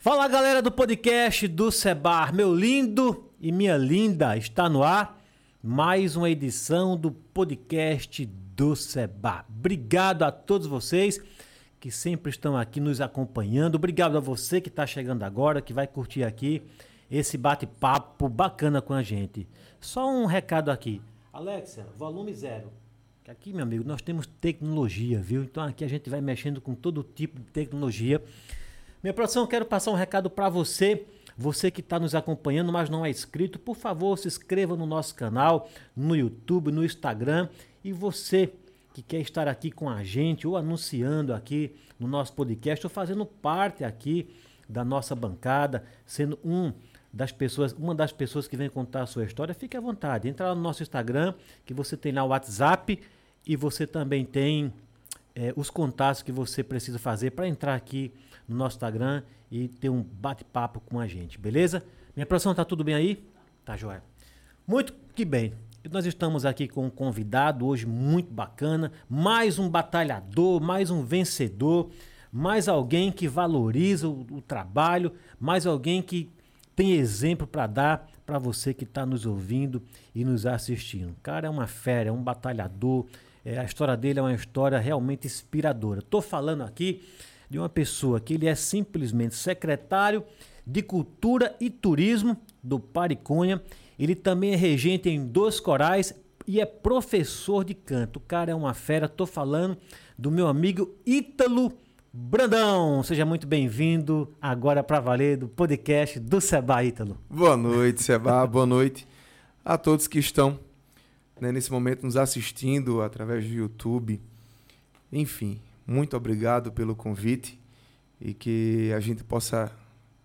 Fala galera do podcast do Sebar, meu lindo e minha linda, está no ar mais uma edição do podcast do Sebar. Obrigado a todos vocês que sempre estão aqui nos acompanhando. Obrigado a você que está chegando agora, que vai curtir aqui esse bate-papo bacana com a gente. Só um recado aqui. Alexia, volume zero. Aqui, meu amigo, nós temos tecnologia, viu? Então aqui a gente vai mexendo com todo tipo de tecnologia. Minha produção, quero passar um recado para você. Você que está nos acompanhando, mas não é inscrito, por favor, se inscreva no nosso canal, no YouTube, no Instagram. E você que quer estar aqui com a gente, ou anunciando aqui no nosso podcast, ou fazendo parte aqui da nossa bancada, sendo um das pessoas, uma das pessoas que vem contar a sua história, fique à vontade. Entra lá no nosso Instagram, que você tem lá o WhatsApp e você também tem é, os contatos que você precisa fazer para entrar aqui no nosso Instagram e ter um bate-papo com a gente, beleza? Minha produção tá tudo bem aí? Tá joia. Muito que bem. Nós estamos aqui com um convidado hoje muito bacana, mais um batalhador, mais um vencedor, mais alguém que valoriza o, o trabalho, mais alguém que tem exemplo para dar para você que está nos ouvindo e nos assistindo. O cara é uma fera, é um batalhador. É, a história dele é uma história realmente inspiradora. Estou falando aqui de uma pessoa que ele é simplesmente secretário de Cultura e Turismo do Pariconha. Ele também é regente em dois corais e é professor de canto. O cara é uma fera. Estou falando do meu amigo Ítalo Brandão. Seja muito bem-vindo agora para valer do podcast do Seba Ítalo. Boa noite, Seba. Boa noite a todos que estão né, nesse momento nos assistindo através do YouTube. Enfim, muito obrigado pelo convite e que a gente possa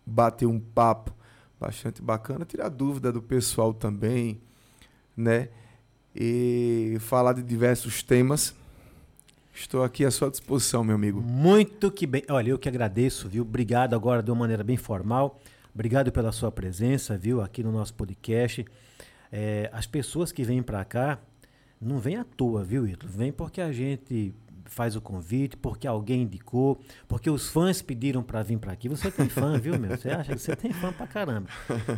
bater um papo bastante bacana, tirar dúvida do pessoal também, né? E falar de diversos temas. Estou aqui à sua disposição, meu amigo. Muito que bem. Olha, eu que agradeço, viu? Obrigado agora de uma maneira bem formal. Obrigado pela sua presença, viu? Aqui no nosso podcast. É, as pessoas que vêm para cá não vêm à toa, viu, Ito? Vêm porque a gente faz o convite, porque alguém indicou, porque os fãs pediram para vir para aqui. Você tem fã, viu, meu? Você acha que você tem fã pra caramba.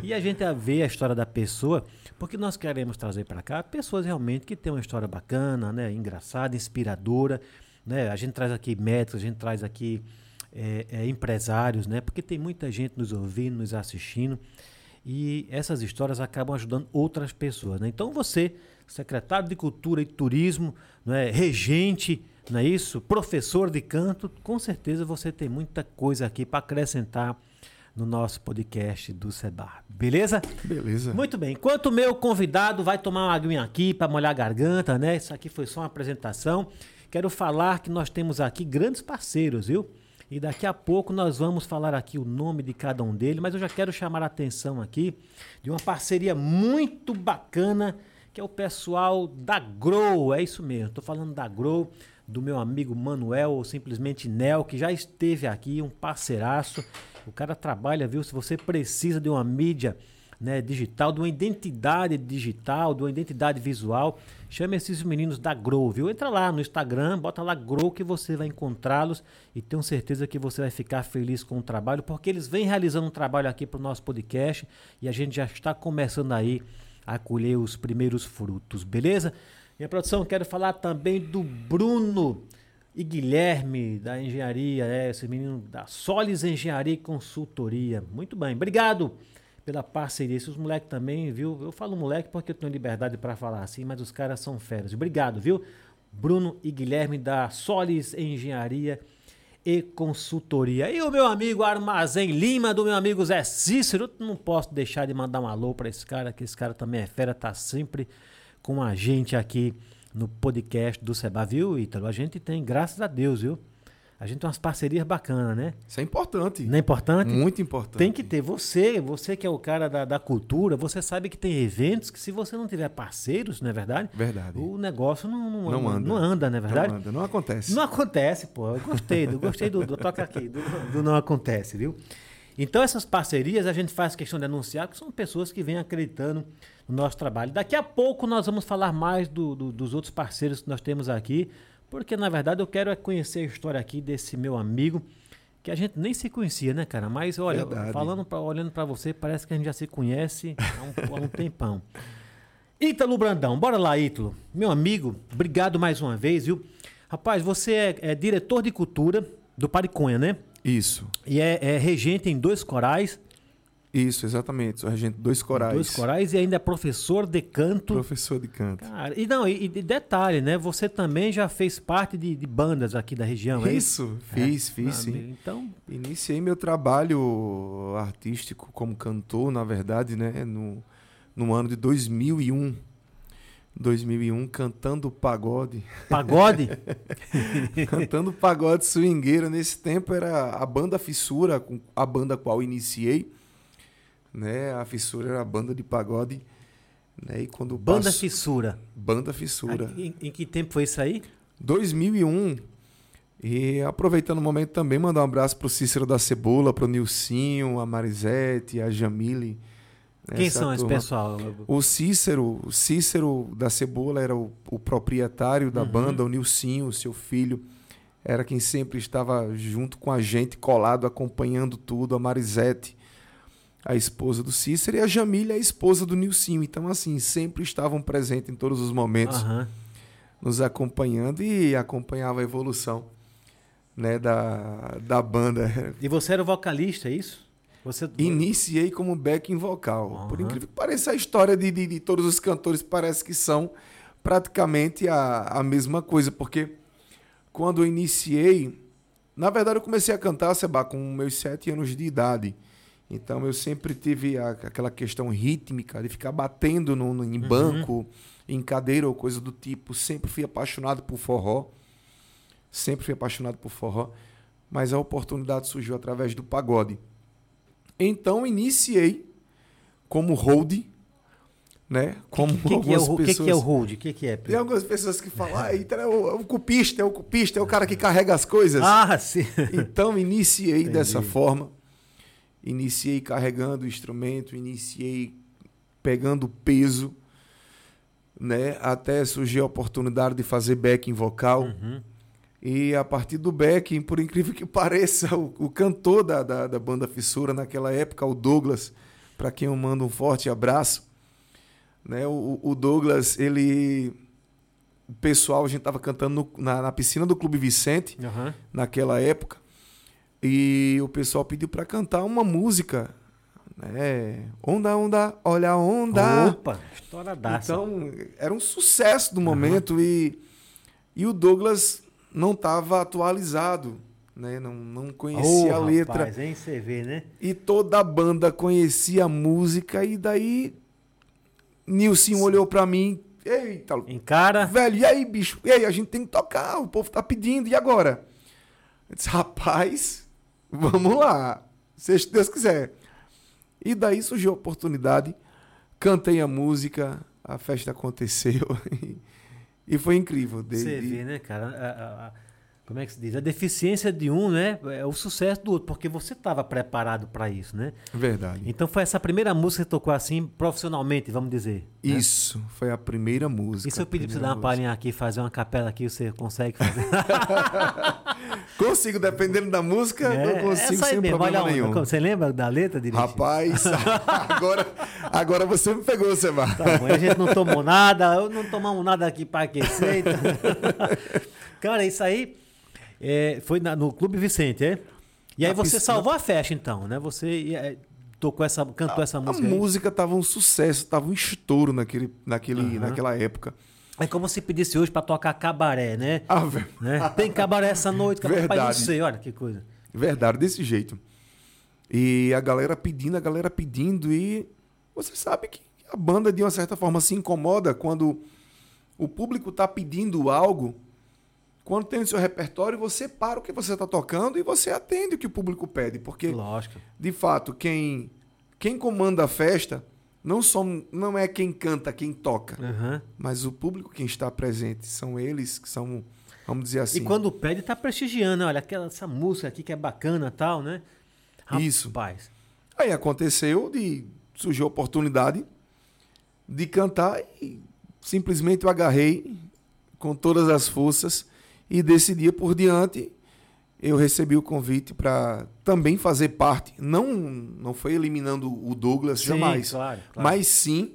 E a gente vê a história da pessoa, porque nós queremos trazer para cá pessoas realmente que têm uma história bacana, né, engraçada, inspiradora, né? A gente traz aqui médicos, a gente traz aqui é, é, empresários, né? Porque tem muita gente nos ouvindo, nos assistindo. E essas histórias acabam ajudando outras pessoas. Né? Então você, secretário de Cultura e Turismo, né, regente não é isso? Professor de canto, com certeza você tem muita coisa aqui para acrescentar no nosso podcast do Sebar. Beleza? Beleza. Muito bem. Enquanto o meu convidado vai tomar uma aguinha aqui para molhar a garganta, né? Isso aqui foi só uma apresentação. Quero falar que nós temos aqui grandes parceiros, viu? E daqui a pouco nós vamos falar aqui o nome de cada um deles, mas eu já quero chamar a atenção aqui de uma parceria muito bacana, que é o pessoal da Grow. É isso mesmo, estou falando da Grow do meu amigo Manuel, ou simplesmente Nel, que já esteve aqui, um parceiraço. O cara trabalha, viu? Se você precisa de uma mídia né, digital, de uma identidade digital, de uma identidade visual, chame esses meninos da Grow, viu? Entra lá no Instagram, bota lá Grow que você vai encontrá-los e tenho certeza que você vai ficar feliz com o trabalho, porque eles vêm realizando um trabalho aqui para o nosso podcast e a gente já está começando aí a colher os primeiros frutos, beleza? Minha produção, quero falar também do Bruno e Guilherme da engenharia, é, esse menino da Solis Engenharia e Consultoria. Muito bem, obrigado pela parceria. Esses moleques também, viu? Eu falo moleque porque eu tenho liberdade para falar assim, mas os caras são feras. Obrigado, viu? Bruno e Guilherme da Solis Engenharia e Consultoria. E o meu amigo Armazém Lima, do meu amigo Zé Cícero. Não posso deixar de mandar um alô para esse cara, que esse cara também é fera, tá sempre com a gente aqui no podcast do Seba, viu, Ítalo? A gente tem, graças a Deus, viu? A gente tem umas parcerias bacanas, né? Isso é importante. Não é importante? Muito importante. Tem que ter. Você, você que é o cara da, da cultura, você sabe que tem eventos que se você não tiver parceiros, não é verdade? Verdade. O negócio não, não, não anda. Não anda, não é verdade? Não anda, não acontece. Não acontece, pô. Eu gostei, do, gostei do, do toca aqui, do, do não acontece, viu? Então essas parcerias a gente faz questão de anunciar que são pessoas que vêm acreditando no nosso trabalho. Daqui a pouco nós vamos falar mais do, do, dos outros parceiros que nós temos aqui, porque na verdade eu quero é conhecer a história aqui desse meu amigo, que a gente nem se conhecia, né, cara? Mas olha, Verdade. falando pra, olhando para você, parece que a gente já se conhece há um, há um tempão. Ítalo Brandão, bora lá, Ítalo. Meu amigo, obrigado mais uma vez, viu? Rapaz, você é, é diretor de cultura do Pariconha, né? Isso, E é, é regente em dois corais, isso, exatamente. Sou regente dois corais. dois corais e ainda é professor de canto. Professor de canto. Cara, e não, e, e detalhe, né? Você também já fez parte de, de bandas aqui da região, é isso? Isso, fiz, fiz Ah, sim. Então, Iniciei meu trabalho artístico como cantor, na verdade, né, no, no ano de 2001. 2001, cantando pagode. pagode? cantando pagode swingueiro. Nesse tempo era a banda Fissura, com a banda qual iniciei. Né? A Fissura era a banda de pagode. Né? E quando Banda passo- Fissura. Banda Fissura. Em, em que tempo foi isso aí? 2001. E aproveitando o momento também, mandar um abraço pro Cícero da Cebola, pro Nilcinho, a Marisete, a Jamile. Quem são esse turma. pessoal? O Cícero, o Cícero da Cebola era o, o proprietário da Uhum. banda, o Nilcinho, seu filho, era quem sempre estava junto com a gente, colado, acompanhando tudo, a Marisete, a esposa do Cícero, e a Jamile, a esposa do Nilcinho. Então, assim, sempre estavam presentes em todos os momentos Aham. nos acompanhando e acompanhava a evolução né, da, da banda. E você era o vocalista, é isso? Você... Iniciei como backing vocal. Por Aham. incrível que pareça, a história de, de, de todos os cantores parece que são praticamente a, a mesma coisa, porque quando eu iniciei, na verdade eu comecei a cantar, Seba, com meus sete anos de idade. Então eu sempre tive a- aquela questão rítmica de ficar batendo no, no- em Uhum. banco, em cadeira ou coisa do tipo. Sempre fui apaixonado por forró. Sempre fui apaixonado por forró. Mas a oportunidade surgiu através do pagode. Então iniciei como hold, né? Como O que, que, é algumas o, o que, pessoas. que é o hold? O que, que é? Tem algumas pessoas que falam, ah, então é o, é o cupista, é o cupista, é o cara que carrega as coisas. Ah, sim. Então iniciei Entendi. dessa forma. Iniciei carregando o instrumento, iniciei pegando peso, né? Até surgiu a oportunidade de fazer backing vocal. Uhum. E a partir do backing, por incrível que pareça, o, o cantor da, da, da banda Fissura naquela época, o Douglas, para quem eu mando um forte abraço, né? O, o Douglas, ele. O pessoal, a gente estava cantando no- na, na piscina do Clube Vicente, Aham. naquela época, e o pessoal pediu para cantar uma música, né? Onda, onda, olha a onda. Opa, história daça. Então, era um sucesso do momento e, e o Douglas não estava atualizado, né? Não, não conhecia Ô, a letra. Rapaz, hein? Você vê, né? E toda a banda conhecia a música e daí Nilson olhou para mim, eita, Encara. velho, e aí, bicho? E aí, a gente tem que tocar, o povo tá pedindo, e agora? Eu disse, rapaz, vamos lá, seja Deus quiser. E daí surgiu a oportunidade, cantei a música, a festa aconteceu e, foi incrível. De- Você de- vê, né, cara? A- a- a- como é que se diz? A deficiência de um, né? É o sucesso do outro, porque você estava preparado para isso, né? Verdade. Então foi essa primeira música que você tocou assim, profissionalmente, vamos dizer. né? Isso, foi a primeira música. E se eu pedir pra você dar uma palhinha aqui, fazer uma capela aqui, você consegue fazer? Consigo, dependendo da música, eu consigo essa aí sem mesmo, olha problema a onda. nenhum. Você lembra da letra, direitinho? Rapaz, agora, agora você me pegou, Seba. Tá bom, a gente não tomou nada, eu não tomamos nada aqui para aquecer. então- Cara, isso aí é, foi na- no Clube Vicente, é? E aí Na você piscina. salvou a festa, então, né? Você é, tocou essa, cantou essa A música. aí. música tava um sucesso, tava um estouro naquele, naquele, Aham. naquela época. É como se pedisse hoje para tocar cabaré, né? Ah, velho. né? Tem cabaré essa noite, cabaré. Rapaz, não Verdade. sei, olha que coisa. Verdade, desse jeito. E a galera pedindo, a galera pedindo, e você sabe que a banda, de uma certa forma, se incomoda quando o público tá pedindo algo. Quando tem o seu repertório, você para o que você tá tocando e você atende o que o público pede. Porque, Lógico. de fato, quem, quem comanda a festa não, são, não é quem canta, quem toca. Aham. Mas o público quem está presente são eles que são, vamos dizer assim. E quando pede, tá prestigiando, né? Olha, aquela, essa música aqui que é bacana e tal, né? Isso. Rapaz. Aí aconteceu de surgiu a oportunidade de cantar e simplesmente eu agarrei com todas as forças e desse dia por diante eu recebi o convite para também fazer parte. Não, não foi eliminando o Douglas Sim, jamais, claro, claro. mas sim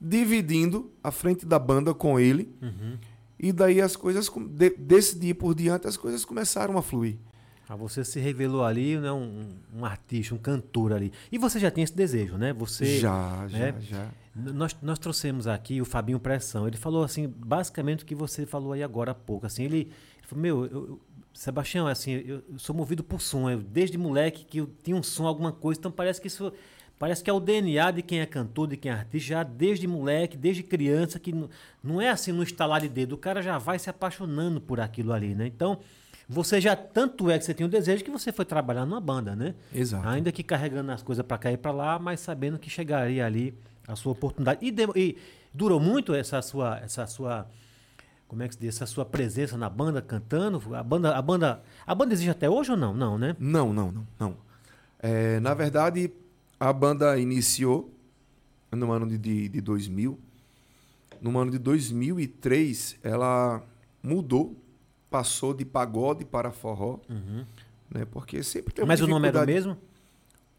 dividindo a frente da banda com ele. Uhum. E daí as coisas, desse dia por diante, as coisas começaram a fluir. Ah, você se revelou ali, né, um, um artista, um cantor ali. E você já tinha esse desejo, né? Você já, já, né? já. N- Nós, nós trouxemos aqui o Fabinho Pressão. Ele falou assim, basicamente o que você falou aí agora há pouco. Assim, ele, falou, meu, eu, eu- Sebastião, assim, eu, eu sou movido por som. Eu, desde moleque que eu tinha um som, alguma coisa. Então parece que isso parece que é o DNA de quem é cantor, de quem é artista, já desde moleque, desde criança, que não é assim no estalar de dedo. O cara já vai se apaixonando por aquilo ali, né? Então você já tanto é que você tinha o desejo que você foi trabalhar numa banda, né? Exato. Ainda que carregando as coisas para cá e para lá, mas sabendo que chegaria ali a sua oportunidade. E, demo- e durou muito essa sua, essa sua, como é que se diz, essa sua presença na banda cantando? A banda, a banda, a banda existe até hoje ou não? Não, né? Não, não, não, não. É, na verdade, a banda iniciou no ano de, de, de 2000. No ano de 2003, ela mudou, passou de pagode para forró, né? Porque sempre teve Mas o nome era o mesmo?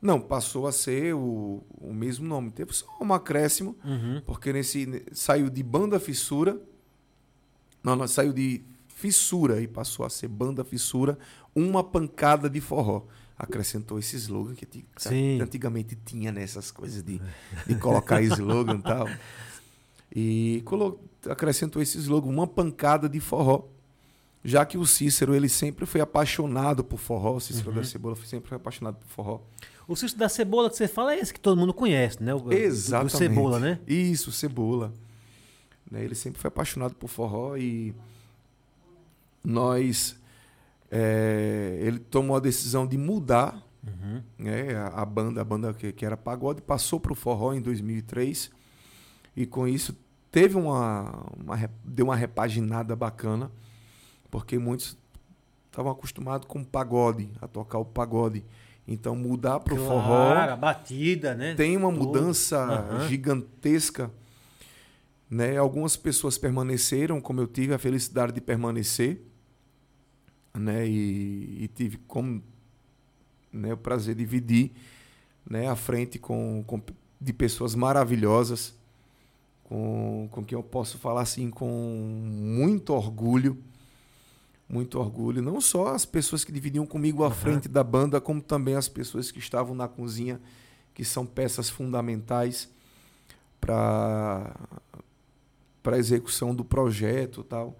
Não, passou a ser o, o mesmo nome. Teve só um acréscimo, Uhum. porque nesse saiu de banda fissura. Não, saiu de fissura e passou a ser banda fissura, uma pancada de forró. Acrescentou esse slogan que Sim. antigamente tinha nessas coisas de, de colocar slogan e tal. E acrescentou esse slogan, uma pancada de forró. Já que o Cícero, ele sempre foi apaixonado por forró, o Cícero Uhum. da Cebola sempre foi apaixonado por forró. O Cício da Cebola que você fala é esse que todo mundo conhece, né? O, Exatamente. Do Cebola, né? Isso, Cebola. Né, Ele sempre foi apaixonado por forró e nós. é, ele tomou a decisão de mudar Uhum. né, a, a banda, a banda que, que era pagode, passou para o forró em 2003 e com isso teve uma, uma deu uma repaginada bacana, porque muitos estavam acostumados com pagode, a tocar o pagode. Então mudar para o forró Claro, a batida, né? tem uma mudança Aham. gigantesca. Né? Algumas pessoas permaneceram, como eu tive a felicidade de permanecer, né? e, e tive como né, o prazer de dividir né, à frente com, com de pessoas maravilhosas, com, com quem eu posso falar assim com muito orgulho, muito orgulho, não só as pessoas que dividiam comigo à Aham. frente da banda, como também as pessoas que estavam na cozinha, que são peças fundamentais para para a execução do projeto, tal.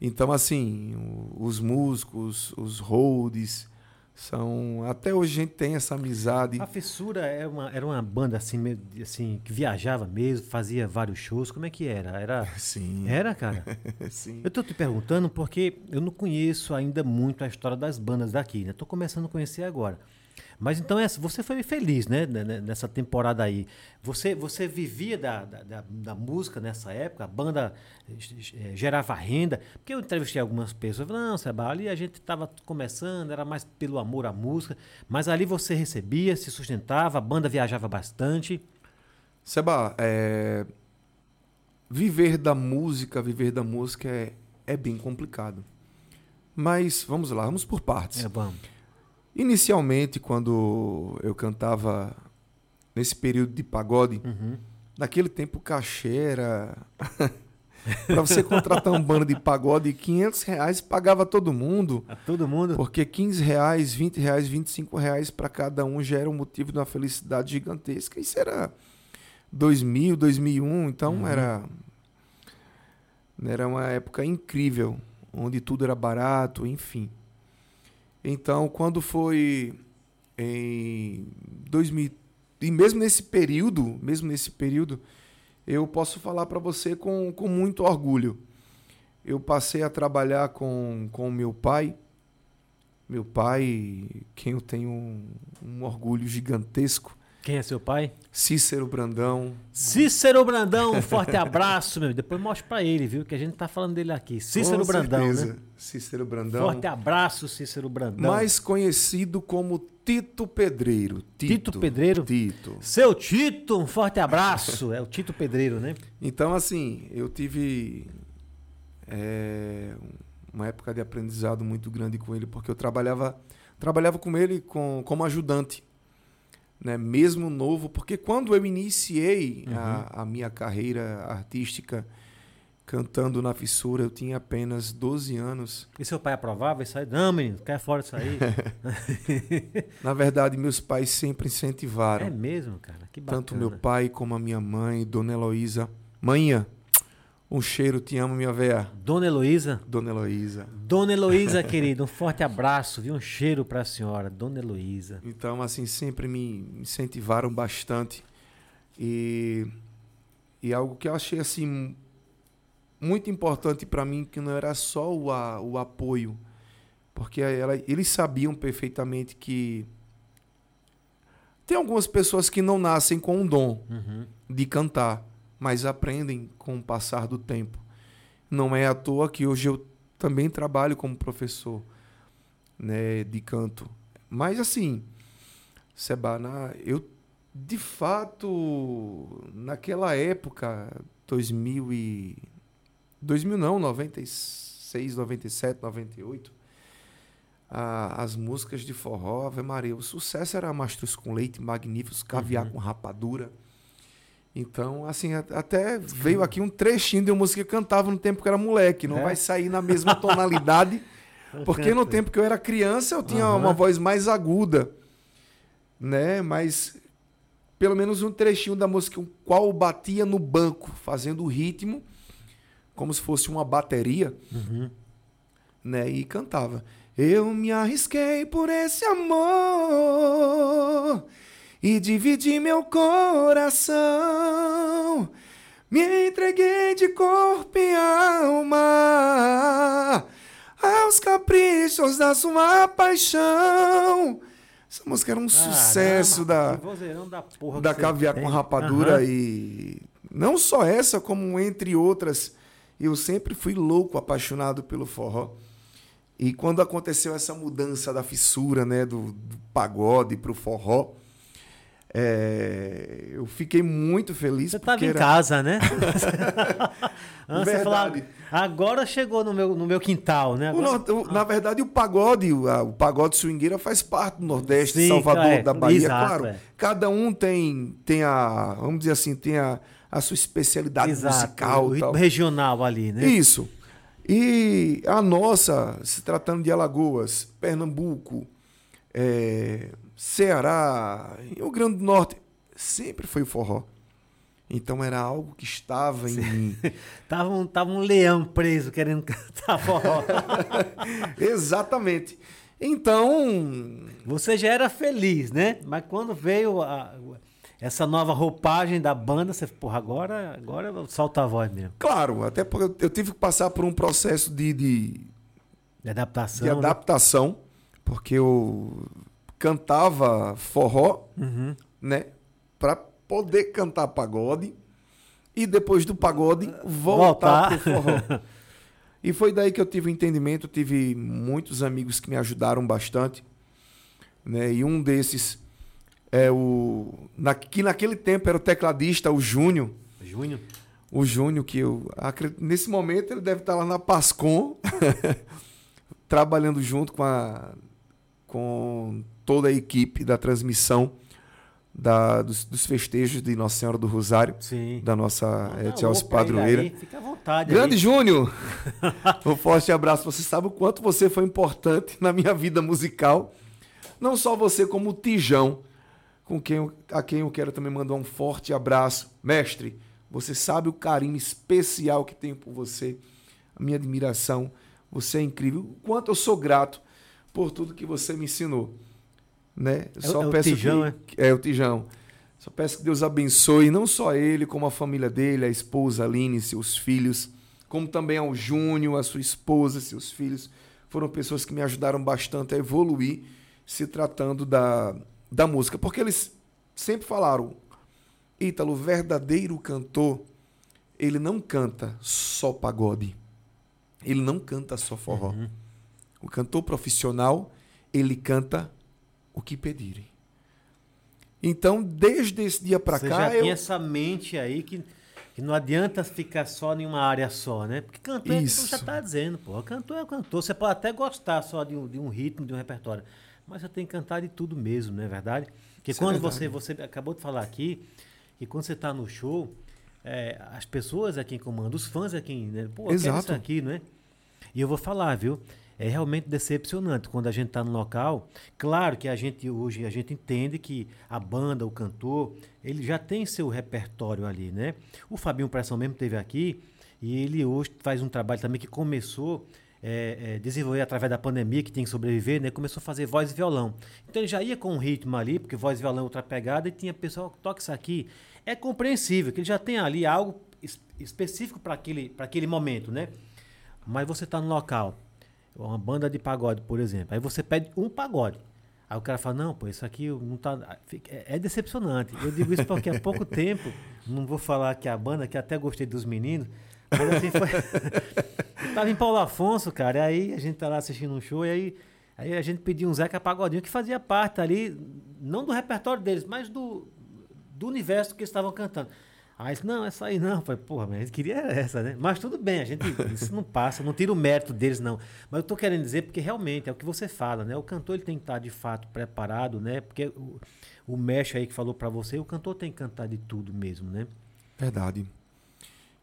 Então assim, os músicos, os holds, são até hoje a gente tem essa amizade. A Fissura era uma, era uma banda assim, meio assim, que viajava mesmo, fazia vários shows. Como é que era? Era, Sim. era cara? Sim. Eu tô te perguntando porque eu não conheço ainda muito a história das bandas daqui, né? Tô começando a conhecer agora. Mas então essa, você foi feliz, né? né, né, Nessa temporada aí. Você, você vivia da, da, da- música nessa época? A banda eh, gerava renda? Porque eu entrevistei algumas pessoas. Não, Seba, ali a gente estava começando, era mais pelo amor à música. Mas ali você recebia, se sustentava, a banda viajava bastante. Seba, é, viver da música, viver da música é, é bem complicado. Mas vamos lá, vamos por partes. É, vamos. Inicialmente, quando eu cantava nesse período de pagode, Uhum. naquele tempo o cachê era. para você contratar um bando de pagode, 500 reais pagava todo mundo. A todo mundo. Porque 15 reais, 20 reais, 25 reais para cada um já era um motivo de uma felicidade gigantesca. Isso era 2000, 2001, então Uhum. era era uma época incrível, onde tudo era barato, enfim. Então, quando foi em 2000 e mesmo nesse período, mesmo nesse período, eu posso falar para você com, com muito orgulho. Eu passei a trabalhar com com meu pai, meu pai, quem eu tenho um, um orgulho gigantesco, Quem é seu pai? Cícero Brandão. Cícero Brandão, um forte abraço, meu. Depois mostra pra ele, viu? Que a gente tá falando dele aqui. Cícero Com Brandão, certeza, né? Cícero Brandão. Forte abraço, Cícero Brandão. mais conhecido como Tito Pedreiro. Tito Pedreiro? Tito. Seu Tito, um forte abraço. É o Tito Pedreiro, né? Então, assim, eu tive é, uma época de aprendizado muito grande com ele, porque eu trabalhava, trabalhava com ele com, como ajudante, né? mesmo novo, porque quando eu iniciei uhum. a, a minha carreira artística cantando na fissura, eu tinha apenas 12 anos. E seu pai aprovava isso aí? Não, menino, quer fora isso aí. na verdade, meus pais sempre incentivaram. É mesmo, cara? Que bacana. Tanto meu pai como a minha mãe, Dona Heloísa. Manhã, um cheiro, te amo, minha véia. Dona Heloísa? Dona Heloísa. Dona Heloísa, querida, um forte abraço, viu? Um cheiro para a senhora, Dona Heloísa. Então, assim, sempre me incentivaram bastante. E, e algo que eu achei, assim, muito importante para mim, que não era só o, a, o apoio, porque ela, eles sabiam perfeitamente que tem algumas pessoas que não nascem com um dom uhum. de cantar mas aprendem com o passar do tempo. Não é à toa que hoje eu também trabalho como professor né, de canto. Mas assim, Seba, na, eu de fato, naquela época, 2000 e 2000 não, 96, 97, 98, a, as músicas de forró, Ave Maria, o sucesso era Mastros com Leite, Magníficos, Caviar uhum. com Rapadura. Então, assim, até veio aqui um trechinho de uma música que eu cantava no tempo que eu era moleque. Não é? vai sair na mesma tonalidade, porque no tempo que eu era criança eu tinha uhum. uma voz mais aguda, né? Mas pelo menos um trechinho da música, o qual batia no banco, fazendo o ritmo, como se fosse uma bateria, uhum. né? E cantava. Eu me arrisquei por esse amor e dividi meu coração. Me entreguei de corpo e alma aos caprichos da sua paixão. Essa música era um sucesso da, da, da Caviar com Rapadura uhum. e não só essa, como entre outras. Eu sempre fui louco, apaixonado pelo forró. E quando aconteceu essa mudança da fissura, né, do, do pagode para o forró, é, eu fiquei muito feliz. Você estava em era... casa, né? você falava, agora chegou no meu, no meu quintal, né? Agora... O, o, na verdade, o pagode, o, o pagode swingueira faz parte do Nordeste, Sim, Salvador, é, da Bahia, exato, claro. É. Cada um tem, tem a, vamos dizer assim, tem a, a sua especialidade exato, musical. O ritmo regional ali, né? Isso. E a nossa, se tratando de Alagoas, Pernambuco, é, Ceará, o Grande Norte, sempre foi o forró. Então era algo que estava em mim. tava, um, tava um leão preso querendo cantar forró. Exatamente. Então. Você já era feliz, né? Mas quando veio a, essa nova roupagem da banda, você, porra, agora, agora solta a voz mesmo. Claro, até porque eu tive que passar por um processo de. de, de adaptação. De adaptação, né? porque eu cantava forró, uhum. né? Para poder cantar pagode e depois do pagode voltar, voltar. pro forró. e foi daí que eu tive o entendimento, tive muitos amigos que me ajudaram bastante, né? E um desses é o na, que naquele tempo era o tecladista, o Júnior. Júnior. O Júnior que eu nesse momento ele deve estar lá na Pascom trabalhando junto com a com toda a equipe da transmissão da, dos, dos, festejos de Nossa Senhora do Rosário, Sim. da nossa ah, Padroeira. Aí, fica à vontade. Grande aí. Júnior, um forte abraço. Você sabe o quanto você foi importante na minha vida musical. Não só você, como o Tijão, com quem, a quem eu quero também mandar um forte abraço. Mestre, você sabe o carinho especial que tenho por você, a minha admiração. Você é incrível. O quanto eu sou grato por tudo que você me ensinou. Né? É, só é peço o Tijão, que, é? É o Tijão. Só peço que Deus abençoe não só ele, como a família dele, a esposa Aline, seus filhos, como também ao Júnior, a sua esposa, seus filhos. Foram pessoas que me ajudaram bastante a evoluir se tratando da, da música. Porque eles sempre falaram, Ítalo, verdadeiro cantor, ele não canta só pagode. Ele não canta só forró. Uhum. O cantor profissional, ele canta o que pedirem. Então, desde esse dia para cá. Já eu... tinha essa mente aí que, Que não adianta ficar só em uma área só, né? Porque cantor é Isso. já está dizendo, pô. Cantor é cantor. Você pode até gostar só de um, de um ritmo, de um repertório. Mas você tem que cantar de tudo mesmo, não é verdade? Porque Isso é quando é verdade. você, você acabou de falar aqui, que quando você está no show, é, as pessoas é quem comanda, os fãs é quem, né? Pô, Exato. isso aqui, não é? E eu vou falar, viu? é realmente decepcionante quando a gente está no local. Claro que a gente hoje a gente entende que a banda, o cantor, ele já tem seu repertório ali, né? O Fabinho Pressão mesmo teve aqui e ele hoje faz um trabalho também que começou é, é, desenvolver através da pandemia, que tem que sobreviver, né? Começou a fazer voz e violão. Então ele já ia com um ritmo ali, porque voz e violão é outra pegada, e tinha pessoal que toca isso aqui. É compreensível que ele já tem ali algo específico para aquele, aquele momento, né? Mas você está no local, uma banda de pagode, por exemplo. Aí você pede um pagode. Aí o cara fala, não, pô, isso aqui não tá. É, é decepcionante. Eu digo isso porque há pouco tempo, não vou falar que a banda, que até gostei dos meninos, mas assim foi. tava em Paulo Afonso, cara, e aí a gente tá lá assistindo um show, e aí, aí a gente pediu um Zeca Pagodinho que fazia parte ali, não do repertório deles, mas do, do universo que eles estavam cantando. Aí disse, não, essa aí não. Eu falei, porra, mas a gente queria essa, né? Mas tudo bem, a gente, isso não passa, não tira o mérito deles, não. Mas eu tô querendo dizer porque realmente é o que você fala, né? O cantor ele tem que estar de fato preparado, né? Porque o, o Mesh aí que falou para você, o cantor tem que cantar de tudo mesmo, né? Verdade.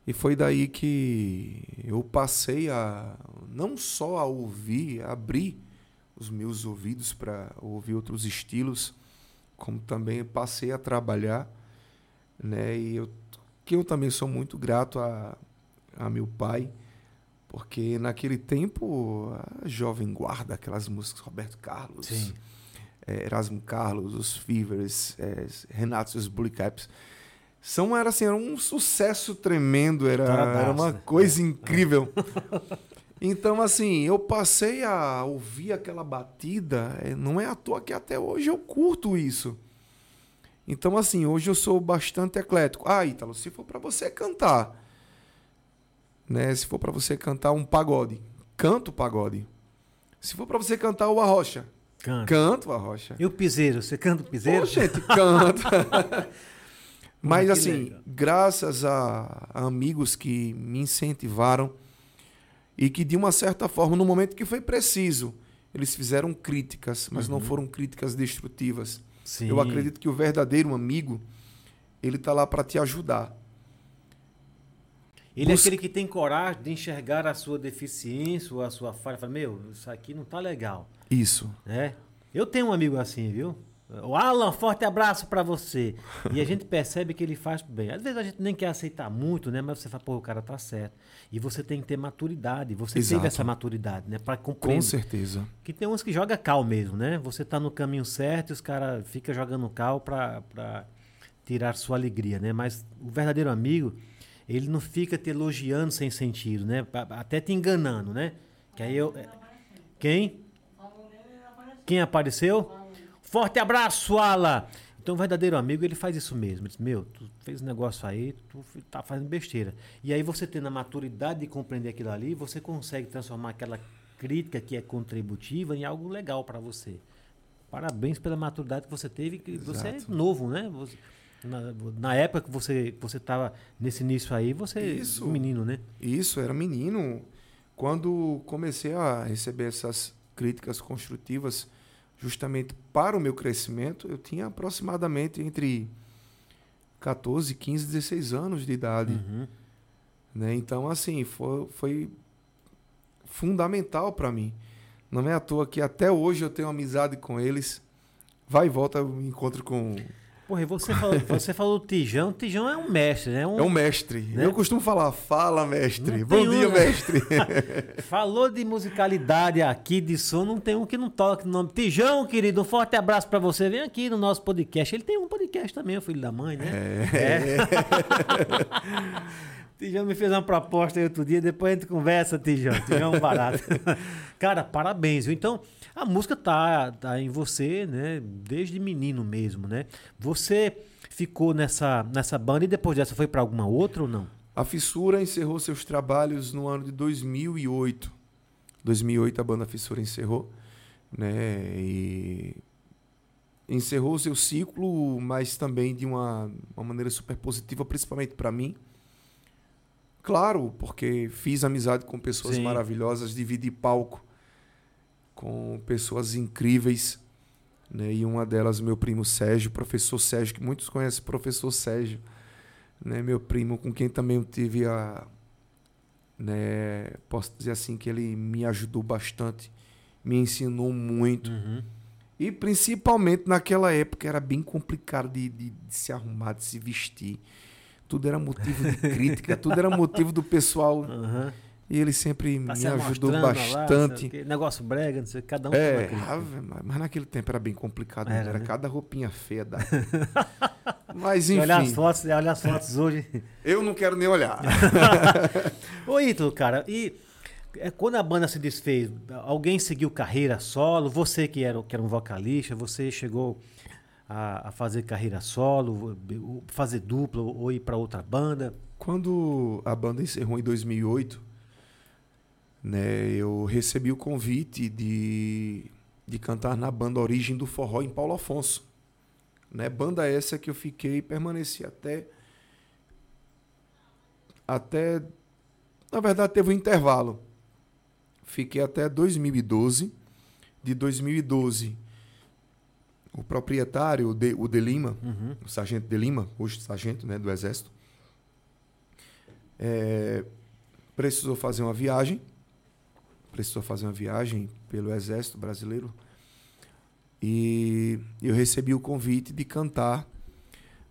E foi daí que eu passei a não só a ouvir, a abrir os meus ouvidos para ouvir outros estilos, como também passei a trabalhar, né? E eu que eu também sou muito grato a, a meu pai, porque naquele tempo a jovem guarda aquelas músicas Roberto Carlos, é, Erasmo Carlos, os Fevers, é, Renato e os Bully Caps, são era assim, era um sucesso tremendo, era, era uma né? coisa é. incrível. Então, assim, eu passei a ouvir aquela batida, é, não é à toa que até hoje eu curto isso. Então, assim, hoje eu sou bastante eclético. Ah, Ítalo, se for para você cantar, né? Se for para você cantar um pagode, canto pagode. Se for para você cantar o arrocha, canto. canto a rocha. E o piseiro, você canta o piseiro? Pô, gente, canta. Mas assim, legal. graças a, a amigos que me incentivaram e que de uma certa forma, no momento que foi preciso, eles fizeram críticas, mas uhum. não foram críticas destrutivas Sim. Eu acredito que o verdadeiro amigo, ele tá lá para te ajudar. Ele é aquele que tem coragem de enxergar a sua deficiência ou a sua falha. Fala, meu, isso aqui não tá legal. Isso. É. Eu tenho um amigo assim, viu? O Alan, forte abraço para você. E a gente percebe que ele faz bem. Às vezes a gente nem quer aceitar muito, né? Mas você fala, pô, o cara tá certo. E você tem que ter maturidade. Você Exato. teve essa maturidade, né? Para compreender. Com certeza. Que tem uns que joga cal mesmo, né? Você tá no caminho certo e os caras ficam jogando cal para tirar sua alegria, né? Mas o verdadeiro amigo, ele não fica te elogiando sem sentido, né? Até te enganando, né? Que aí eu. Quem? Quem apareceu? Forte abraço, Ala! Então, o verdadeiro amigo, ele faz isso mesmo. Ele diz, meu, tu fez um negócio aí, tu tá fazendo besteira. E aí você tendo a maturidade de compreender aquilo ali, você consegue transformar aquela crítica que é contributiva em algo legal para você. Parabéns pela maturidade que você teve, que Exato. você é novo, né? Você, na, na, época que você você estava nesse início aí, você isso, um menino, né? Isso, era menino. Quando comecei a receber essas críticas construtivas, justamente para o meu crescimento, eu tinha aproximadamente entre 14, 15, 16 anos de idade. Uhum. Né? Então, assim, foi, foi fundamental para mim. Não é à toa que até hoje eu tenho amizade com eles. Vai e volta, eu me encontro com Porra, você falou, você falou Tijão, Tijão é um mestre, né? Um, é um mestre. Né? Eu costumo falar, fala, mestre. Bom dia, um, né? mestre. falou de musicalidade aqui, de som, não tem um que não toque no nome. Tijão, querido, um forte abraço para você. Vem aqui no nosso podcast. Ele tem um podcast também, o filho da mãe, né? É. é. Tijão me fez uma proposta aí outro dia, depois a gente conversa, Tijão. Tijão é um barato. Cara, parabéns, viu? Então, a música tá, tá em você, né? Desde menino mesmo, né? Você ficou nessa, nessa banda e depois dessa foi para alguma outra ou não? A Fissura encerrou seus trabalhos no ano de 2008. 2008 a banda Fissura encerrou, né? E encerrou seu ciclo, mas também de uma, uma maneira super positiva, principalmente para mim, Claro, porque fiz amizade com pessoas Sim. maravilhosas, dividi palco com pessoas incríveis. Né? E uma delas, meu primo Sérgio, professor Sérgio, que muitos conhecem, professor Sérgio. Né? Meu primo, com quem também eu tive a. Né? Posso dizer assim, que ele me ajudou bastante, me ensinou muito. Uhum. E principalmente naquela época era bem complicado de, de- de se arrumar, de se vestir. Tudo era motivo de crítica, tudo era motivo do pessoal. Uhum. E ele sempre Tá me se ajudou lá, bastante. o quê, negócio brega, não sei, cada um tem uma é, ave, mas naquele tempo era bem complicado, Era, era, né? cada roupinha feia da. Mas E olhar as enfim, fotos, olhar as fotos hoje. eu não quero nem olhar. Ô, Ítalo, cara, e é, quando a banda se desfez, alguém seguiu carreira solo? Você que era, que era um vocalista, você chegou a, a fazer carreira solo, o- fazer dupla ou, ir pra outra banda? Quando a banda encerrou em 2008, né, eu recebi o convite de, de cantar na banda Origem do Forró em Paulo Afonso. Né, banda essa que eu fiquei e permaneci até. Até. Na verdade, teve um intervalo. Fiquei até 2012. De 2012, o proprietário, o De, o De Lima, Uhum. o sargento de Lima, hoje sargento né, do Exército, é, precisou fazer uma viagem, precisou fazer uma viagem pelo Exército Brasileiro e eu recebi o convite de cantar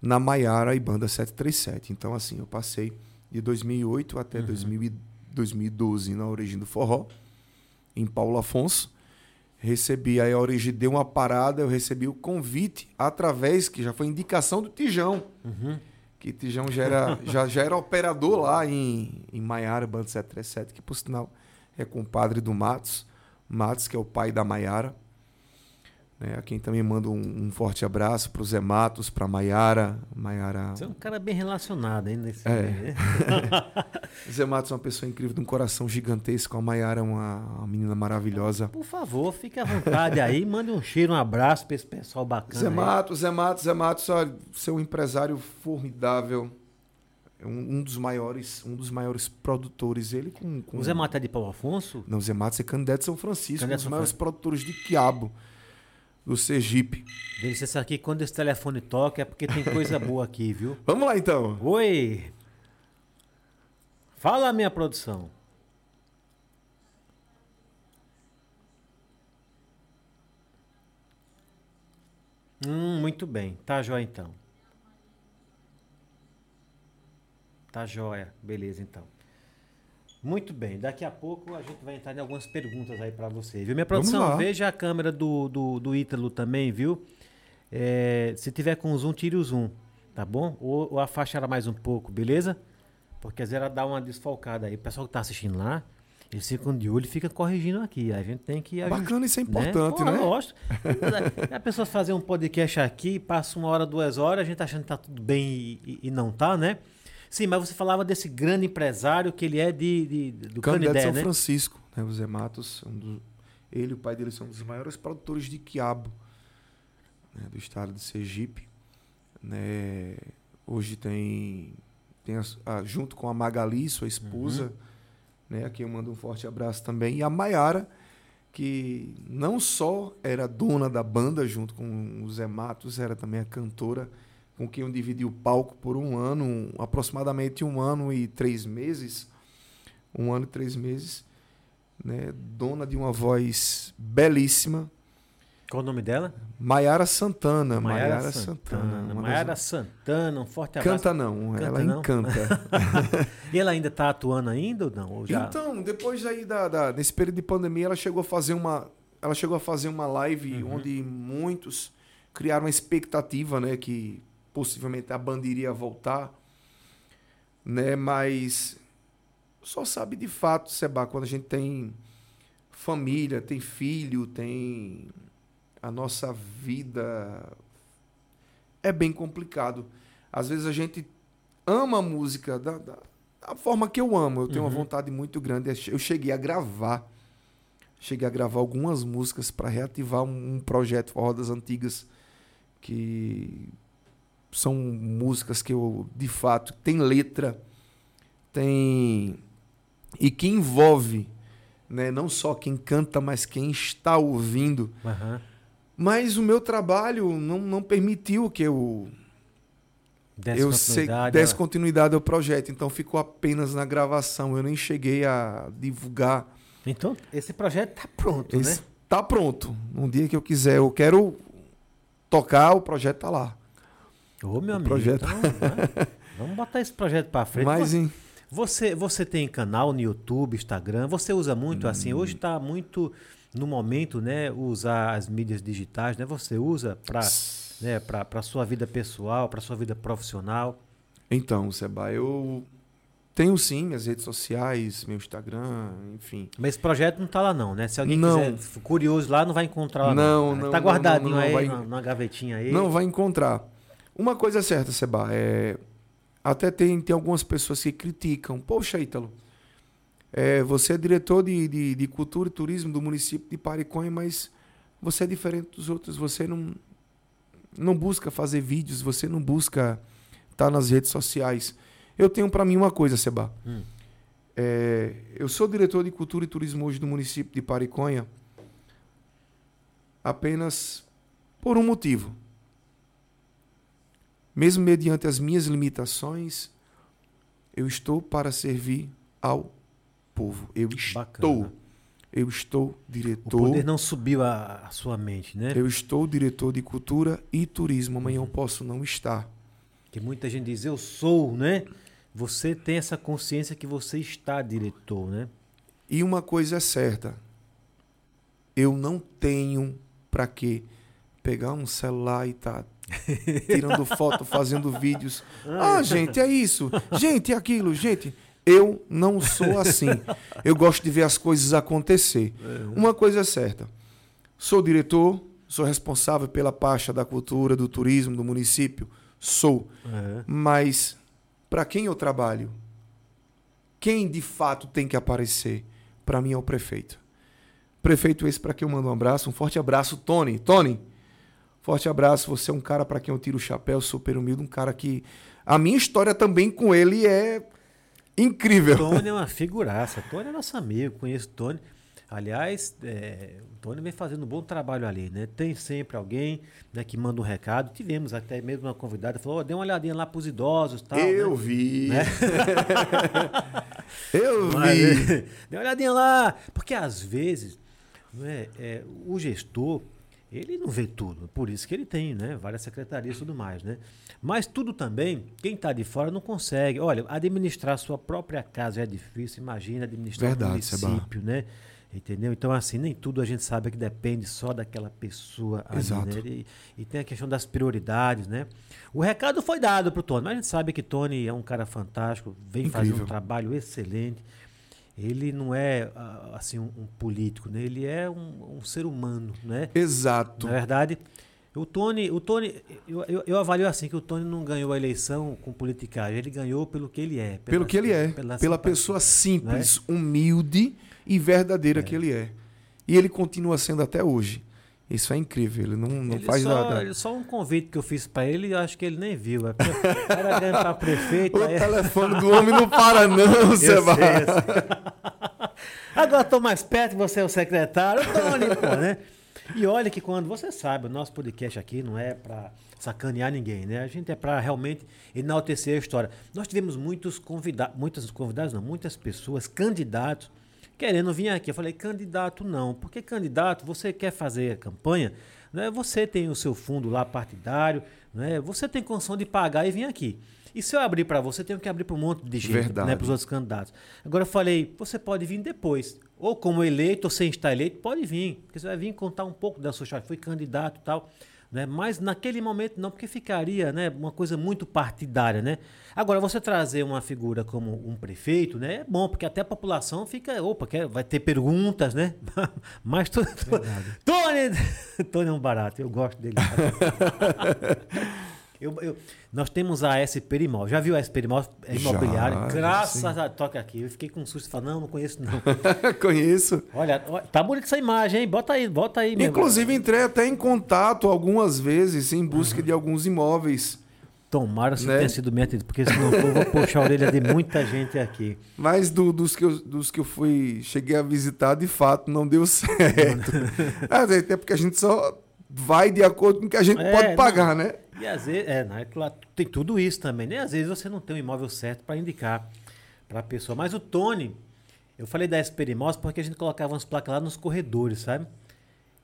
na Maiara e Banda 737. Então, assim, eu passei de 2008 até Uhum. 2000 e 2012 na Origem do Forró, em Paulo Afonso. Recebi aí a Origem, deu uma parada, eu recebi o convite através, que já foi indicação do Tijão, Uhum. que Tijão já era, já, já era operador lá em, em Maiara, Banda 737, que por sinal é compadre do Matos, Matos, que é o pai da Maiara. Né, a quem também manda um, um forte abraço para o Zé Matos, para Maiara. Maiara. Você é um cara bem relacionado ainda. Nesse É. meio, né? Zé Matos é uma pessoa incrível, de um coração gigantesco. A Maiara é uma, uma menina maravilhosa. Por favor, fique à vontade aí, mande um cheiro, um abraço pra esse pessoal bacana. Zé. Matos, Zé Matos, Zé Matos, olha, seu empresário formidável. É um, um dos maiores, um dos maiores produtores. Ele com, com... O Zé Mata é de Paulo Afonso? Não, Zé Matos é candidato de São Francisco, um Candidato dos São maiores Fran- produtores de quiabo do Sergipe. Disse aqui, quando esse telefone toca é porque tem coisa boa aqui, viu? Vamos lá então. Oi! Fala, minha produção. Hum, muito bem. Tá jóia então. Tá jóia. Beleza então. Muito bem. Daqui a pouco a gente vai entrar em algumas perguntas aí pra você, viu? Minha produção, veja a câmera do, do, do Ítalo também, viu? É, se tiver com zoom, tire o zoom, tá bom? Ou, ou afasta ela mais um pouco, beleza? Porque às vezes ela dá uma desfalcada aí. O pessoal que tá assistindo lá, eles ficam de olho e fica corrigindo aqui. A gente tem que. Bacana, isso é importante, Pô, né? Lógico. a pessoa fazer um podcast aqui, passa uma hora, duas horas, a gente tá achando que tá tudo bem e, e- e não tá, né? Sim, mas você falava desse grande empresário que ele é de, de- do Candidato de Canidé, São né? Francisco, né? O Zé Matos, um dos- ele e o pai dele são um dos maiores produtores de quiabo né? do estado de Sergipe. Né? Hoje tem, tem as- a- junto com a Magali, sua esposa, né? a quem eu mando um forte abraço também, e a Maiara, que não só era dona da banda junto com o Zé Matos, era também a cantora com quem eu dividi o palco por um ano, aproximadamente um ano e três meses. Um ano e três meses. Né? Dona de uma voz belíssima. Qual o nome dela? Maiara Santana. Maiara Maiara Santana. Santana. uma das- Maiara Santana, um forte abraço. Canta não, Canta ela não? encanta. E ela ainda tá atuando ainda ou não? Ou já... Então, depois aí da, da- nesse período de pandemia, ela chegou a fazer uma, ela chegou a fazer uma live Uhum. onde muitos criaram uma expectativa, né, que possivelmente a banda iria voltar, né, mas só sabe de fato, Seba, quando a gente tem família, tem filho, tem a nossa vida é bem complicado. Às vezes a gente ama a música da, da, da forma que eu amo. Eu tenho Uhum. uma vontade muito grande. Eu cheguei a gravar. Cheguei a gravar algumas músicas para reativar um, um projeto Forró das Antigas que são músicas que eu, de fato, tem letra, tem e que envolve né, não só quem canta, mas quem está ouvindo. Aham. Mas o meu trabalho não, não permitiu que eu, Desse eu continuidade, desse continuidade ao projeto. Então ficou apenas na gravação. Eu nem cheguei a divulgar. Então, esse projeto tá pronto, Esse né? tá pronto. Um dia que eu quiser, eu quero tocar, o projeto tá lá. Ô, meu O amigo. projeto- então, vamos botar esse projeto pra frente. Mas em, Você, você tem canal no YouTube, Instagram? Você usa muito assim? Hoje está muito no momento, né? Usar as mídias digitais, né? Você usa para né, para sua vida pessoal, para sua vida profissional. então, Seba, eu tenho sim minhas redes sociais, meu Instagram, enfim. Mas esse projeto não tá lá não, né? Se alguém Não. quiser curioso lá, não vai encontrar lá Não, não. não, tá guardadinho não, não, aí vai- na, gavetinha aí. Não vai encontrar. Uma coisa é certa, Seba, é até tem, tem algumas pessoas que criticam. Poxa, Ítalo, é, você é diretor de, de, de cultura e turismo do município de Pariconha, mas você é diferente dos outros. Você não, não busca fazer vídeos, você não busca estar nas redes sociais. Eu tenho para mim uma coisa, Seba. Hum. É, eu sou diretor de cultura e turismo hoje do município de Pariconha apenas por um motivo. Mesmo mediante as minhas limitações, eu estou para servir ao povo. Eu estou. Bacana. Eu estou O diretor. poder não subiu a, a sua mente, né? Eu estou diretor de cultura e turismo. Amanhã Uhum. eu posso não estar. Que muita gente diz, eu sou, né? Você tem essa consciência que você está diretor, né? E uma coisa é certa. Eu não tenho para quê pegar um celular e tá tirando foto, fazendo vídeos. Ah, gente, é isso. Gente, é aquilo, gente. Eu não sou assim. Eu gosto de ver as coisas acontecer. Uma coisa é certa. Sou diretor, sou responsável pela pasta da cultura, do turismo do município. Sou. É. Mas para quem eu trabalho? Quem de fato tem que aparecer? Para mim é o prefeito. Prefeito esse para quem eu mando um abraço, um forte abraço, Tony. Tony, forte abraço. Você é um cara para quem eu tiro o chapéu, super humilde, um cara que a minha história também com ele é incrível. Tony é uma figuraça. Tony é nosso amigo, conheço o Tony. Aliás, é, o Tony vem fazendo um bom trabalho ali, né? Tem sempre alguém né, que manda um recado. Tivemos até mesmo uma convidada, falou, "Ó, dê uma olhadinha lá pros idosos tal. eu né? vi. Né? eu Mas, vi. Dê uma olhadinha lá. Porque às vezes né, é, o gestor, ele não vê tudo. Por isso que ele tem né, várias secretarias e tudo mais. Né? Mas tudo também, quem está de fora não consegue. Olha, administrar sua própria casa é difícil. Imagina administrar Verdade, um Seba. município, né? Entendeu? Então, assim, nem tudo a gente sabe que depende só daquela pessoa ali, Exato. né? E, e tem a questão das prioridades, né? O recado foi dado pro Tony, mas a gente sabe que Tony é um cara fantástico, vem fazendo Incrível. um trabalho excelente. Ele não é, assim, um, um político, né? Ele é um, um ser humano, né? Exato. Na verdade, o Tony, o Tony eu, eu, eu avalio assim que o Tony não ganhou a eleição com politicagem, ele ganhou pelo que ele é. Pelo que ele é. pela Pela, pessoa simples, humilde e verdadeira que ele é. E ele continua sendo até hoje. Isso é incrível. Ele não, não Ele faz só, nada. ele- só um convite que eu fiz pra ele, eu acho que ele nem viu. É cara ganha pra prefeito. O aí- telefone do homem não para, não, Eu Seba. sei, eu sei. Agora estou mais perto, você é o secretário, Tony, pô, né? E olha que quando você sabe, o nosso podcast aqui não é para sacanear ninguém, né? A gente é para realmente enaltecer a história. Nós tivemos muitos convidados, muitas convidados, não, muitas pessoas, candidatos, querendo vir aqui. Eu falei, candidato não, porque candidato, você quer fazer a campanha, né? Você tem o seu fundo lá partidário, né? Você tem condição de pagar e vir aqui. E se eu abrir para você, eu tenho que abrir para um monte de gente, Verdade. né, para os outros candidatos. Agora eu falei, você pode vir depois, ou como eleito, ou sem estar eleito, pode vir, porque você vai vir contar um pouco da sua história, foi candidato e tal, né? Mas naquele momento não, porque ficaria, né, uma coisa muito partidária, né? Agora você trazer uma figura como um prefeito, né, é bom, porque até a população fica, opa, quer, vai ter perguntas, né? Mas tu, tu, Tony, Tony é um barato, eu gosto dele. Eu- eu- nós temos a SP Imóvel. Já viu a SP Imóvel é imobiliária? já Graças sim. a toca aqui. Eu fiquei com um susto. Falei, não, não conheço não. Conheço. Olha, tá bonita essa imagem, hein? Bota aí, bota aí. Inclusive, entrei até em contato algumas vezes em busca de alguns imóveis Tomara se Né? tenha sido atendido, porque se não for, eu vou puxar a orelha de muita gente aqui. Mas do- dos, que eu, dos que eu fui, cheguei a visitar, de fato, não deu certo. Até porque a gente só vai de acordo com o que a gente É, pode não. pagar, né? E às vezes, é, né, tem tudo isso também, né? Às vezes você não tem o imóvel certo para indicar para a pessoa. Mas o Tony, eu falei da Esperimos porque a gente colocava umas placas lá nos corredores, sabe?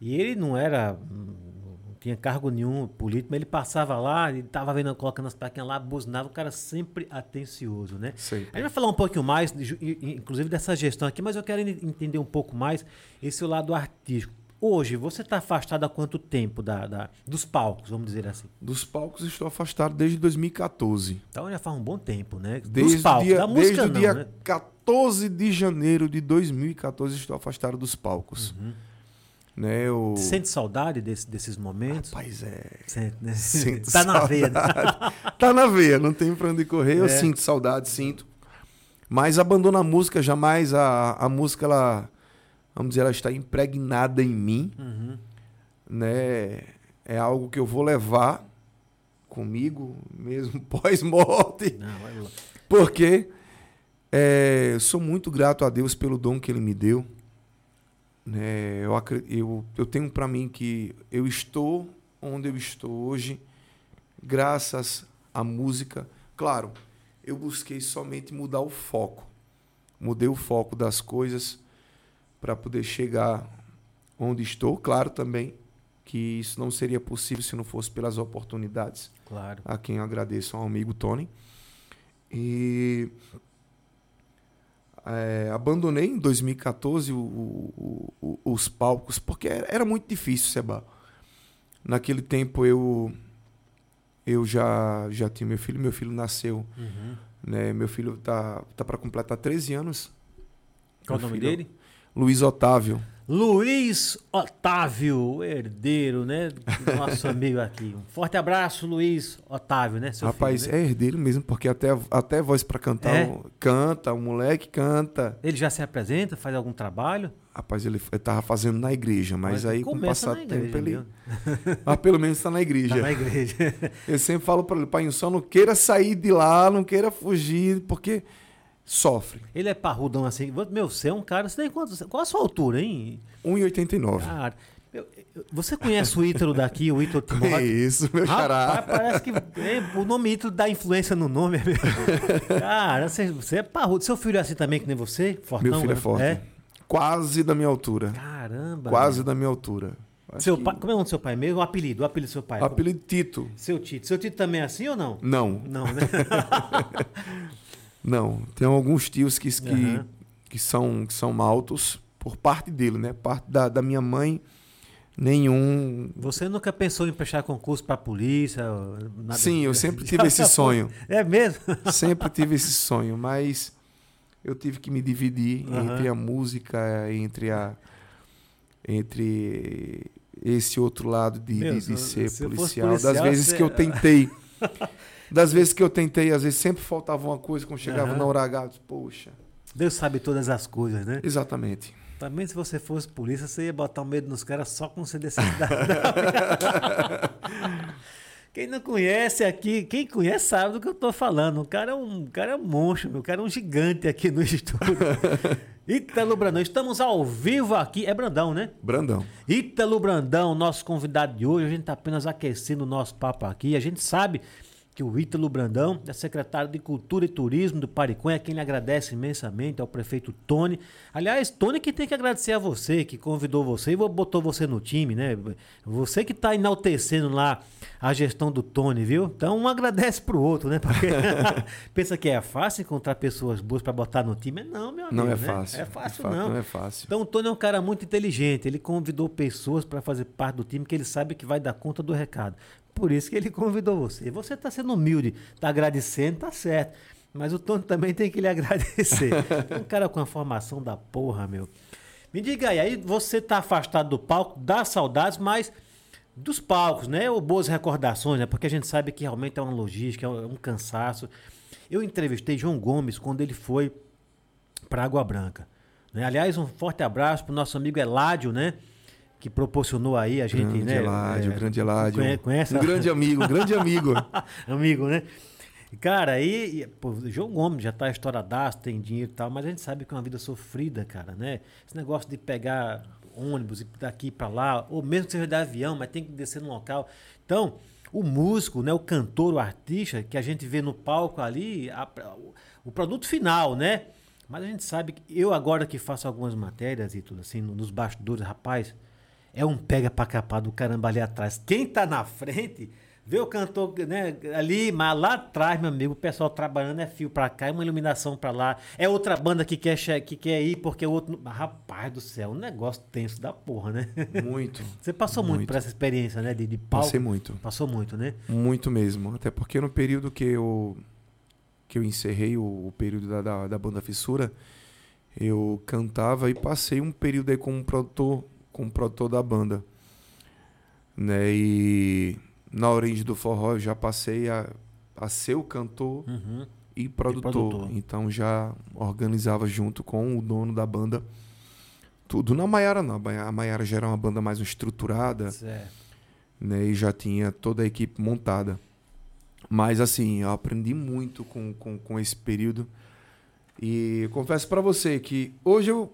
E ele não era, não tinha cargo nenhum político, mas ele passava lá, ele tava vendo, colocando as plaquinhas lá, buzinava, o cara sempre atencioso, né? Sei. A gente vai falar um pouquinho mais, inclusive dessa gestão aqui, mas eu quero en- entender um pouco mais esse lado artístico. Hoje, você está afastado há quanto tempo da, da- dos palcos, vamos dizer assim? Dos palcos estou afastado desde 2014. Então já faz um bom tempo, né? Desde, dos palcos, o dia, da música desde o não, dia né? 14 de janeiro de 2014 estou afastado dos palcos. Uhum. Né, eu... Sente saudade desse- desses momentos? Rapaz, é... Sente, né? Sinto tá na veia. né? tá na veia, não tem pra onde correr. Eu É. sinto saudade, sinto. Mas abandono a música jamais. A, a música, ela, vamos dizer, ela está impregnada em mim. Uhum. Né? É algo que eu vou levar comigo, mesmo pós-morte. Porque é, sou muito grato a Deus pelo dom que Ele me deu. Né? Eu, eu, eu tenho para mim que eu estou onde eu estou hoje, graças à música. Claro, eu busquei somente mudar o foco. Mudei o foco das coisas para poder chegar onde estou. Claro também que isso não seria possível se não fosse pelas oportunidades Claro. a quem eu agradeço ao amigo Tony. E é, abandonei em 2014 o- o- o- os palcos, porque era, era muito difícil, Seba. Naquele tempo eu eu já, já tinha meu filho, meu filho nasceu, Uhum. né? Meu filho tá, tá para completar 13 anos. Qual o nome filho- dele? Luiz Otávio. Luiz Otávio, o herdeiro, né? do Nosso amigo aqui. Um forte abraço, Luiz Otávio, né? Seu Rapaz, filho, né? é herdeiro mesmo, porque até, até voz para cantar, É? o- canta, o moleque canta. Ele já se apresenta, faz algum trabalho? Rapaz, ele, ele tava fazendo na igreja, mas, aí com o passar do tempo ele. Mas pelo menos está na igreja. Tá na igreja. Eu sempre falo para ele, pai, só não queira sair de lá, não queira fugir, porque sofre. Ele é parrudão assim. Meu, você é um cara. Você tem quantos, qual a sua altura, hein? 1,89. Cara, eu- eu- você conhece o Ítalo daqui, o Ítalo é Timóteo? isso, meu Rapaz, xará. parece que é, o nome Ítalo dá influência no nome. meu. Cara, você, você é parrudo. Seu filho é assim também que nem você? Fortão, Meu filho é né? forte. Quase da minha altura. Caramba. Quase meu. da minha altura. Acho Seu que- pai, como é o nome do seu pai mesmo? O apelido, o apelido do seu pai. Apelido Tito. Seu Tito. Seu Tito também é assim ou não? Não, Não, né? não. Tem alguns tios que, que, Aham. que, são, que são altos por parte dele, né? Parte da, da minha mãe, nenhum. Você nunca pensou em prestar concurso pra polícia? nada- Sim, eu sempre tive esse sonho. É mesmo? Sempre tive esse sonho, mas eu tive que me dividir Aham. entre a música, entre a entre esse outro lado de, Meu, de- de ser policial. policial, das vezes você- que eu tentei, das vezes que eu tentei, às vezes sempre faltava uma coisa quando chegava Aham. na hora H, disse, poxa, Deus sabe todas as coisas, né? exatamente. Também se você fosse polícia, você ia botar um medo nos caras só com você descer da... Quem não conhece aqui, quem conhece sabe do que eu tô falando. O cara é um, o cara é um monstro, meu. O cara é um gigante aqui no estúdio. Ítalo Brandão, estamos ao vivo aqui. É Brandão, né? Brandão. Ítalo Brandão, nosso convidado de hoje. A gente está apenas aquecendo o nosso papo aqui. A gente sabe que o Ítalo Brandão é secretário de Cultura e Turismo do Pariconha, a quem ele agradece imensamente ao prefeito Tony. Aliás, Tony que tem que agradecer a você, que convidou você e botou você no time, né? Você que está enaltecendo lá a gestão do Tony, viu? Então um agradece pro outro, né? Porque pensa que é fácil encontrar pessoas boas para botar no time. Não, meu amigo. Não é né? fácil. É fácil, fato, não. não é fácil. Então o Tony é um cara muito inteligente. Ele convidou pessoas para fazer parte do time que ele sabe que vai dar conta do recado. Por isso que ele convidou você. Você está sendo humilde, está agradecendo, tá certo. Mas o Tony também tem que lhe agradecer. Um cara com a formação da porra, meu. Me diga aí, aí você tá afastado do palco, dá saudades, mas dos palcos, né? Ou boas recordações, né? Porque a gente sabe que realmente é uma logística, é um cansaço. Eu entrevistei João Gomes quando ele foi para Água Branca. né? Aliás, um forte abraço para o nosso amigo Eládio, né? Que proporcionou aí a gente, grande né? Eládio, é, grande Eládio. Conhece, conhece um grande amigo, um grande amigo. amigo, né? Cara, aí, pô, João Gomes já tá estouradaço, tem dinheiro e tal, mas a gente sabe que é uma vida sofrida, cara, né? Esse negócio de pegar ônibus e daqui para lá, ou mesmo que seja de avião, mas tem que descer no local. Então, o músico, né, o cantor, o artista que a gente vê no palco ali, a, o produto final, né? Mas a gente sabe que eu agora que faço algumas matérias e tudo assim, nos bastidores, rapaz, é um pega pra capar do caramba ali atrás. Quem tá na frente Vê o cantor né, ali, mas lá atrás, meu amigo, o pessoal trabalhando é fio pra cá, é uma iluminação pra lá. É outra banda que quer, que quer ir porque o outro. Rapaz do céu, um negócio tenso da porra, né? Muito. Você passou muito, muito por essa experiência, né? De, de palco. Passei muito. Passou muito, né? Muito mesmo. Até porque no período que eu, que eu encerrei o, o período da, da, da, banda Fissura, eu cantava e passei um período aí como produtor, como produtor da banda. Né? E na origem do forró eu já passei a, a ser o cantor uhum. e, produtor. e, produtor. Então já organizava junto com o dono da banda tudo. Na Maiara não, a Maiara já era uma banda mais estruturada. Né, e já tinha toda a equipe montada. Mas assim, eu aprendi muito com, com, com esse período. E confesso para você que hoje eu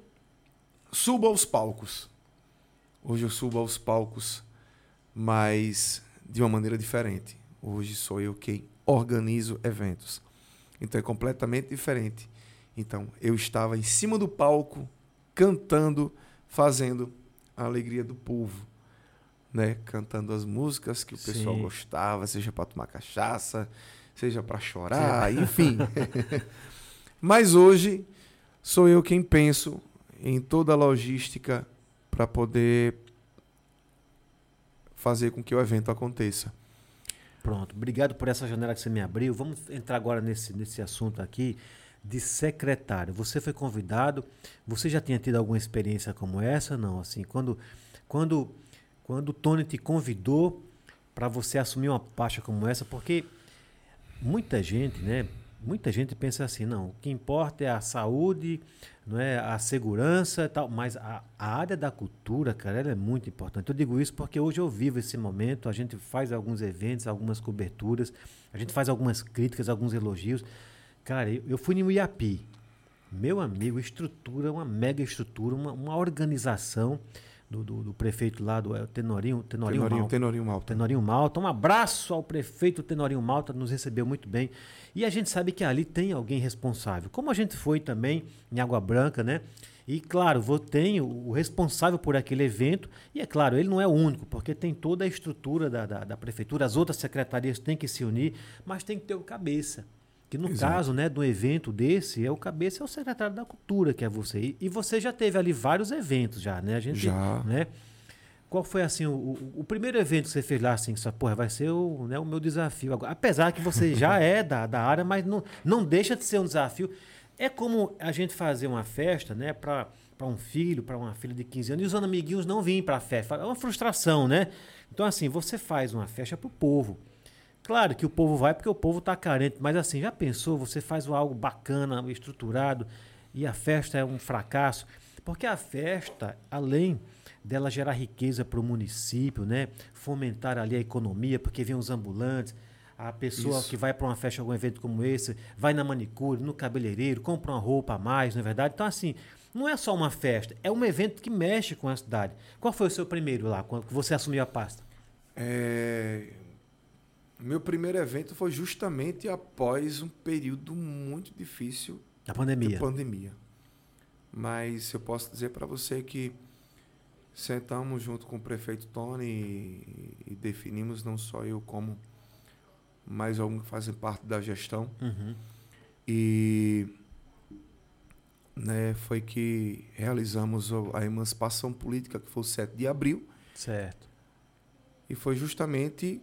subo aos palcos. Hoje eu subo aos palcos, mas de uma maneira diferente. Hoje sou eu quem organizo eventos. Então é completamente diferente. Então eu estava em cima do palco, cantando, fazendo a alegria do povo. Né? Cantando as músicas que o pessoal Sim. gostava, seja para tomar cachaça, seja para chorar, Sim. enfim. Mas hoje sou eu quem penso em toda a logística para poder fazer com que o evento aconteça. Pronto, obrigado por essa janela que você me abriu. Vamos entrar agora nesse, nesse assunto aqui de secretário. Você foi convidado, você já tinha tido alguma experiência como essa? Não, assim, quando quando quando o Tony te convidou para você assumir uma pasta como essa, porque muita gente, né, muita gente pensa assim, não, o que importa é a saúde, não é a segurança e tal, mas a, a área da cultura, cara, ela é muito importante. Eu digo isso porque hoje eu vivo esse momento, a gente faz alguns eventos, algumas coberturas, a gente faz algumas críticas, alguns elogios. Cara, eu, eu fui no Iapi, meu amigo, estrutura, uma mega estrutura, uma, uma organização do, do, do, prefeito lá, do é, Tenorinho, Tenorinho, Tenorinho, Malta. Tenorinho Malta. Tenorinho Malta. Um abraço ao prefeito Tenorinho Malta, nos recebeu muito bem. E a gente sabe que ali tem alguém responsável. Como a gente foi também em Água Branca, né? E claro, tem o responsável por aquele evento, e é claro, ele não é o único, porque tem toda a estrutura da, da, da prefeitura, as outras secretarias têm que se unir, mas tem que ter o cabeça. Que no Exato. caso, né, do evento desse, é o cabeça é o secretário da cultura, que é você. E, e, você já teve ali vários eventos já, né? A gente, já. né? Qual foi assim o, o, o, primeiro evento que você fez lá assim, que porra, vai ser o, né, o meu desafio agora. Apesar que você já é da, da área, mas não, não deixa de ser um desafio. É como a gente fazer uma festa, né, para para um filho, para uma filha de 15 anos, e os amiguinhos não vêm para a festa. É uma frustração, né? Então, assim, você faz uma festa para o povo. Claro que o povo vai porque o povo está carente, mas assim, já pensou? Você faz algo bacana, estruturado, e a festa é um fracasso? Porque a festa, além dela gerar riqueza para o município, né? fomentar ali a economia, porque vem os ambulantes, a pessoa Isso. que vai para uma festa, algum evento como esse, vai na manicure, no cabeleireiro, compra uma roupa a mais, não é verdade? Então, assim, não é só uma festa, é um evento que mexe com a cidade. Qual foi o seu primeiro lá, quando você assumiu a pasta? É, meu primeiro evento foi justamente após um período muito difícil da pandemia. pandemia. Mas eu posso dizer para você que sentamos junto com o prefeito Tony e, e, definimos não só eu como mais alguns que fazem parte da gestão. Uhum. E né, foi que realizamos a emancipação política, que foi o 7 de abril. Certo. E foi justamente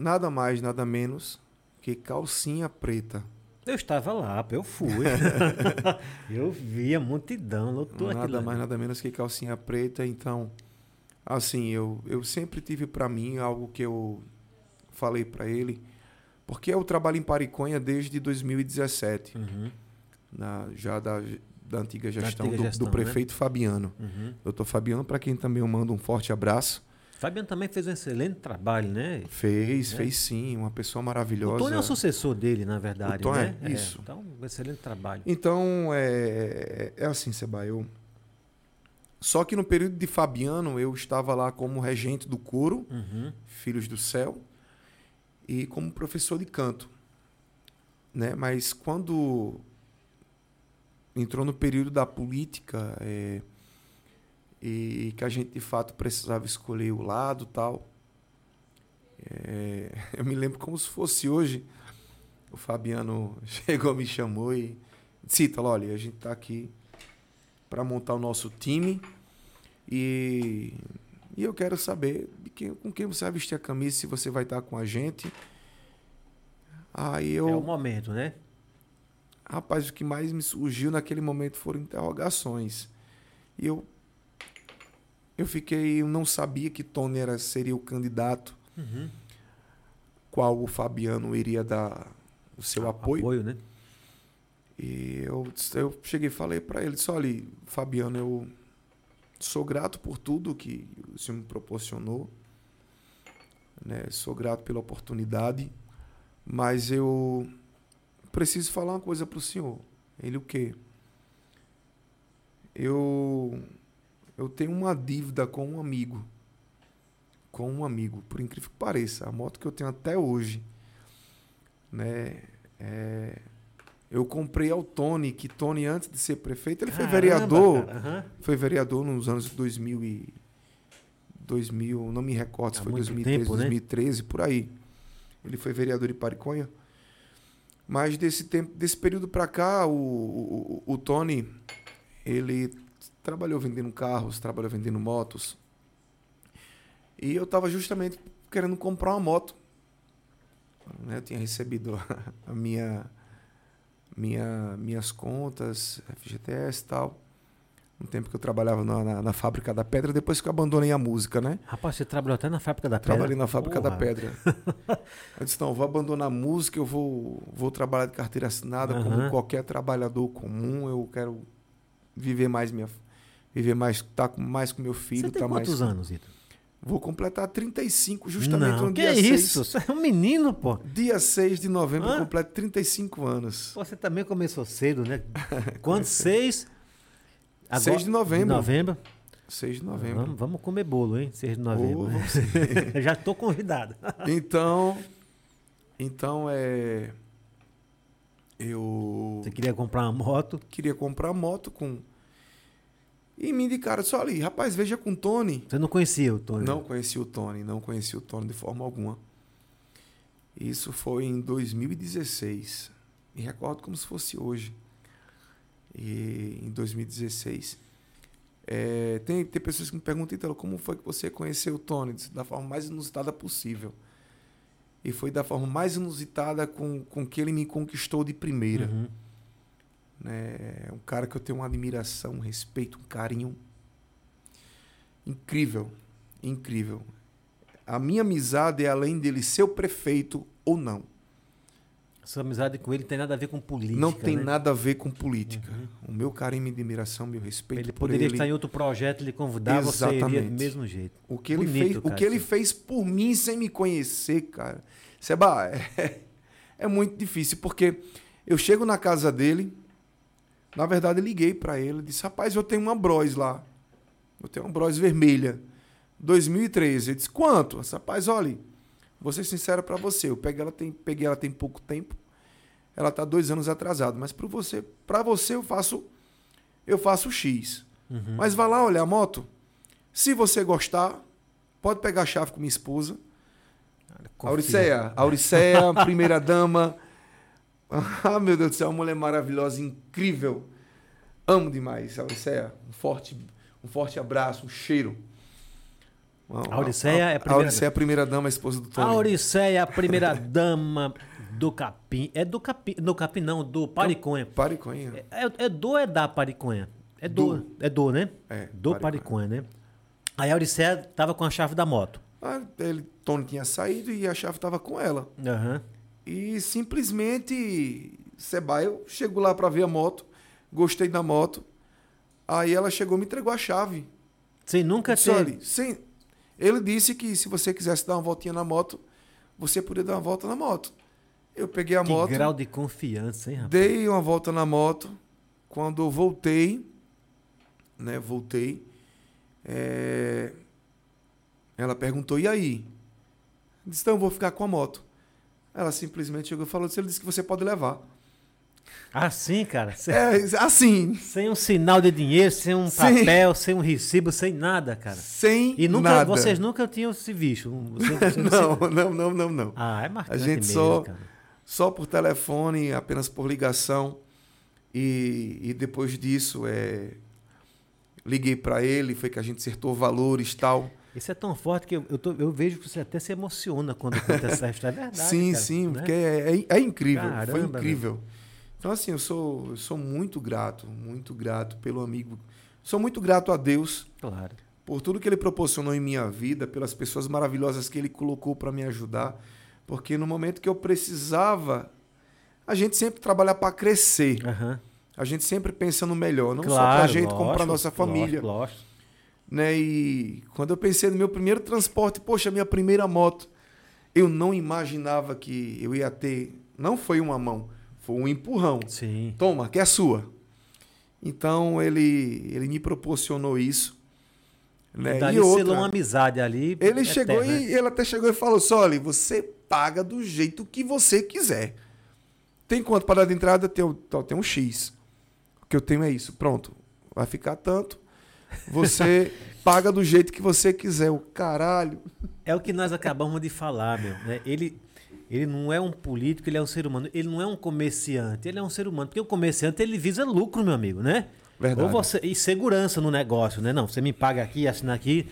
nada mais, nada menos que calcinha preta. Eu estava lá, eu fui. eu vi a multidão, lotou Nada aquilo mais, nada menos que calcinha preta. Então, assim, eu, eu sempre tive para mim algo que eu falei para ele, porque eu trabalho em Pariconha desde 2017. Uhum. Na, já da, da antiga gestão, antiga do, gestão, do né? prefeito Fabiano. Uhum. Doutor Fabiano, para quem também eu mando um forte abraço. Fabiano também fez um excelente trabalho, né? Fez, É. fez sim, uma pessoa O maravilhosa. Tony é o sucessor dele, na verdade, O Tony, né? isso. então, um excelente trabalho. Então, é, é assim, Seba, eu... Só que no período de Fabiano, eu estava lá como regente do coro, Uhum. Filhos do Céu, e como professor de canto. Né? Mas quando entrou no período da política é, e que a gente de fato precisava escolher o lado tal, é, eu me lembro como se fosse hoje. O Fabiano chegou, me chamou e disse: Ítalo, olha, a gente está aqui para montar o nosso time e, e eu quero saber quem- com quem você vai vestir a camisa, se você vai estar com a gente. Aí eu. É o momento, né? Rapaz, o que mais me surgiu naquele momento foram interrogações. E eu eu fiquei, eu não sabia que Tony era seria o candidato Uhum. qual o Fabiano iria dar o seu apoio. Apoio, né? E eu, eu cheguei e falei para ele, disse, olha, Fabiano, eu sou grato por tudo que o senhor me proporcionou, né? Sou grato pela oportunidade, mas eu preciso falar uma coisa para o senhor. Ele o quê? Eu eu tenho uma dívida com um amigo. Com um amigo, por incrível que pareça, a moto que eu tenho até hoje, né? É, eu comprei ao Tony, que Tony, antes de ser prefeito, ele foi Caramba, vereador. cara, aham. Foi vereador nos anos 2000 e 2000, não me recordo se Há foi muito 2013, tempo, né? 2013, por aí. Ele foi vereador de Pariconha. Mas desse tempo, desse período para cá, o, o, o Tony, ele trabalhou vendendo carros, trabalhou vendendo motos. E eu estava justamente querendo comprar uma moto. né? Eu tinha recebido a minha, minha, minhas contas, FGTS e tal. Um tempo que eu trabalhava na, na, na fábrica da pedra, depois que eu abandonei a música, né? Rapaz, você trabalhou até na fábrica da pedra? Trabalhei na fábrica da Porra. pedra. eu disse, não, vou abandonar a música, eu vou, vou trabalhar de carteira assinada como Aham. qualquer trabalhador comum, eu quero viver mais minha viver mais, estar com, mais com meu filho, Você tem tá mais quantos anos, Ito? Vou completar 35 justamente Não, no que dia isso? 6. Você é um menino, pô. Dia 6 de novembro Hã? eu completo 35 anos. Você também começou cedo, né? Quando? Seis? Agora- 6 de novembro. De novembro. 6 de novembro. Vamos, vamos comer bolo, hein? 6 de novembro. Né? Já estou convidado. Então, então é eu Você queria comprar uma moto? queria comprar moto com e me indicaram só ali, rapaz, veja com o Tony. Você não conhecia o Tony? Não conheci o Tony, não conheci o Tony de forma alguma. Isso foi em 2016. Me recordo como se fosse hoje. E em 2016. É, tem, tem pessoas que me perguntam, então, como foi que você conheceu o Tony? Da forma mais inusitada possível. E foi da forma mais inusitada com, com que ele me conquistou de primeira. Uhum. Né? É um cara que eu tenho uma admiração, um respeito, um carinho incrível, incrível. A minha amizade é além dele ser o prefeito ou não. Sua amizade com ele tem nada a ver com política. não tem né? nada a ver com política. O meu carinho, minha admiração, meu respeito Ele poderia ele. estar em outro projeto, ele convidar, você iria do Exatamente. mesmo jeito. O que ele Bonito, fez, o cara, que ele fez por mim sem me conhecer, cara. Seba, é, é muito difícil porque eu chego na casa dele, na verdade liguei pra ele, disse: "Rapaz, eu tenho uma Bros lá. Eu tenho uma Bros vermelha, 2013". Ele disse: "Quanto?". Disse, Rapaz, olha, vou ser sincero pra você, eu peguei ela tem, peguei ela tem pouco tempo. Ela tá dois anos atrasada, mas para você, para você eu faço eu faço X. Uhum. Mas vá lá olhar a moto. Se você gostar, pode pegar a chave com minha esposa. Confia. Auriceia, Auriceia, primeira dama. Ah, meu Deus do céu, uma mulher maravilhosa, incrível. Amo demais, Auriceia. Um forte, um forte abraço, um cheiro. A Auriceia é a primeira Auriceia é a primeira dama, a esposa do A Tony. Auriceia, a primeira dama do Capim. É do Capim, do Capim não, do Pariconha. Pariconha. É, é do ou é da Pariconha? É do, Do. é do, né? É, Do Pariconha, né? Aí a Auriceia tava com a chave da moto. Ah, ele, Tony tinha saído e a chave estava com ela. Aham. E simplesmente, Seba, eu chego lá para ver a moto, gostei da moto. Aí ela chegou e me entregou a chave. Sem nunca Disse, ter. "Olha, sem... Ele disse que se você quisesse dar uma voltinha na moto, você podia dar uma volta na moto. Eu peguei a Que moto, grau de confiança, hein, rapaz? dei uma volta na moto. Quando eu voltei, né? Voltei. é, Ela perguntou, e aí? Eu disse, então eu vou ficar com a moto. Ela simplesmente chegou e falou, ele disse que você pode levar. Assim, cara. Sem, É, assim, sem um sinal de dinheiro, sem um Sim. papel, sem um recibo, sem nada, cara. sem E nunca, nada. vocês nunca tinham se visto. Não, não, não, não, não. Ah, é marcante A gente mesmo, só- cara. Só por telefone, apenas por ligação. E, e depois disso, é, liguei para ele, foi que a gente acertou valores e tal. Isso é tão forte que eu, eu, tô- eu vejo que você até se emociona quando conta essa história. É verdade. sim, cara, sim, né? porque é, é- é incrível, foi Caramba, incrível. Então, assim, eu sou, eu sou muito grato, muito grato pelo amigo. Sou muito grato a Deus Claro. por tudo que ele proporcionou em minha vida, pelas pessoas maravilhosas que ele colocou para me ajudar, porque no momento que eu precisava, a gente sempre trabalha para crescer. Aham. A gente sempre pensa no melhor, não só Claro, para a gente, como para lógico, nossa família. Lógico, lógico. Né? E quando eu pensei no meu primeiro transporte, poxa, minha primeira moto, eu não imaginava que eu ia ter. Não foi uma mão, foi um empurrão. Sim. Toma, que é sua. Então ele, ele me proporcionou isso. Né? Dali E selou outra, uma amizade ali. ele chegou e ele até chegou e falou: Soli, você paga do jeito que você quiser. Tem quanto para dar de entrada? Tem, tem um X. O que eu tenho é isso. Pronto. Vai ficar tanto. Você paga do jeito que você quiser. O caralho. É o que nós acabamos de falar, meu. né? Ele, ele não é um político, ele é um ser humano. Ele não é um comerciante, ele é um ser humano. Porque o comerciante, ele visa lucro, meu amigo, né? Verdade. Ou você, e segurança no negócio, né? Não, você me paga aqui, assina aqui.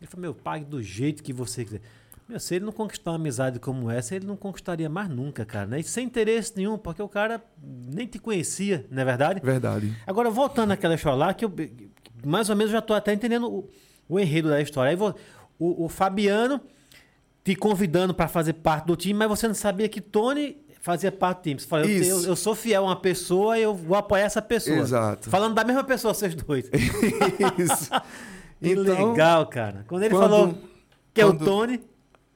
Ele falou, meu, pague do jeito que você quiser. Meu, se ele não conquistar uma amizade como essa, ele não conquistaria mais nunca, cara. Né? E sem interesse nenhum, porque o cara nem te conhecia, não é verdade? Verdade. Agora, voltando àquela história lá, que eu mais ou menos já estou até entendendo o, o enredo da história. Aí vo- o, o Fabiano te convidando para fazer parte do time, mas você não sabia que Tony fazia parte do time. Você falou, eu, eu, eu sou fiel a uma pessoa eu vou apoiar essa pessoa. Exato. Falando da mesma pessoa, vocês dois. Isso. Que Então, legal, cara. Quando ele quando- falou que é o quando- Tony,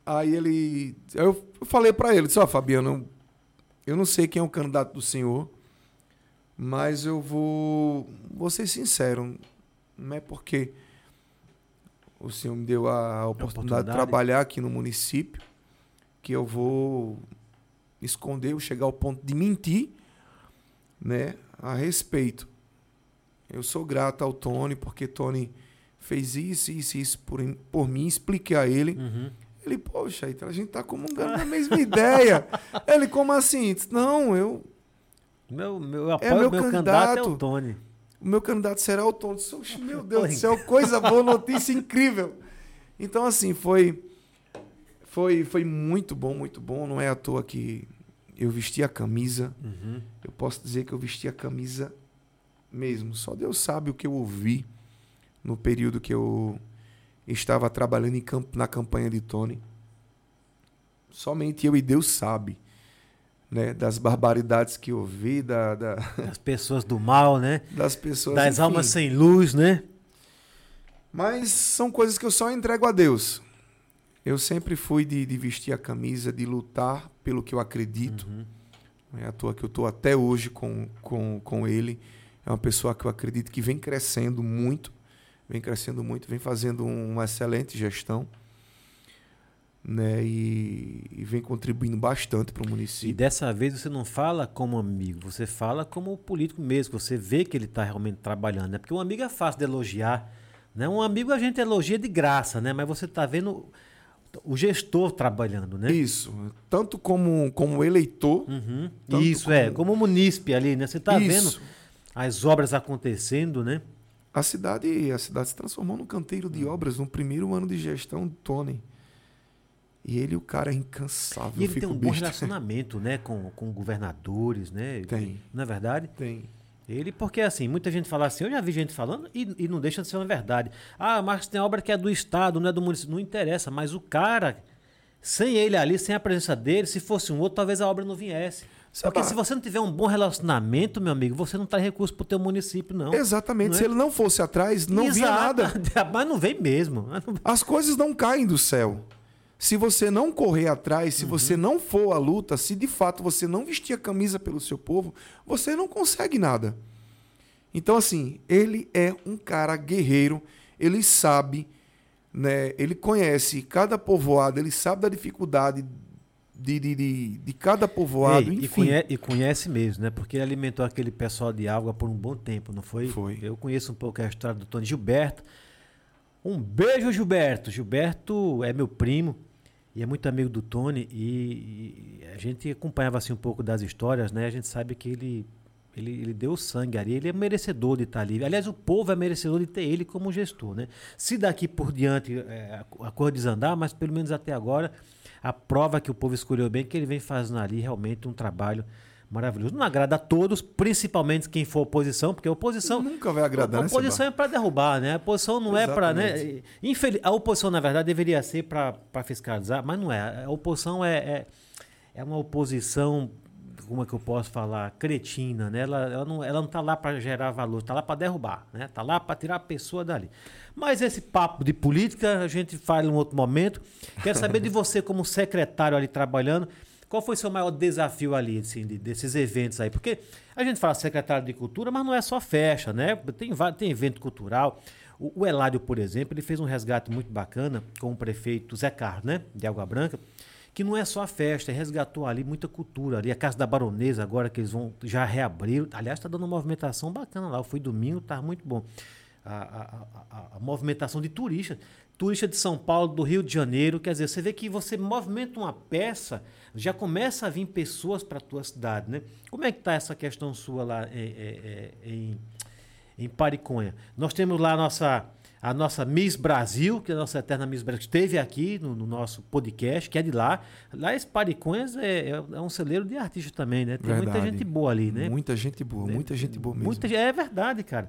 Aí ele. Eu falei para ele, disse, ó, Fabiano, eu não sei quem é o candidato do senhor, mas eu vou. Vou ser sincero. Não é porque o senhor me deu a oportunidade, oportunidade. de trabalhar aqui no município que eu vou esconder, eu chegar ao ponto de mentir, né, a respeito. Eu sou grato ao Tony, porque Tony fez isso, isso, isso por, por mim, expliquei a ele. Uhum. Ele, poxa, então a gente tá comungando a mesma ideia. Ele, como assim? Não, eu, meu, meu apoio, meu meu, candidato é o candidato. Tony. O meu candidato será o Tom. Disse, "Oxe, meu Deus do céu, coisa boa, notícia incrível. Então, assim, foi, foi, foi muito bom, muito bom. Não é à toa que eu vesti a camisa. Uhum. Eu posso dizer que eu vesti a camisa mesmo. Só Deus sabe o que eu ouvi no período que eu estava trabalhando em camp- na campanha de Tony. Somente eu e Deus sabe, né, das barbaridades que ouvi, da, da- As pessoas do mal, né? das pessoas. Das enfim. almas sem luz, né? Mas são coisas que eu só entrego a Deus. Eu sempre fui de, de vestir a camisa, de lutar pelo que eu acredito. Uhum. É à toa que eu estou até hoje com, com, com ele. É uma pessoa que eu acredito que vem crescendo muito, vem crescendo muito, vem fazendo um, uma excelente gestão. Né? E, e vem contribuindo bastante para o E município. dessa vez você não fala como amigo, você fala como político mesmo. Você vê que ele está realmente trabalhando, né? Porque um amigo é fácil de elogiar, né? Um amigo a gente elogia de graça, né? Mas você está vendo o gestor trabalhando, né? Isso. Tanto como, como eleitor. Uhum. Isso é, como- como munícipe ali, né? Você está vendo as obras acontecendo, né? A cidade, a cidade se transformou num canteiro de obras no primeiro ano de gestão do Tony. E ele, o cara, é incansável. E ele tem um bom besta. relacionamento, né, com, com governadores, né? Tem. Não é verdade? Tem. Ele, porque assim, muita gente fala assim, eu já vi gente falando e, e não deixa de ser uma verdade. Ah, mas tem obra que é do Estado, não é do município. Não interessa, mas o cara, sem ele ali, sem a presença dele, se fosse um outro, talvez a obra não viesse. Porque se você não tiver um bom relacionamento, meu amigo, você não traz recurso pro teu município, não. Exatamente. Não é? Se ele não fosse atrás, não vinha Exato. nada. Mas não vem mesmo. As coisas não caem do céu. Se você não correr atrás, se você não for à luta, se de fato você não vestir a camisa pelo seu povo, você não consegue nada. Então, assim, ele é um cara guerreiro, ele sabe, né? Ele conhece cada povoado, ele sabe da dificuldade de, de, de, de cada povoado, Ei, e, enfim. conhece, e conhece mesmo, né? Porque ele alimentou aquele pessoal de água por um bom tempo, não foi? Foi. Eu conheço um pouco a história do Tony Gilberto. Um beijo, Gilberto. Gilberto é meu primo e é muito amigo do Tony. E, e a gente acompanhava assim um pouco das histórias, né? A gente sabe que ele, ele, ele deu sangue ali, ele é merecedor de estar ali. Aliás, o povo é merecedor de ter ele como gestor, né? Se daqui por diante é, a, coisa desandar, mas pelo menos até agora a prova que o povo escolheu bem, que ele vem fazendo ali realmente um trabalho maravilhoso. Não agrada a todos, principalmente quem for oposição, porque a oposição. Nunca vai agradar, a né, oposição é para derrubar, né? A oposição não é para. Né? Exatamente. Infeliz... A oposição, na verdade, deveria ser para fiscalizar, mas não é. A oposição é, é, é uma oposição. Como é que eu posso falar? Cretina, né? Ela, ela não, ela não tá lá para gerar valor, está lá para derrubar, né? Tá lá para tirar a pessoa dali. Mas esse papo de política a gente fala em um outro momento. Quero saber de você como secretário ali trabalhando, qual foi seu maior desafio ali, assim, de- desses eventos aí? Porque a gente fala secretário de cultura, mas não é só festa, né? Tem, tem evento cultural. O, o Eládio, por exemplo, ele fez um resgate muito bacana com o prefeito Zé Carlos, né? De Água Branca, que não é só festa, ele resgatou ali muita cultura. Ali a Casa da Baronesa, agora que eles vão já reabriram. Aliás, está dando uma movimentação bacana lá. Eu fui domingo, tá muito bom. A, a- a- movimentação de turistas. Turista de São Paulo, do Rio de Janeiro. Quer dizer, você vê que você movimenta uma peça, já começa a vir pessoas para a tua cidade, né? Como é que está essa questão sua lá em, em- em, em Pariconha? Nós temos lá a nossa, a nossa Miss Brasil, que é a nossa eterna Miss Brasil, que esteve aqui no, no nosso podcast, que é de lá. Lá esse Pariconhas é, é- é um celeiro de artistas também, né? Tem muita Verdade. gente boa ali, né? Muita gente boa, muita gente boa mesmo. Muita, é verdade, cara.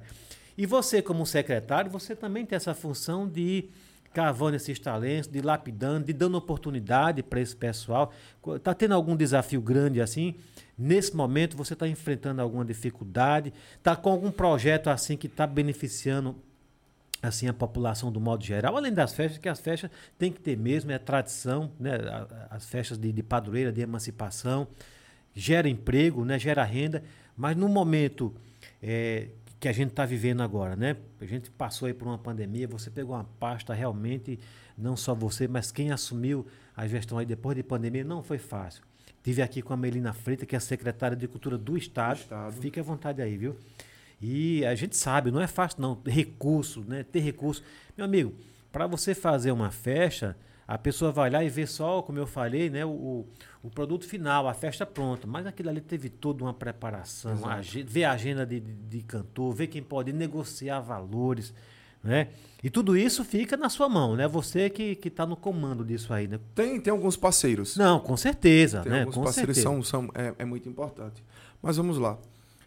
E você, como secretário, você também tem essa função de cavando esses talentos, de lapidando, de dando oportunidade para esse pessoal. Está tendo algum desafio grande assim? Nesse momento, você está enfrentando alguma dificuldade? Está com algum projeto assim que está beneficiando assim a população do modo geral, além das festas, que as festas tem que ter mesmo, é tradição, né? As festas de, de padroeira, de emancipação, gera emprego, né? gera renda, mas no momento é, que a gente está vivendo agora, né? A gente passou aí por uma pandemia, você pegou uma pasta realmente, não só você, mas quem assumiu a gestão aí depois de pandemia, não foi fácil. Tive aqui com a Melina Freitas, que é a secretária de Cultura do Estado. Estado. Fique à vontade aí, viu? E a gente sabe, não é fácil não, recurso, né? Ter recurso. Meu amigo, para você fazer uma festa, a pessoa vai lá e vê só, como eu falei, né, o, o- produto final, a festa pronta. Mas aquilo ali teve toda uma preparação, a agen- ver a agenda de, de, de cantor, ver quem pode negociar valores, né? E tudo isso fica na sua mão, né? Você que que está no comando disso aí, né? Tem, tem alguns parceiros. Não, com certeza, Tem né? alguns Com parceiros certeza. são, são é, é muito importante. Mas vamos lá.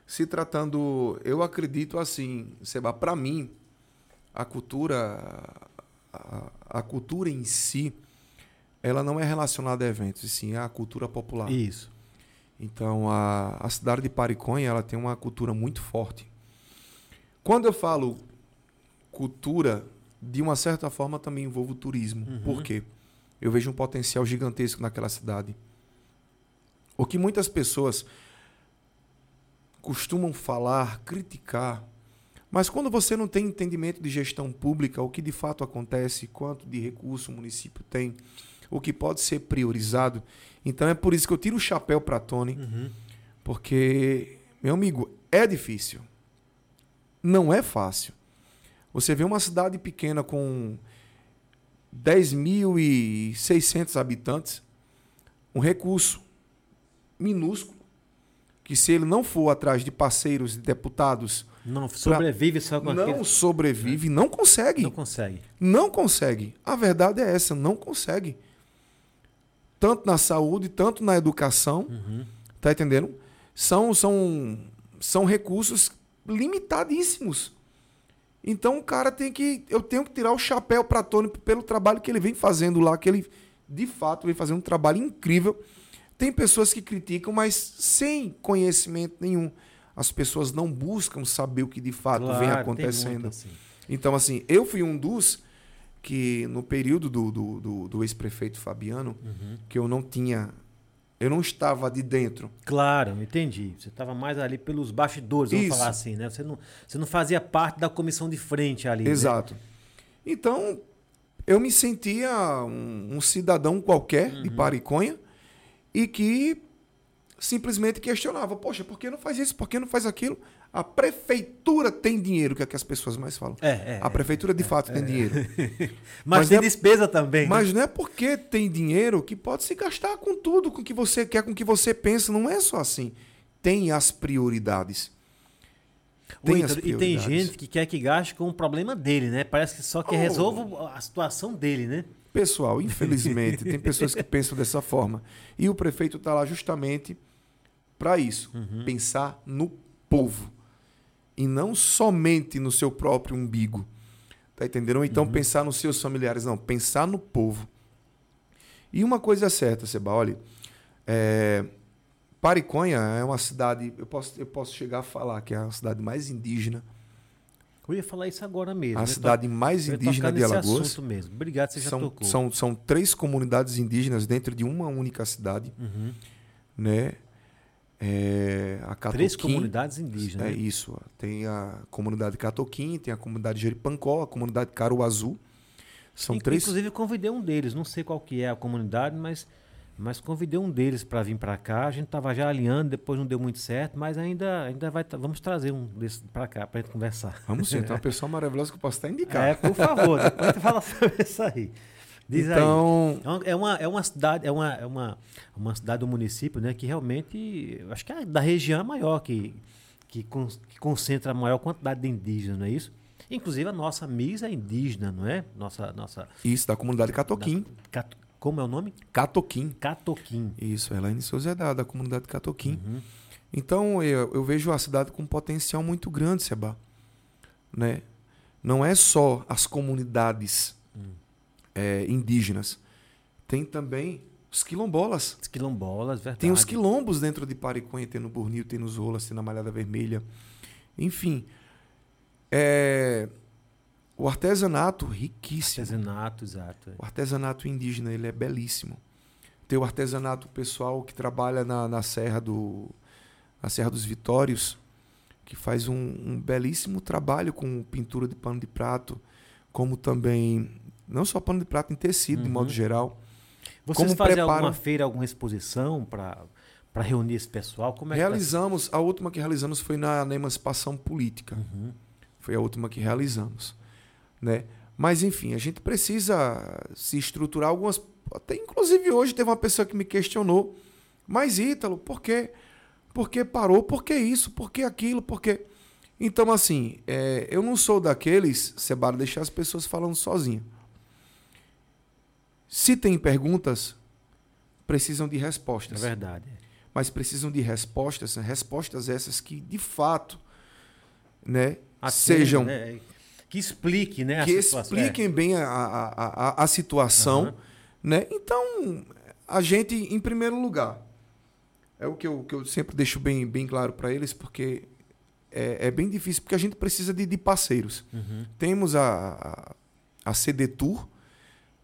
Se tratando, eu acredito assim, Seba, para mim, a cultura, a, a cultura em si, ela não é relacionada a eventos, e sim à cultura popular. Isso. Então, a, a cidade de Pariconha, ela tem uma cultura muito forte. Quando eu falo cultura, de uma certa forma também envolvo turismo. Uhum. Por quê? Eu vejo um potencial gigantesco naquela cidade. O que muitas pessoas costumam falar, criticar, mas quando você não tem entendimento de gestão pública, o que de fato acontece, quanto de recurso o município tem, o que pode ser priorizado, então é por isso que eu tiro o chapéu para Tony, Uhum. porque, meu amigo, é difícil. Não é fácil. Você vê uma cidade pequena com 10.600 habitantes, um recurso minúsculo, que se ele não for atrás de parceiros e deputados, Não sobrevive só com não aquele... sobrevive, não consegue. Não consegue. Não consegue. A verdade é essa, não consegue. Tanto na saúde, tanto na educação, Uhum. tá entendendo? São, são, são recursos limitadíssimos. Então o cara tem que. Eu tenho que tirar o chapéu para Tony pelo trabalho que ele vem fazendo lá, que ele de fato vem fazendo um trabalho incrível tem pessoas que criticam, mas sem conhecimento nenhum. As pessoas não buscam saber o que de fato Claro, vem acontecendo. assim. Então, assim, eu fui um dos que, no período do, do, do- do ex-prefeito Fabiano, Uhum. que eu não tinha. Eu não estava de dentro. Claro, entendi. Você estava mais ali pelos bastidores, vamos Isso. falar assim, né? Você não, você não fazia parte da comissão de frente ali. né? Exato. Então, eu me sentia um, um cidadão qualquer Uhum. de Pariconha e que simplesmente questionava: Poxa, por que não faz isso? Por que não faz aquilo? A prefeitura tem dinheiro, que é o que as pessoas mais falam. É, é. A prefeitura de fato tem dinheiro. Mas, mas tem é- despesa também. né? Mas não é porque tem dinheiro que pode se gastar com tudo, com o que você quer, com o que você pensa. Não é só assim. Tem as prioridades. Tem as Ítalo, e tem prioridades. gente que quer que gaste com o problema dele, né? Parece que só que Oh. resolva a situação dele, né? Pessoal, infelizmente, tem pessoas que pensam dessa forma. E o prefeito está lá justamente para isso Uhum. pensar no povo. E não somente no seu próprio umbigo. Tá entendendo? Então Uhum. pensar nos seus familiares. Não, pensar no povo. E uma coisa é certa, Seba, olha. É, Pariconha é uma cidade. Eu posso, eu posso chegar a falar que é a cidade mais indígena. Eu ia falar isso agora mesmo. A Eu cidade mais eu ia indígena de Alagoas. assunto mesmo. Obrigado, você já São, tocou. são, são três comunidades indígenas dentro de uma única cidade, Uhum. né? É, a Catoquim, Três comunidades indígenas. É né? isso. Tem a comunidade Catoquim, tem a comunidade Jeripancó, a comunidade Caruazu. São In- três. Inclusive, eu convidei um deles. Não sei qual que é a comunidade, mas, mas convidei um deles para vir para cá. A gente tava já alinhando, depois não deu muito certo, mas ainda, ainda vai. tra- Vamos trazer um desses para cá para gente conversar. Vamos sim, então uma pessoa maravilhosa que eu posso até indicar. É, por favor, depois gente fala sobre isso aí. Diz aí. então, É uma- É uma, é uma cidade, é uma, é uma, uma cidade do município, né, que realmente, acho que é da região maior, que, que, con- que concentra a maior quantidade de indígenas, não é isso? Inclusive a nossa Miss é indígena, não é? Nossa, nossa, isso, da comunidade Catoquim. Cat- como é o nome? Catoquim. Catoquim. Isso, Souza é da, da comunidade Catoquim. Uhum. Então eu, eu vejo a cidade com um potencial muito grande, Seba. Né? Não é só as comunidades Hum. é, indígenas. Tem também os quilombolas. Os quilombolas, verdade. Tem os quilombos dentro de Pariconha, tem no Burnil, tem nos Rolas, tem na Malhada Vermelha. Enfim. é, o artesanato riquíssimo. Artesanato, exato. O artesanato indígena ele é belíssimo. Tem o artesanato pessoal que trabalha na, na Serra do na Serra dos Vitórios, que faz um, um belíssimo trabalho com pintura de pano de prato, como também não só pano de prato em tecido de Uhum. modo geral. Vocês como fazem preparam- alguma feira, alguma exposição para para reunir esse pessoal? Como é que tá- realizamos a última que realizamos foi na, na emancipação política. Uhum. Foi a última que realizamos, né? Mas enfim, a gente precisa se estruturar algumas. Até inclusive hoje teve uma pessoa que me questionou, mas Ítalo, por quê? Por que parou? Por que isso? Por que aquilo? Por quê? Então, assim, é, eu não sou daqueles, Sebara, deixar as pessoas falando sozinha. Se tem perguntas, precisam de É respostas verdade. mas precisam de respostas, respostas essas que de fato, né, sejam né? Que explique, né? que expliquem bem a, a, a, a situação, Aham. né? Então, a gente, em primeiro lugar, é o que eu, que eu sempre deixo bem, bem claro para eles, porque é, é bem difícil, porque a gente precisa de, de parceiros. Uhum. Temos a, a, a CDTUR,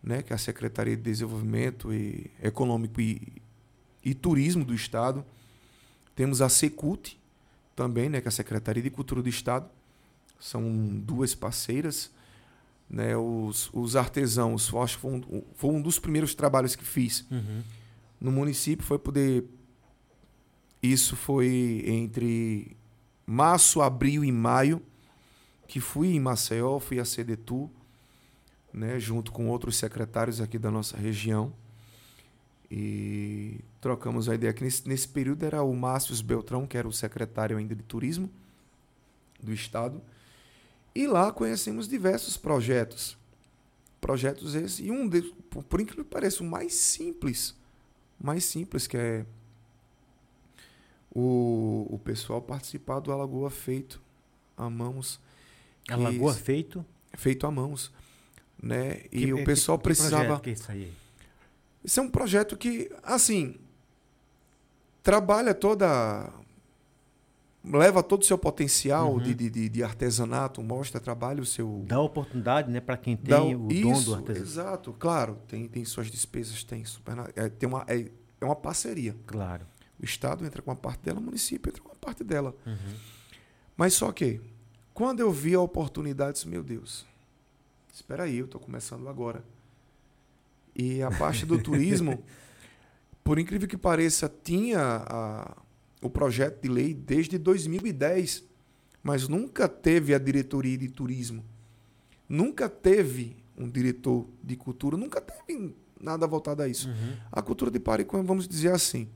né, que é a Secretaria de Desenvolvimento e Econômico e, e Turismo do Estado. Temos a Secult, também, né, que é a Secretaria de Cultura do Estado. São duas parceiras. Né, os, os artesãos, eu acho que foi um, foi um dos primeiros trabalhos que fiz Uhum. no município, foi poder. Isso foi entre março, abril e maio, que fui em Maceió, fui a CDTU, né, junto com outros secretários aqui da nossa região. E trocamos a ideia que nesse, nesse período era o Márcio Beltrão, que era o secretário ainda de turismo do estado. E lá conhecemos diversos projetos. Projetos esses, e um deles, por, incrível que pareça, o mais simples, mais simples, que é o, o pessoal participar do Alagoa Feito a mãos. A que- Lagoa Feito. Feito a mãos. Né? E Que- o que- pessoal que precisava. projeto que é isso aí? Isso é um projeto que, assim, trabalha toda. Leva todo o seu potencial de, de, de, artesanato, mostra, trabalha o seu. Dá oportunidade, né, para quem tem Dá, o isso, dom do artesanato. Exato, claro, tem, tem suas despesas, tem super. É, tem uma, é, é uma parceria. Claro. O Estado entra com uma parte dela, o município entra com uma parte dela. Uhum. Mas só que, quando eu vi a oportunidade, disse, meu Deus, espera aí, eu estou começando agora. E a parte do turismo, por incrível que pareça, tinha a, o projeto de lei desde 2010, mas nunca teve a diretoria de turismo. Nunca teve um diretor de cultura, nunca teve nada voltado a isso. Uhum. A cultura de Pariconha, vamos dizer assim,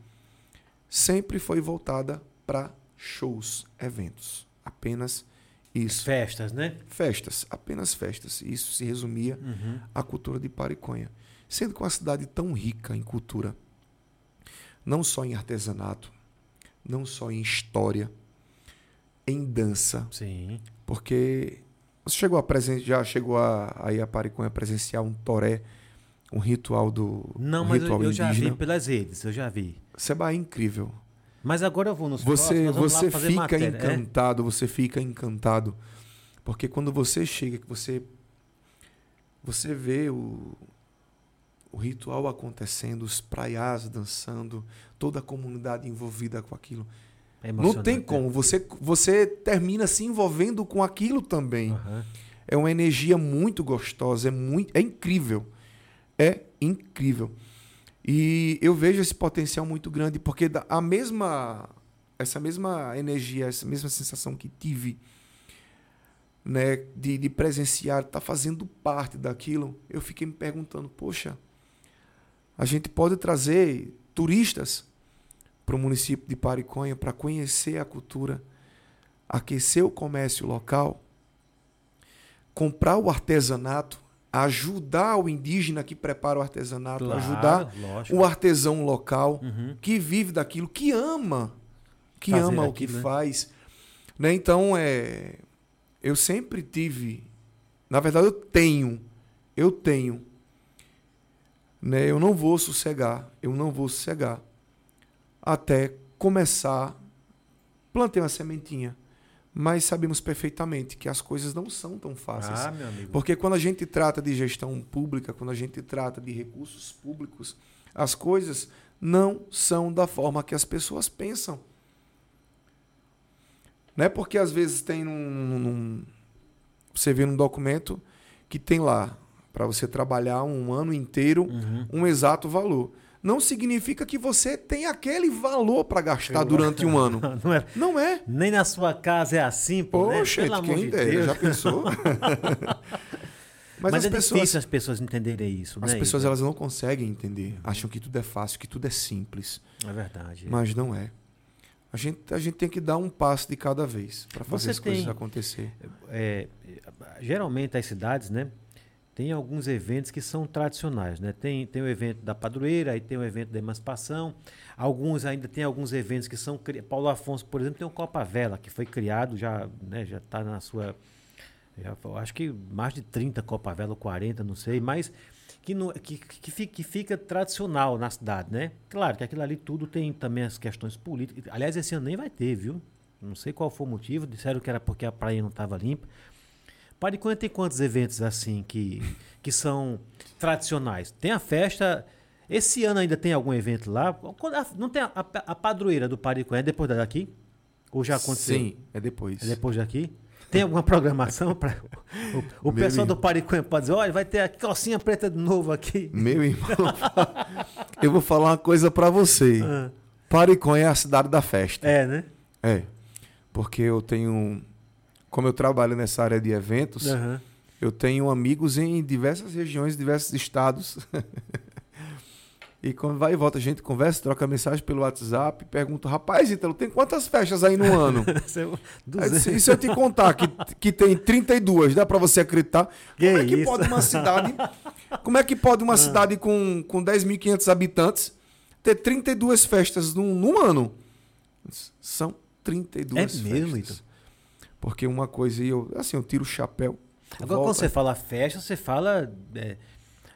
sempre foi voltada para shows, eventos. Apenas isso. Festas, né? Festas, apenas festas. Isso se resumia uhum. à cultura de Pariconha. Sendo que uma cidade tão rica em cultura, não só em artesanato, não só em história, em dança. Sim. Porque você chegou a presen já chegou a, a ir a Pariconha presenciar um toré, um ritual do Não, um mas eu, eu já vi pelas redes, eu já vi. Seba é incrível. Mas agora eu vou nos você, próximos, você fica matéria, é? encantado, é? você fica encantado. Porque quando você chega, que você você vê o, o ritual acontecendo, os praiás dançando, toda a comunidade envolvida com aquilo. É Não tem como, você você termina se envolvendo com aquilo também. Uhum. É uma energia muito gostosa, é muito é incrível. É incrível. E eu vejo esse potencial muito grande, porque a mesma essa mesma energia, essa mesma sensação que tive né, de, de presenciar, tá fazendo parte daquilo, eu fiquei me perguntando, poxa, a gente pode trazer turistas para o município de Pariconha para conhecer a cultura, aquecer o comércio local, comprar o artesanato ajudar o indígena que prepara o artesanato, claro, ajudar lógico. o artesão local uhum. que vive daquilo, que ama, que Fazer ama aquilo, o que né? faz. Né? Então, é, eu sempre tive, na verdade eu tenho, eu tenho, né? eu não vou sossegar, eu não vou sossegar até começar, plantei uma sementinha, mas sabemos perfeitamente que as coisas não são tão fáceis. Ah, meu amigo. Porque quando a gente trata de gestão pública, quando a gente trata de recursos públicos, as coisas não são da forma que as pessoas pensam. Não é porque às vezes tem num, num você vê num documento que tem lá para você trabalhar um ano inteiro Uhum. um exato valor. Não significa que você tem aquele valor para gastar durante um ano. Não é, Não é. nem na sua casa é assim, pô. né? Poxa, Pelo amor quem de Deus. já pensou? Mas, Mas, as é pessoas, difícil as pessoas entenderem isso, as né? pessoas elas não conseguem entender, acham que tudo é fácil, que tudo é simples, É verdade. mas não é. A gente, a gente tem que dar um passo de cada vez para fazer Você as coisas tem- acontecer. É, geralmente as cidades, né? Tem alguns eventos que são tradicionais, né? Tem, tem o evento da padroeira, aí tem o evento da emancipação. Alguns ainda tem alguns eventos que são Paulo Afonso, por exemplo, tem o Copa Vela que foi criado já, né? Já está na sua, já, acho que mais de 30 Copa Vela, ou 40, não sei, mas que, não, que, que, fica, que fica tradicional na cidade, né? Claro que aquilo ali tudo tem também as questões políticas. Aliás, esse ano nem vai ter, viu? Não sei qual foi o motivo, disseram que era porque a praia não estava limpa. Pariconha tem quantos eventos assim que, que são tradicionais? Tem a festa. Esse ano ainda tem algum evento lá? Não tem a, a, a padroeira do Pariconha é depois daqui? Ou já aconteceu? Sim, é depois. É depois daqui? Tem alguma programação para o, o pessoal irmão. do Pariconha pode dizer, olha, vai ter a calcinha preta de novo aqui. Meu irmão, eu vou falar uma coisa para você. Ah, Pariconha é a cidade da festa. é, né? É. Porque eu tenho. Como eu trabalho nessa área de eventos, Aham. eu tenho amigos em diversas regiões, diversos estados. e quando vai e volta, a gente conversa, troca mensagem pelo WhatsApp, pergunta: rapaz, Ítalo, tem quantas festas aí no ano? Aí, 200. se- e se eu te contar que, que tem 32, dá para você acreditar? Que como é que isso? pode uma cidade. Como é que pode uma cidade com, com 10.500 habitantes ter 32 festas num, num ano? São 32 É mesmo, festas. Ítalo? Porque uma coisa, e eu, assim, eu tiro o chapéu. Agora, quando você fala festa, você fala. é,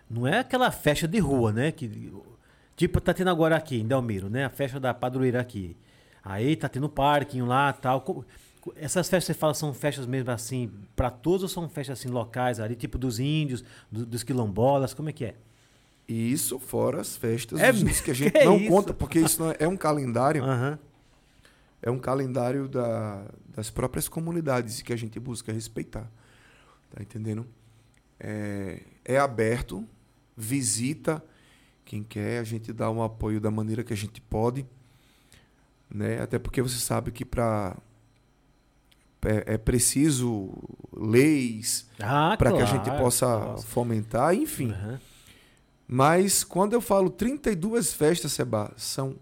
não é aquela festa de rua, né? Que, Tipo, tá tendo agora aqui em Delmiro, né? A festa da padroeira aqui. Aí tá tendo parquinho lá tal. Essas festas você fala são festas mesmo assim pra todos ou são festas assim locais ali, tipo dos índios, do- dos quilombolas? Como é que é? Isso fora as festas É que a gente que não isso? conta, porque isso é, é um calendário, Aham. É um calendário da- das próprias comunidades que a gente busca respeitar. Tá entendendo? É, é aberto, visita quem quer, a gente dá um apoio da maneira que a gente pode, né? Até porque você sabe que para é, é preciso leis Ah, para que a claro, gente possa claro. fomentar, enfim. Aham. Mas quando eu falo 32 festas, Seba, são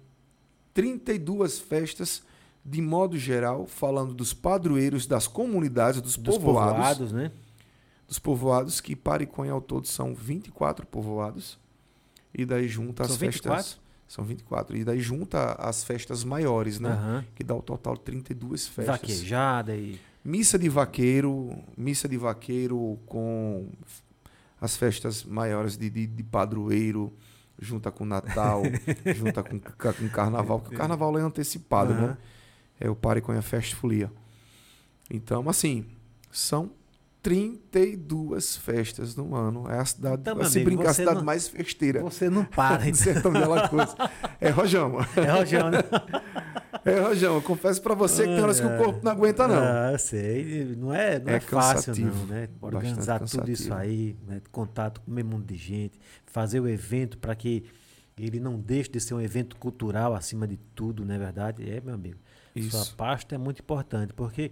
32 festas de modo geral, falando dos padroeiros, das comunidades, dos, Dos povoados, povoados, né? dos povoados, que Pariconha ao todo são 24 povoados. E daí junta São as festas. 24? São 24. E daí junta as festas maiores, né? Aham. Que dá o total de 32 festas. Vaquejada e. Missa de vaqueiro, missa de vaqueiro com as festas maiores de, de, de padroeiro, junta com Natal, junta com, com Carnaval, porque o Carnaval é antecipado, Aham. né? É o Pariconha Fest Folia. Então, assim, são 32 festas no ano. É a cidade, Então, se amigo, brincar, a cidade não- mais festeira Você não para, de Alagoas. É Rojão. É Rojão, né? É Rojão. Eu confesso pra você que tem horas que o corpo não aguenta, não. Ah, sei. Não é, não é, É fácil, não, né? Organizar tudo isso aí, né? contato com o mesmo mundo de gente, fazer o evento para que ele não deixe de ser um evento cultural acima de tudo, não é verdade? É, meu amigo. Sua Isso. pasta é muito importante, porque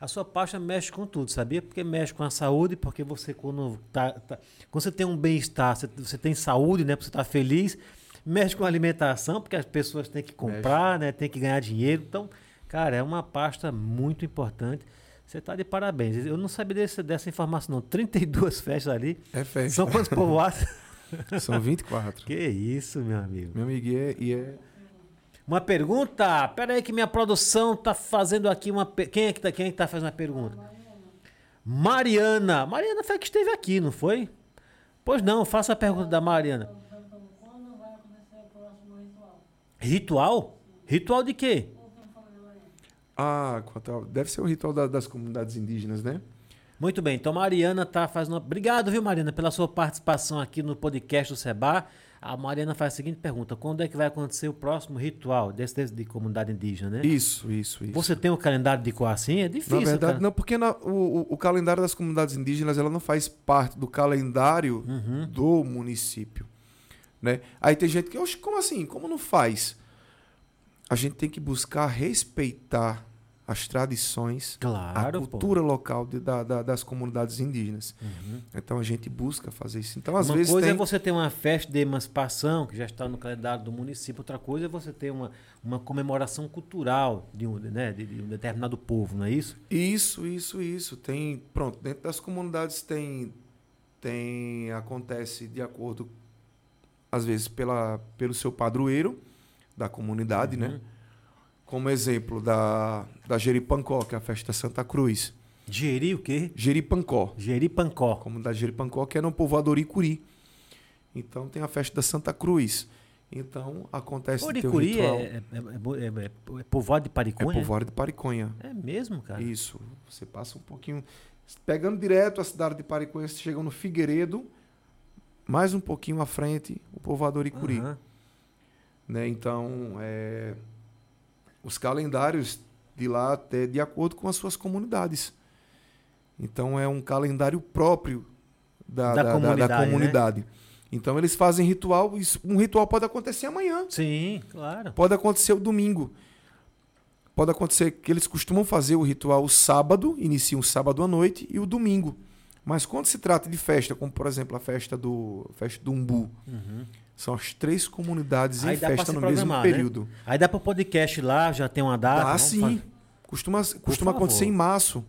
a sua pasta mexe com tudo, sabia? Porque mexe com a saúde, porque você quando, tá, tá- quando você tem um bem-estar, você, você tem saúde, né? Porque você está feliz, mexe com a alimentação, porque as pessoas têm que comprar, né? Tem que ganhar dinheiro. Então, cara, é uma pasta muito importante. Você está de parabéns. Eu não sabia desse- dessa informação, não. 32 festas ali. É festa. São quantos povoados? São 24. que isso, meu amigo. Meu amigo, e é, e é- Uma pergunta? Pera aí que minha produção tá fazendo aqui uma... pe- Quem é que tá, quem é que tá fazendo a pergunta? Mariana. Mariana foi a que esteve aqui, não foi? Pois não, faça a pergunta da Mariana. Quando vai acontecer o próximo ritual? Ritual? Ritual de quê? Ah, deve ser o ritual da- das comunidades indígenas, né? Muito bem, então Mariana tá fazendo. Obrigado, viu, Mariana, pela sua participação aqui no podcast do Seba. A Mariana faz a seguinte pergunta: quando é que vai acontecer o próximo ritual desse, desse de comunidade indígena, né? Isso, isso, isso. Você tem um calendário de cor assim? É difícil. Na verdade, cara. não, porque na- o, o- calendário das comunidades indígenas ela não faz parte do calendário Uhum. do município. Né? Aí tem gente que, "Oxe, como assim? Como não faz? A gente tem que buscar respeitar as tradições, Claro, a pô. cultura local de- da- da- das comunidades indígenas. Uhum. Então a gente busca fazer isso. Então, às uma vezes, coisa tem. é você ter uma festa de emancipação, que já está no calendário do município, outra coisa é você ter uma, uma comemoração cultural de um, né, de, de um determinado povo, não é isso? Isso, isso, isso. Tem, pronto, dentro das comunidades tem tem acontece de acordo às vezes pela pelo seu padroeiro da comunidade, né? Uhum. Como exemplo da da Jeripancó, que é a festa da Santa Cruz. Geri o quê? Jeripancó, Jeripancó. a comunidade Jeripancó, que é no povoado Oricuri. Então tem a festa da Santa Cruz. Então acontece Oricuri é, é, é, é, é, é povoado de é Pariconha? povoado de Pariconha. É mesmo, cara? Isso. Você passa um pouquinho. Pegando direto a cidade de Pariconha, você chega no Figueiredo, mais um pouquinho à frente, o povoado Oricuri. Aham. Né? Então, é, os calendários de lá até de acordo com as suas comunidades. Então, é um calendário próprio da, Da da- da- da comunidade, né? comunidade. Então, eles fazem ritual. isso- Um ritual pode acontecer amanhã. Sim, claro. Pode acontecer o domingo. Pode acontecer que eles costumam fazer o ritual o sábado, iniciam o sábado à noite e o domingo. Mas quando se trata de festa, como por exemplo a festa do festa do Umbu, Uhum. São as três comunidades Aí em festa no mesmo né? período. Aí dá para o podcast lá, já tem uma data. Ah, sim. Costuma, costuma acontecer em março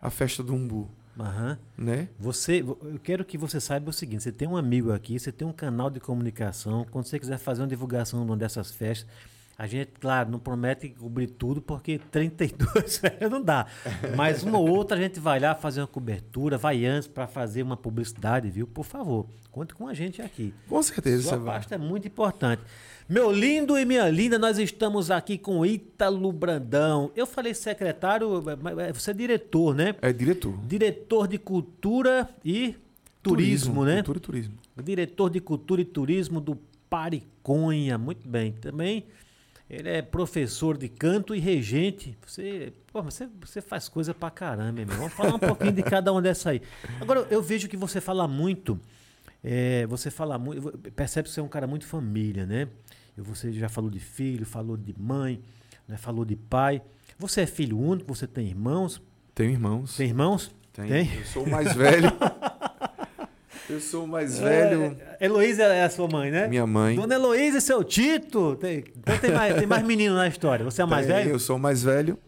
a festa do Umbu, Aham. né? Você, eu quero que você saiba o seguinte: você tem um amigo aqui, você tem um canal de comunicação. Quando você quiser fazer uma divulgação de uma dessas festas, A gente, claro, não promete cobrir tudo, porque 32 férias não dá. Mas uma ou outra a gente vai lá fazer uma cobertura, vai antes para fazer uma publicidade, viu? Por favor, conte com a gente aqui. Com certeza, Sua pasta é muito importante. Meu lindo e minha linda, nós estamos aqui com Ítalo Brandão. Eu falei secretário, mas você é diretor, né? É diretor. Diretor de Cultura e Turismo, né? Cultura e turismo. Diretor de Cultura e Turismo do Pariconha. Muito bem. Também ele é professor de canto e regente. Você, pô, você, você faz coisa pra caramba, meu irmão. Vamos falar um pouquinho de cada uma dessa aí. Agora, eu vejo que você fala muito. é, você fala muito. Percebe que você é um cara muito família, né? Você já falou de filho, falou de mãe, né? falou de pai. Você é filho único, você tem irmãos? Tenho irmãos. Tem irmãos? Tem. Tem? Eu sou o mais velho. Eu sou o mais velho. É, Heloísa é a sua mãe, né? Minha mãe. Dona Heloísa e seu Tito. Tem, então tem mais, tem mais menino na história. Você é o mais Tem, velho? Eu sou o mais velho.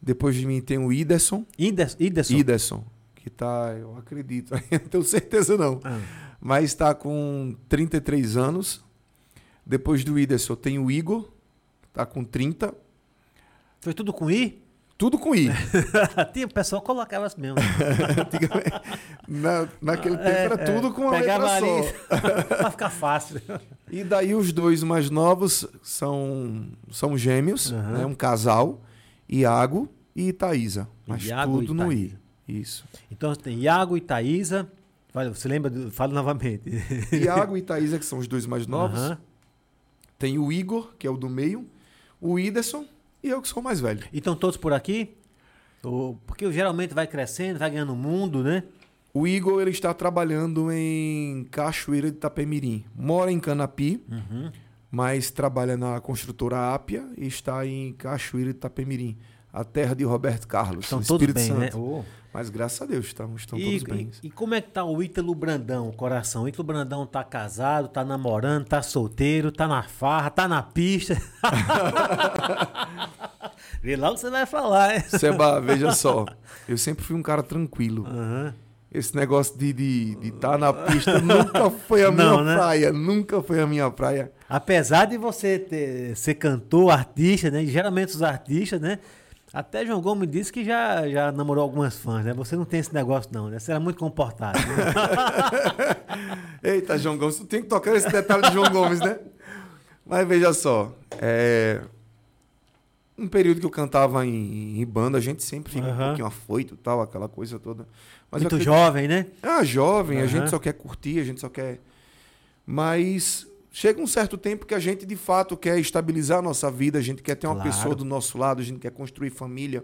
Depois de mim tem o Iderson. Ides- Iderson. Iderson. Que tá, eu acredito, não tenho certeza não. Ah, Mas está com 33 anos. Depois do Iderson tem o Igor. Tá com 30. foi tudo com I? Tudo com I. O pessoal colocava assim mesmo. Na, naquele tempo É, era é. tudo com a letra ali só. pra ficar fácil. E daí os dois mais novos são, são gêmeos, Aham. né? um casal, Iago e Itaísa. Mas Iago tudo no I. Isso. Então tem Iago e Thaísa. Olha, Você lembra? Do, fala novamente. Iago e Itaísa, que são os dois mais novos. Aham. Tem o Igor, que é o do meio, o Iderson e eu que sou o mais velho. E estão todos por aqui? Porque geralmente vai crescendo, vai ganhando mundo, né? O Igor ele está trabalhando em Cachoeira de Itapemirim. Mora em Canapi, Uhum. mas trabalha na construtora Ápia e está em Cachoeira de Itapemirim, a terra de Roberto Carlos, Estão todos Espírito bem, Santo. né? Oh. Mas graças a Deus, estão, estão E, todos bem. e- e como é que tá o Ítalo Brandão, o coração? O Ítalo Brandão tá casado, tá namorando, tá solteiro, tá na farra, tá na pista. Vê lá o que você vai falar, hein? Seba, veja só, eu sempre fui um cara tranquilo. Aham. Esse negócio de estar de, estar na pista nunca foi a Não, minha né? praia, nunca foi a minha praia. Apesar de você ter- ser cantor, artista, né? Geralmente os artistas, né? Até João Gomes disse que já, já namorou algumas fãs, né? Você não tem esse negócio, não, né? Você era muito comportado. né? Eita, João Gomes, tu tem que tocar esse detalhe de João Gomes, né? Mas veja só, é... um período que eu cantava em, em banda, a gente sempre fica um Aham. pouquinho afoito e tal, aquela coisa toda. Mas muito acredito- jovem, né? Ah, jovem, a Aham. gente só quer curtir, a gente só quer. Mas chega um certo tempo que a gente de fato quer estabilizar a nossa vida, a gente quer ter uma Claro. pessoa do nosso lado, a gente quer construir família.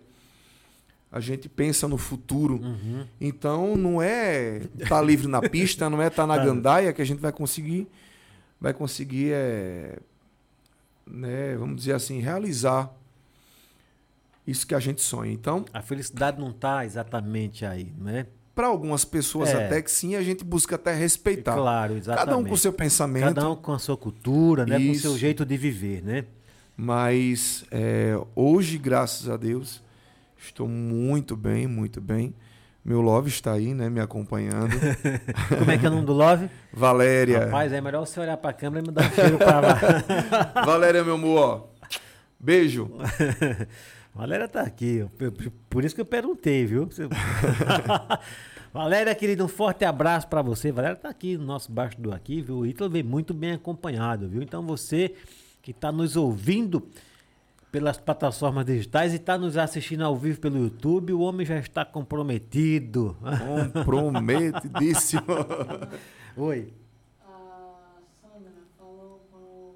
A gente pensa no futuro. Uhum. Então não é estar livre na pista, não é estar na Tá. gandaia que a gente vai conseguir vai conseguir é, né, vamos dizer assim, realizar isso que a gente sonha. Então, A felicidade não tá exatamente aí, né? Para algumas pessoas É. até que sim, a gente busca até respeitar. Claro, exatamente. Cada um com o seu pensamento, Cada um com a sua cultura, né? Com o seu jeito de viver, né? mas é, hoje, graças a Deus, estou muito bem, muito bem. Meu love está aí, né, me acompanhando. Como é que é o nome do Love? Valéria, Rapaz, é melhor você olhar pra câmera e me dar um cheiro pra lá. Valéria, meu amor, ó. beijo. Valéria tá aqui, por isso que eu perguntei, viu? Valéria, querido, um forte abraço pra você. Valéria tá aqui no nosso bastidor aqui, viu? O Ítalo vem muito bem acompanhado, viu? Então você que tá nos ouvindo pelas plataformas digitais e tá nos assistindo ao vivo pelo YouTube, o homem já está comprometido. Comprometidíssimo. Oi. A Sandra falou pro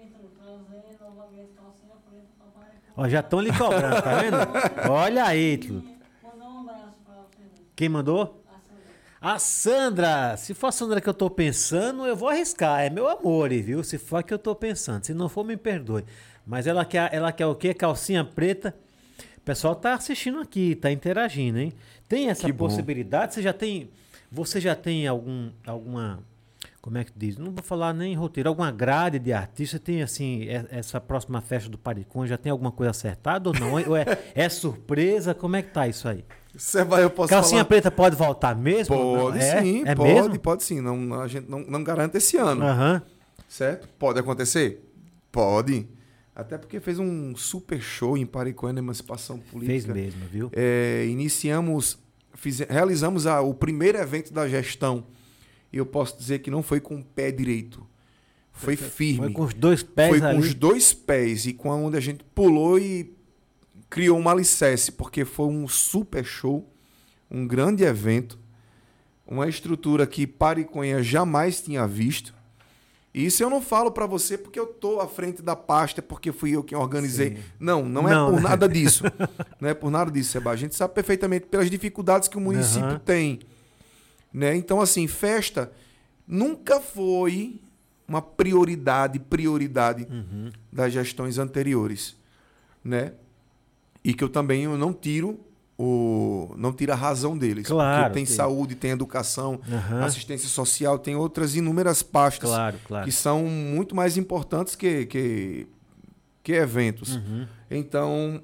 Ítalo trazer novamente calcinha preta pra Maricó. Ó, já estão lhe cobrando, tá vendo? Olha aí, Ítalo. Mandar um abraço pra você, Quem mandou? a Sandra. A Sandra, se for a Sandra que eu tô pensando, eu vou arriscar. É meu amor, viu? Se for a que eu tô pensando. Se não for, me perdoe. Mas ela quer, ela quer o quê? Calcinha preta. O pessoal tá assistindo aqui, tá interagindo, hein? Tem essa Que bom. possibilidade? Você já tem. Você já tem algum, alguma. Como é que diz? Não vou falar nem roteiro, alguma grade de artista. Tem assim, é- essa próxima festa do Paricon, já tem alguma coisa acertada ou não? ou é, é surpresa? Como é que tá isso aí? Você vai, eu posso Calcinha falar? preta pode voltar mesmo? Pode é? sim, é pode, mesmo? pode sim. Não, a gente não, não garante esse ano, Aham. certo? Pode acontecer? Pode. Até porque fez um super show em Paricuã na Emancipação Política. Fez mesmo, viu? É, iniciamos, fiz, realizamos a, o primeiro evento da gestão. E eu posso dizer que não foi com o pé direito. Foi firme. Foi com os dois pés Foi ali. com os dois pés e com onde a gente pulou e criou um alicerce, porque foi um super show, um grande evento, uma estrutura que Pariconha jamais tinha visto. E isso eu não falo para você porque eu tô à frente da pasta, porque fui eu quem organizei. Sim. Não, não, é Não, por né? nada disso. não é por nada disso, Seba. A gente sabe perfeitamente pelas dificuldades que o município Aham. tem. Né? Então, assim, festa nunca foi uma prioridade, prioridade Uhum. das gestões anteriores, né? E que eu também eu não tiro o não tiro a razão deles, Claro, porque tem sim. saúde, tem educação, Aham. assistência social, tem outras inúmeras pastas Claro, claro. que são muito mais importantes que que, que eventos. Uhum. Então,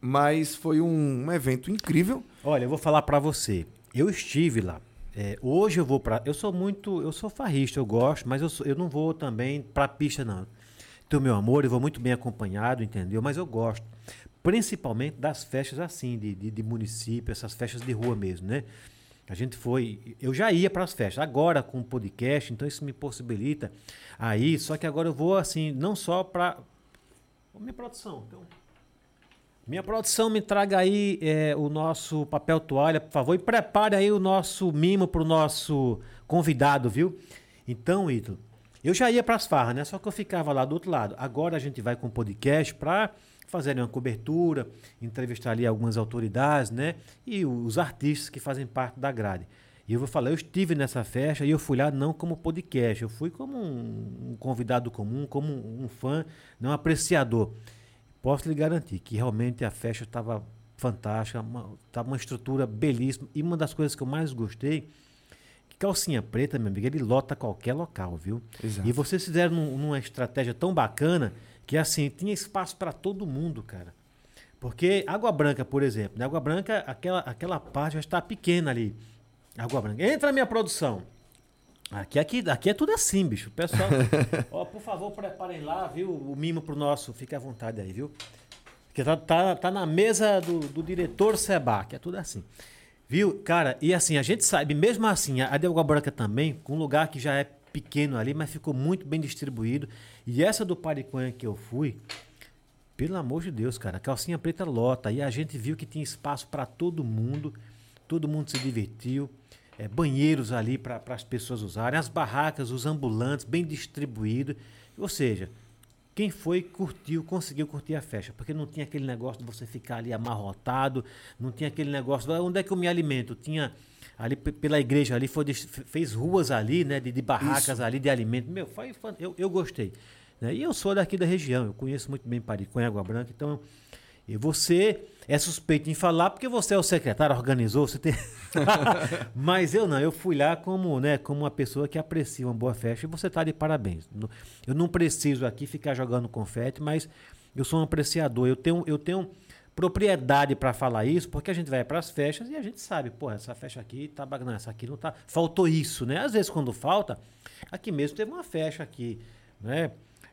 mas foi um, um evento incrível. Olha, eu vou falar pra você. Eu estive lá. É, hoje eu vou pra. Eu sou muito. Eu sou farrista, eu gosto, mas eu, sou- eu não vou também pra pista, não. Tenho meu amor, eu vou muito bem acompanhado, entendeu? Mas eu gosto. Principalmente das festas assim, de, de, de município, essas festas de rua mesmo, né? A gente foi. Eu já ia para as festas, agora com o podcast, então isso me possibilita aí. Só que agora eu vou assim, não só para. Minha produção, então. Minha produção, me traga aí é, o nosso papel toalha, por favor, e prepare aí o nosso mimo para o nosso convidado, viu? Então, Ítalo, eu já ia para as farras, né? Só que eu ficava lá do outro lado. Agora a gente vai com o podcast para fazer ali uma cobertura, entrevistar ali algumas autoridades, né? E os artistas que fazem parte da grade. E eu vou falar, eu estive nessa festa e eu fui lá não como podcast, eu fui como um, um convidado comum, como um, um fã, não um apreciador. Posso lhe garantir que realmente a festa estava fantástica, uma, tava uma estrutura belíssima. E uma das coisas que eu mais gostei, que calcinha preta, meu amigo, ele lota qualquer local, viu? Exato. E vocês fizeram num- numa estratégia tão bacana que assim, tinha espaço para todo mundo, cara. Porque Água Branca, por exemplo, né? Água Branca, aquela, aquela parte já está pequena ali. Água Branca. Entra a minha produção. Aqui, aqui, aqui é tudo assim, bicho. Pessoal, ó, por favor, preparem lá, viu? O mimo pro nosso. Fique à vontade aí, viu? Porque tá, tá, tá na mesa do, do diretor Seba, que é tudo assim. Viu? Cara, e assim, a gente sabe, mesmo assim, a de Água Branca também, com um lugar que já é pequeno ali, mas ficou muito bem distribuído. E essa do Pariconha que eu fui, pelo amor de Deus, cara, calcinha preta lota. E a gente viu que tinha espaço para todo mundo, todo mundo se divertiu. É, banheiros ali para as pessoas usarem, as barracas, os ambulantes, bem distribuído. Ou seja, quem foi, curtiu, conseguiu curtir a festa. Porque não tinha aquele negócio de você ficar ali amarrotado, não tinha aquele negócio, "Ah, onde é que eu me alimento? Tinha ali pe- pela igreja ali, foi, fez ruas ali, né, de, de barracas Isso. ali de alimento. Meu, foi, eu, eu gostei. né? E eu sou daqui da região, eu conheço muito bem Pariconha, Água Branca, então e você é suspeito em falar porque você é o secretário, organizou, você tem. Mas eu não, eu fui lá como, né, como uma pessoa que aprecia uma boa festa e você está de parabéns. Eu não preciso aqui ficar jogando confete, mas eu sou um apreciador. Eu tenho, eu tenho propriedade para falar isso, porque a gente vai para as festas e a gente sabe, pô, essa festa aqui tá bacana, essa aqui não tá. Faltou isso, né? Às vezes quando falta, aqui mesmo teve uma festa aqui, né?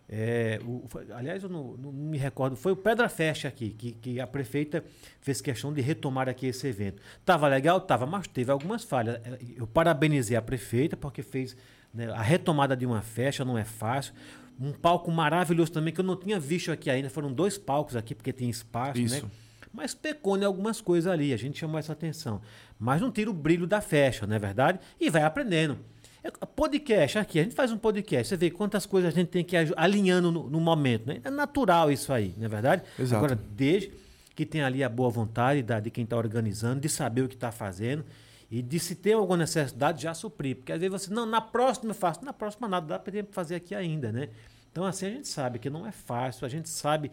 É, o- foi- aliás, eu não, não me recordo, foi o Pedra Fest aqui, que, que a prefeita fez questão de retomar aqui esse evento. Tava legal? Tava, mas teve algumas falhas. É, Eu parabenizei a prefeita porque fez né, a retomada de uma festa, não é fácil. Um palco maravilhoso também que eu não tinha visto aqui ainda. Foram dois palcos aqui, porque tem espaço, Isso. né? Mas pecou em algumas coisas ali, a gente chamou essa atenção. Mas não tira o brilho da festa, não é verdade? E vai aprendendo. Podcast, aqui, a gente faz um podcast, você vê quantas coisas a gente tem que ir alinhando no, no momento, né? É natural isso aí, não é verdade? Exato. Agora, desde que tem ali a boa vontade da, de quem está organizando, de saber o que está fazendo e de se tem alguma necessidade já suprir. Porque às vezes você, não, na próxima eu faço, na próxima nada, dá para fazer aqui ainda, né? Então, assim, a gente sabe que não é fácil, a gente sabe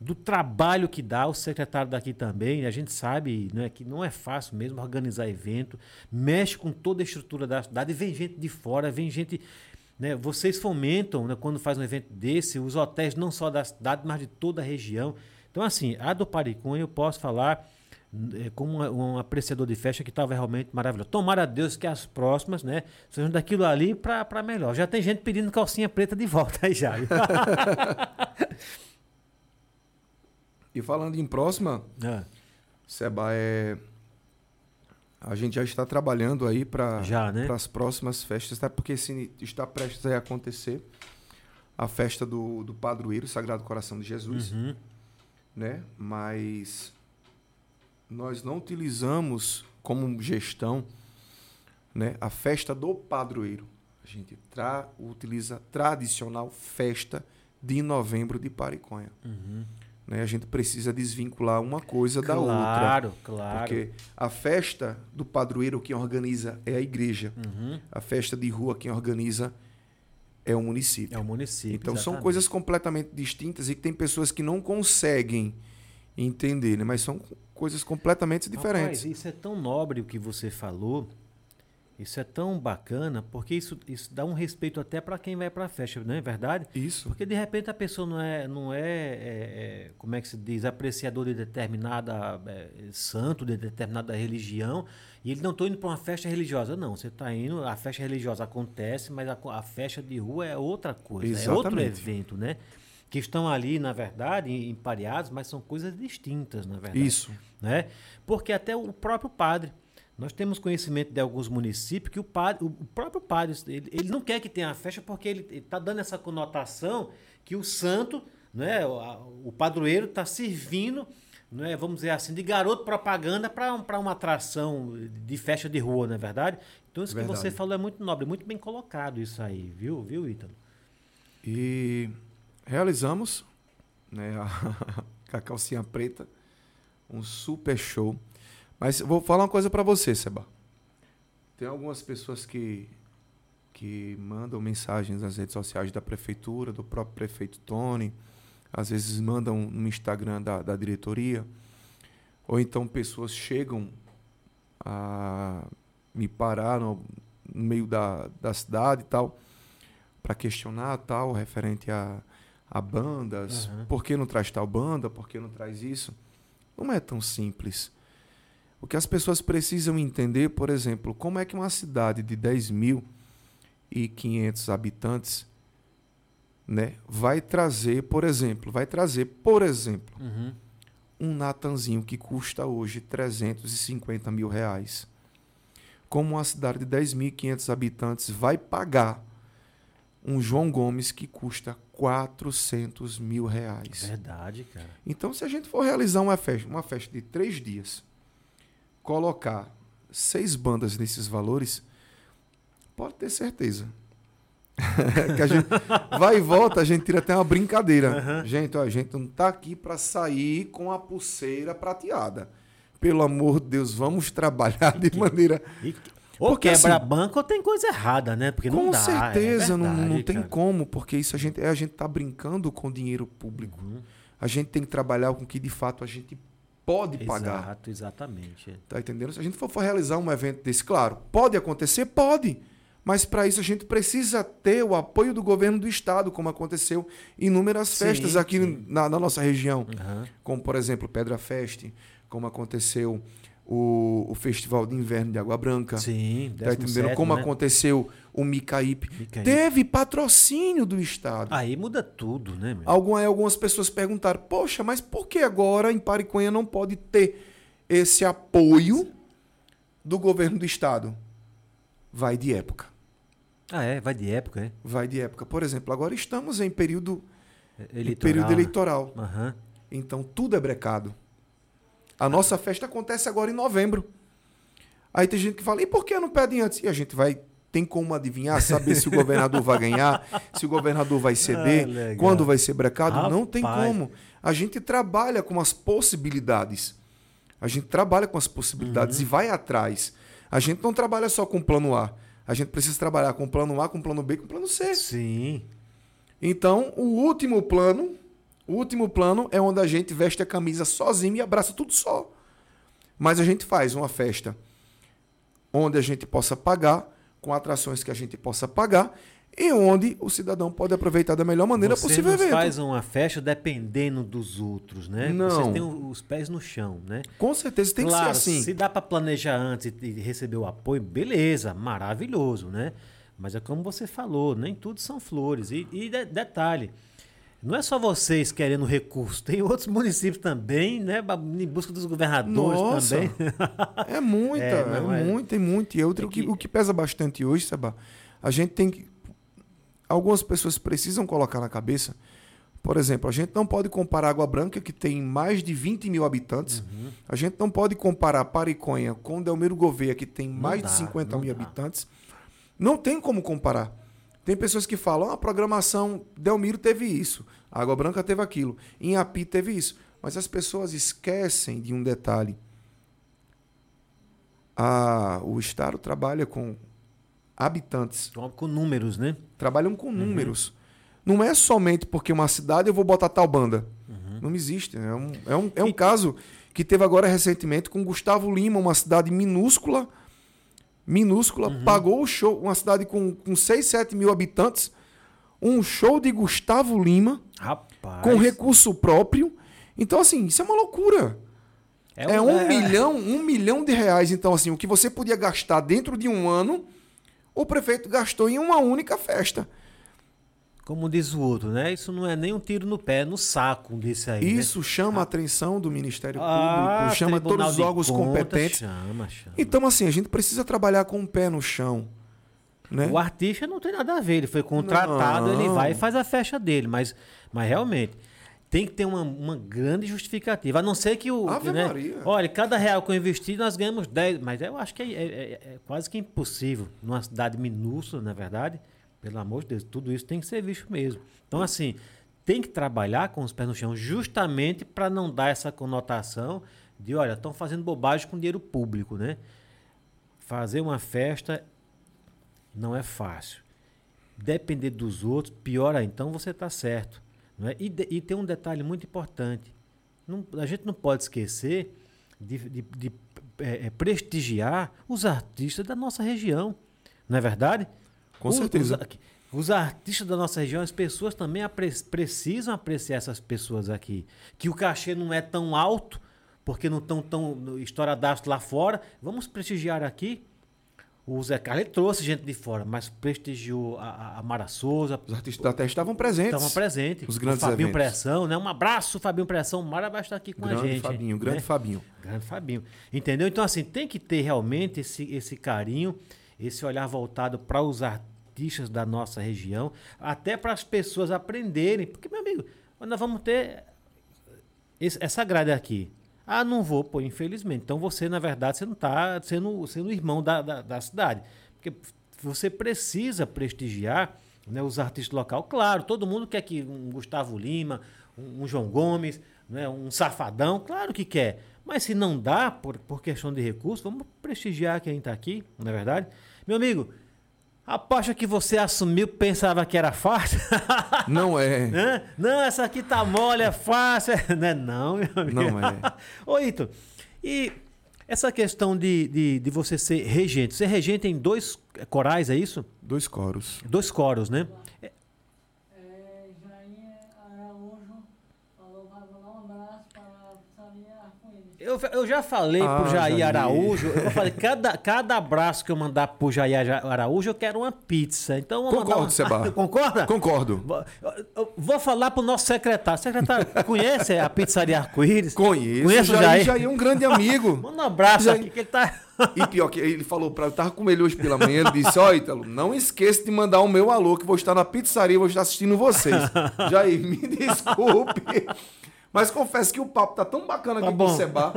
do trabalho que dá, o secretário daqui também, a gente sabe né, que não é fácil mesmo organizar evento, mexe com toda a estrutura da cidade, vem gente de fora, vem gente. Né, vocês fomentam né, quando faz um evento desse, os hotéis não só da cidade, mas de toda a região. Então, assim, a do Paricunha eu posso falar como um, um apreciador de festa que estava realmente maravilhoso. Tomara a Deus que as próximas, né, sejam daquilo ali para melhor. Já tem gente pedindo calcinha preta de volta aí já. E falando em próxima, Ah, Seba, é... a gente já está trabalhando aí para né? as próximas festas, até porque se está prestes a acontecer a festa do, do padroeiro Sagrado Coração de Jesus, Uhum. né? Mas nós não utilizamos como gestão, né, a festa do padroeiro. A gente tra utiliza a tradicional festa de novembro de Pariconha. Uhum. Né? A gente precisa desvincular uma coisa da outra. Claro, claro. Porque a festa do padroeiro quem organiza é a igreja. Uhum. A festa de rua quem organiza é o município. É o município. então são exatamente. coisas completamente distintas e que tem pessoas que não conseguem entender, né? mas são coisas completamente diferentes. Rapaz, isso é tão nobre o que você falou. Isso é tão bacana, porque isso, isso dá um respeito até para quem vai para a festa, não é verdade? Isso. Porque de repente a pessoa não é, não é, é, é, como é que se diz, apreciador de determinada é, santo, de determinada religião, e ele não está indo para uma festa religiosa. Não, você está indo, a festa religiosa acontece, mas a, a festa de rua é outra coisa, é outro Exatamente. evento, né? Que estão ali, na verdade, empareados, mas são coisas distintas, na verdade Isso. né? Porque até o próprio padre, nós temos conhecimento de alguns municípios que o padre, o próprio padre, ele, ele não quer que tenha a festa porque ele está dando essa conotação que o santo, né, o, o padroeiro está servindo, né, vamos dizer assim, de garoto propaganda para um, pra uma atração de festa de rua, não é verdade? Então isso que Verdade. você falou é muito nobre, muito bem colocado isso aí, viu, viu, Ítalo? E realizamos né, a, a calcinha preta um super show. Mas vou falar uma coisa para você, Seba. Tem algumas pessoas que, que mandam mensagens nas redes sociais da prefeitura, do próprio prefeito Tony, às vezes mandam no Instagram da, da diretoria, ou então pessoas chegam a me parar no, no meio da, da cidade e tal, para questionar tal, referente a, a bandas, Aham. por que não traz tal banda, por que não traz isso? Não é tão simples. O que as pessoas precisam entender, por exemplo, como é que uma cidade de 10.500 habitantes né, vai trazer, por exemplo, vai trazer, por exemplo, Uhum. um Natanzinho que custa hoje 350 mil reais. Como uma cidade de 10.500 habitantes vai pagar um João Gomes que custa 400 mil reais. Verdade, cara. Então, se a gente for realizar uma festa, uma festa de três dias, colocar seis bandas nesses valores, pode ter certeza. que a gente vai e volta, a gente tira até uma brincadeira. Gente, ó, a gente não tá aqui para sair com a pulseira prateada. Pelo amor de Deus, vamos trabalhar de maneira. Ou Porque, quebra assim, banco ou tem coisa errada, né? Porque não com dá. é certeza, não, não verdade, tem como, porque isso a gente, é a gente tá brincando com dinheiro público. Uhum. A gente tem que trabalhar com o que de fato a gente pode pagar. Exato, exatamente. Tá entendendo? Se a gente for for realizar um evento desse, claro, pode acontecer? Pode. Mas para isso a gente precisa ter o apoio do governo do estado, como aconteceu em inúmeras Sim, festas aqui na, na nossa região. Aham. Como, por exemplo, Pedra Fest, como aconteceu o, o Festival de Inverno de Água Branca. Sim, Tá entendendo? 17º, Como né? aconteceu o Micaípe. Aí. Teve patrocínio do estado. Aí muda tudo, né, meu? Alguma, algumas pessoas perguntaram: Poxa, mas por que agora em Pariconha não pode ter esse apoio do governo do estado? Vai de época. Ah, é? Vai de época, é? Vai de época. Por exemplo, agora estamos em período em Eleitoral. período eleitoral. Aham. Então tudo é brecado. A nossa festa acontece agora em novembro. Aí tem gente que fala: e por que não pedem antes? E a gente vai. Tem como adivinhar, saber se o governador vai ganhar, se o governador vai ceder, Ah, quando vai ser brecado? Não tem Rapaz. como. A gente trabalha com as possibilidades. A gente trabalha com as possibilidades Uhum. e vai atrás. A gente não trabalha só com o plano A. A gente precisa trabalhar com o plano A, com o plano B, com o plano C. Sim. Então, o último plano, o último plano é onde a gente veste a camisa sozinho e abraça tudo só. Mas a gente faz uma festa onde a gente possa pagar, com atrações que a gente possa pagar, e onde o cidadão pode aproveitar da melhor maneira Você possível evento. faz uma festa dependendo dos outros, né? Não. Vocês têm os pés no chão, né? Com certeza tem claro, que ser assim. se dá para planejar antes e e receber o apoio, beleza, maravilhoso, né? Mas é como você falou, nem tudo são flores. E, e de- detalhe, Não é só vocês querendo recurso, tem outros municípios também, né? Em busca dos governadores Nossa. também. É muita, É, é, não, é- muito, tem muito. E outra, É o, que, que- o que pesa bastante hoje, Seba, a gente tem que. Algumas pessoas precisam colocar na cabeça. Por exemplo, a gente não pode comparar Água Branca, que tem mais de 20 mil habitantes. Uhum. A gente não pode comparar Pariconha com Delmiro Gouveia, que tem mais dá, de 50 não mil dá. habitantes. Não tem como comparar. Tem pessoas que falam, ah, a programação Delmiro teve isso, Água Branca teve aquilo, Inhapi teve isso. Mas as pessoas esquecem de um detalhe. Ah, o Estado trabalha com habitantes, Com números, né? trabalham com números. Não é somente porque uma cidade eu vou botar tal banda. Não existe. É um, é um, é um E- caso que teve agora recentemente com Gustavo Lima, uma cidade minúscula, minúscula, pagou o show, uma cidade com, com 6, 7 mil habitantes, um show de Gustavo Lima Rapaz. com recurso próprio. Então, assim, isso é uma loucura. É, um milhão, um milhão de reais. Então, assim, o que você podia gastar dentro de um ano, o prefeito gastou em uma única festa. Como diz o outro, né? Isso não é nem um tiro no pé, é no saco desse aí. né? Isso chama a atenção do Ministério Ah, Público, chama Tribunal todos os órgãos competentes. Chama, chama. Então, assim, a gente precisa trabalhar com o pé no chão. Né? O artista não tem nada a ver, ele foi contratado, Não. ele vai e faz a festa dele, mas, mas realmente tem que ter uma, uma grande justificativa, a não ser que o... Ave né, Maria. olha, cada real que eu investi nós ganhamos 10, mas eu acho que é- é- é quase que impossível, numa cidade minúscula, na verdade, pelo amor de Deus, tudo isso tem que ser visto mesmo. Então, assim, tem que trabalhar com os pés no chão justamente para não dar essa conotação de, olha, estão fazendo bobagem com dinheiro público, né? Fazer uma festa não é fácil. Depender dos outros, pior ainda. Então você está certo. Não é? e, de- e tem um detalhe muito importante. Não- a gente não pode esquecer de, de- de, eh, eh, prestigiar os artistas da nossa região. Não é verdade? Com certeza. Os, os artistas da nossa região, as pessoas também apre- precisam apreciar essas pessoas aqui. Que o cachê não é tão alto, porque não estão tão estouradaço lá fora. Vamos prestigiar aqui. O Zé Carlos ele trouxe gente de fora, mas prestigiou a, a- Mara Souza, Os artistas da terra estavam presentes. estavam presentes. Os grandes o Fabinho eventos. Pressão, né? Um abraço, Fabinho Pressão. Mara vai estar aqui com Grande a gente. Fabinho, né? grande Fabinho. Grande Fabinho. Entendeu? Então, assim, tem que ter realmente esse, esse carinho, esse olhar voltado para os artistas da nossa região, até para as pessoas aprenderem. Porque, meu amigo, nós vamos ter esse- essa grade aqui. Ah, não vou, pô, infelizmente. Então você, na verdade, você não está sendo, sendo irmão da, da, da cidade. Porque você precisa prestigiar né, os artistas locais. Claro, todo mundo quer que um Gustavo Lima, um, um João Gomes, né, um Safadão, claro que quer. Mas se não dá, por, por questão de recurso, vamos prestigiar quem está aqui, não é verdade? Meu amigo, aposta que você assumiu, pensava que era fácil. Não é. Hã? Não, essa aqui tá mole, é fácil. Não é não, meu amigo. Não é. Ô, Ito, e essa questão de, de, de você ser regente, ser regente em dois corais, é isso? Dois coros. Dois coros, né? É, Jair Araújo falou vai mandar um abraço para a pizzaria Arco-Íris. Eu, eu já falei Ah, pro Jair Jair. Araújo, eu falei, cada, cada abraço que eu mandar pro Jair Araújo, eu quero uma pizza. Então, Concordo, uma- Seba. Concorda? Concordo. Vou- eu Vou falar pro nosso secretário. Secretário, conhece a pizzaria Arco-Íris? Conheço. Conhece o Jair, Jair? Jair é um grande amigo. Manda um abraço Jair- aqui, que ele tá... E pior que ele falou para eu tava com ele hoje pela manhã, ele disse: "Ó, Ítalo, não esqueça de mandar o meu alô que vou estar na pizzaria, vou estar assistindo vocês". Jair, me desculpe. Mas confesso que o papo tá tão bacana Tá aqui com bom. o Seba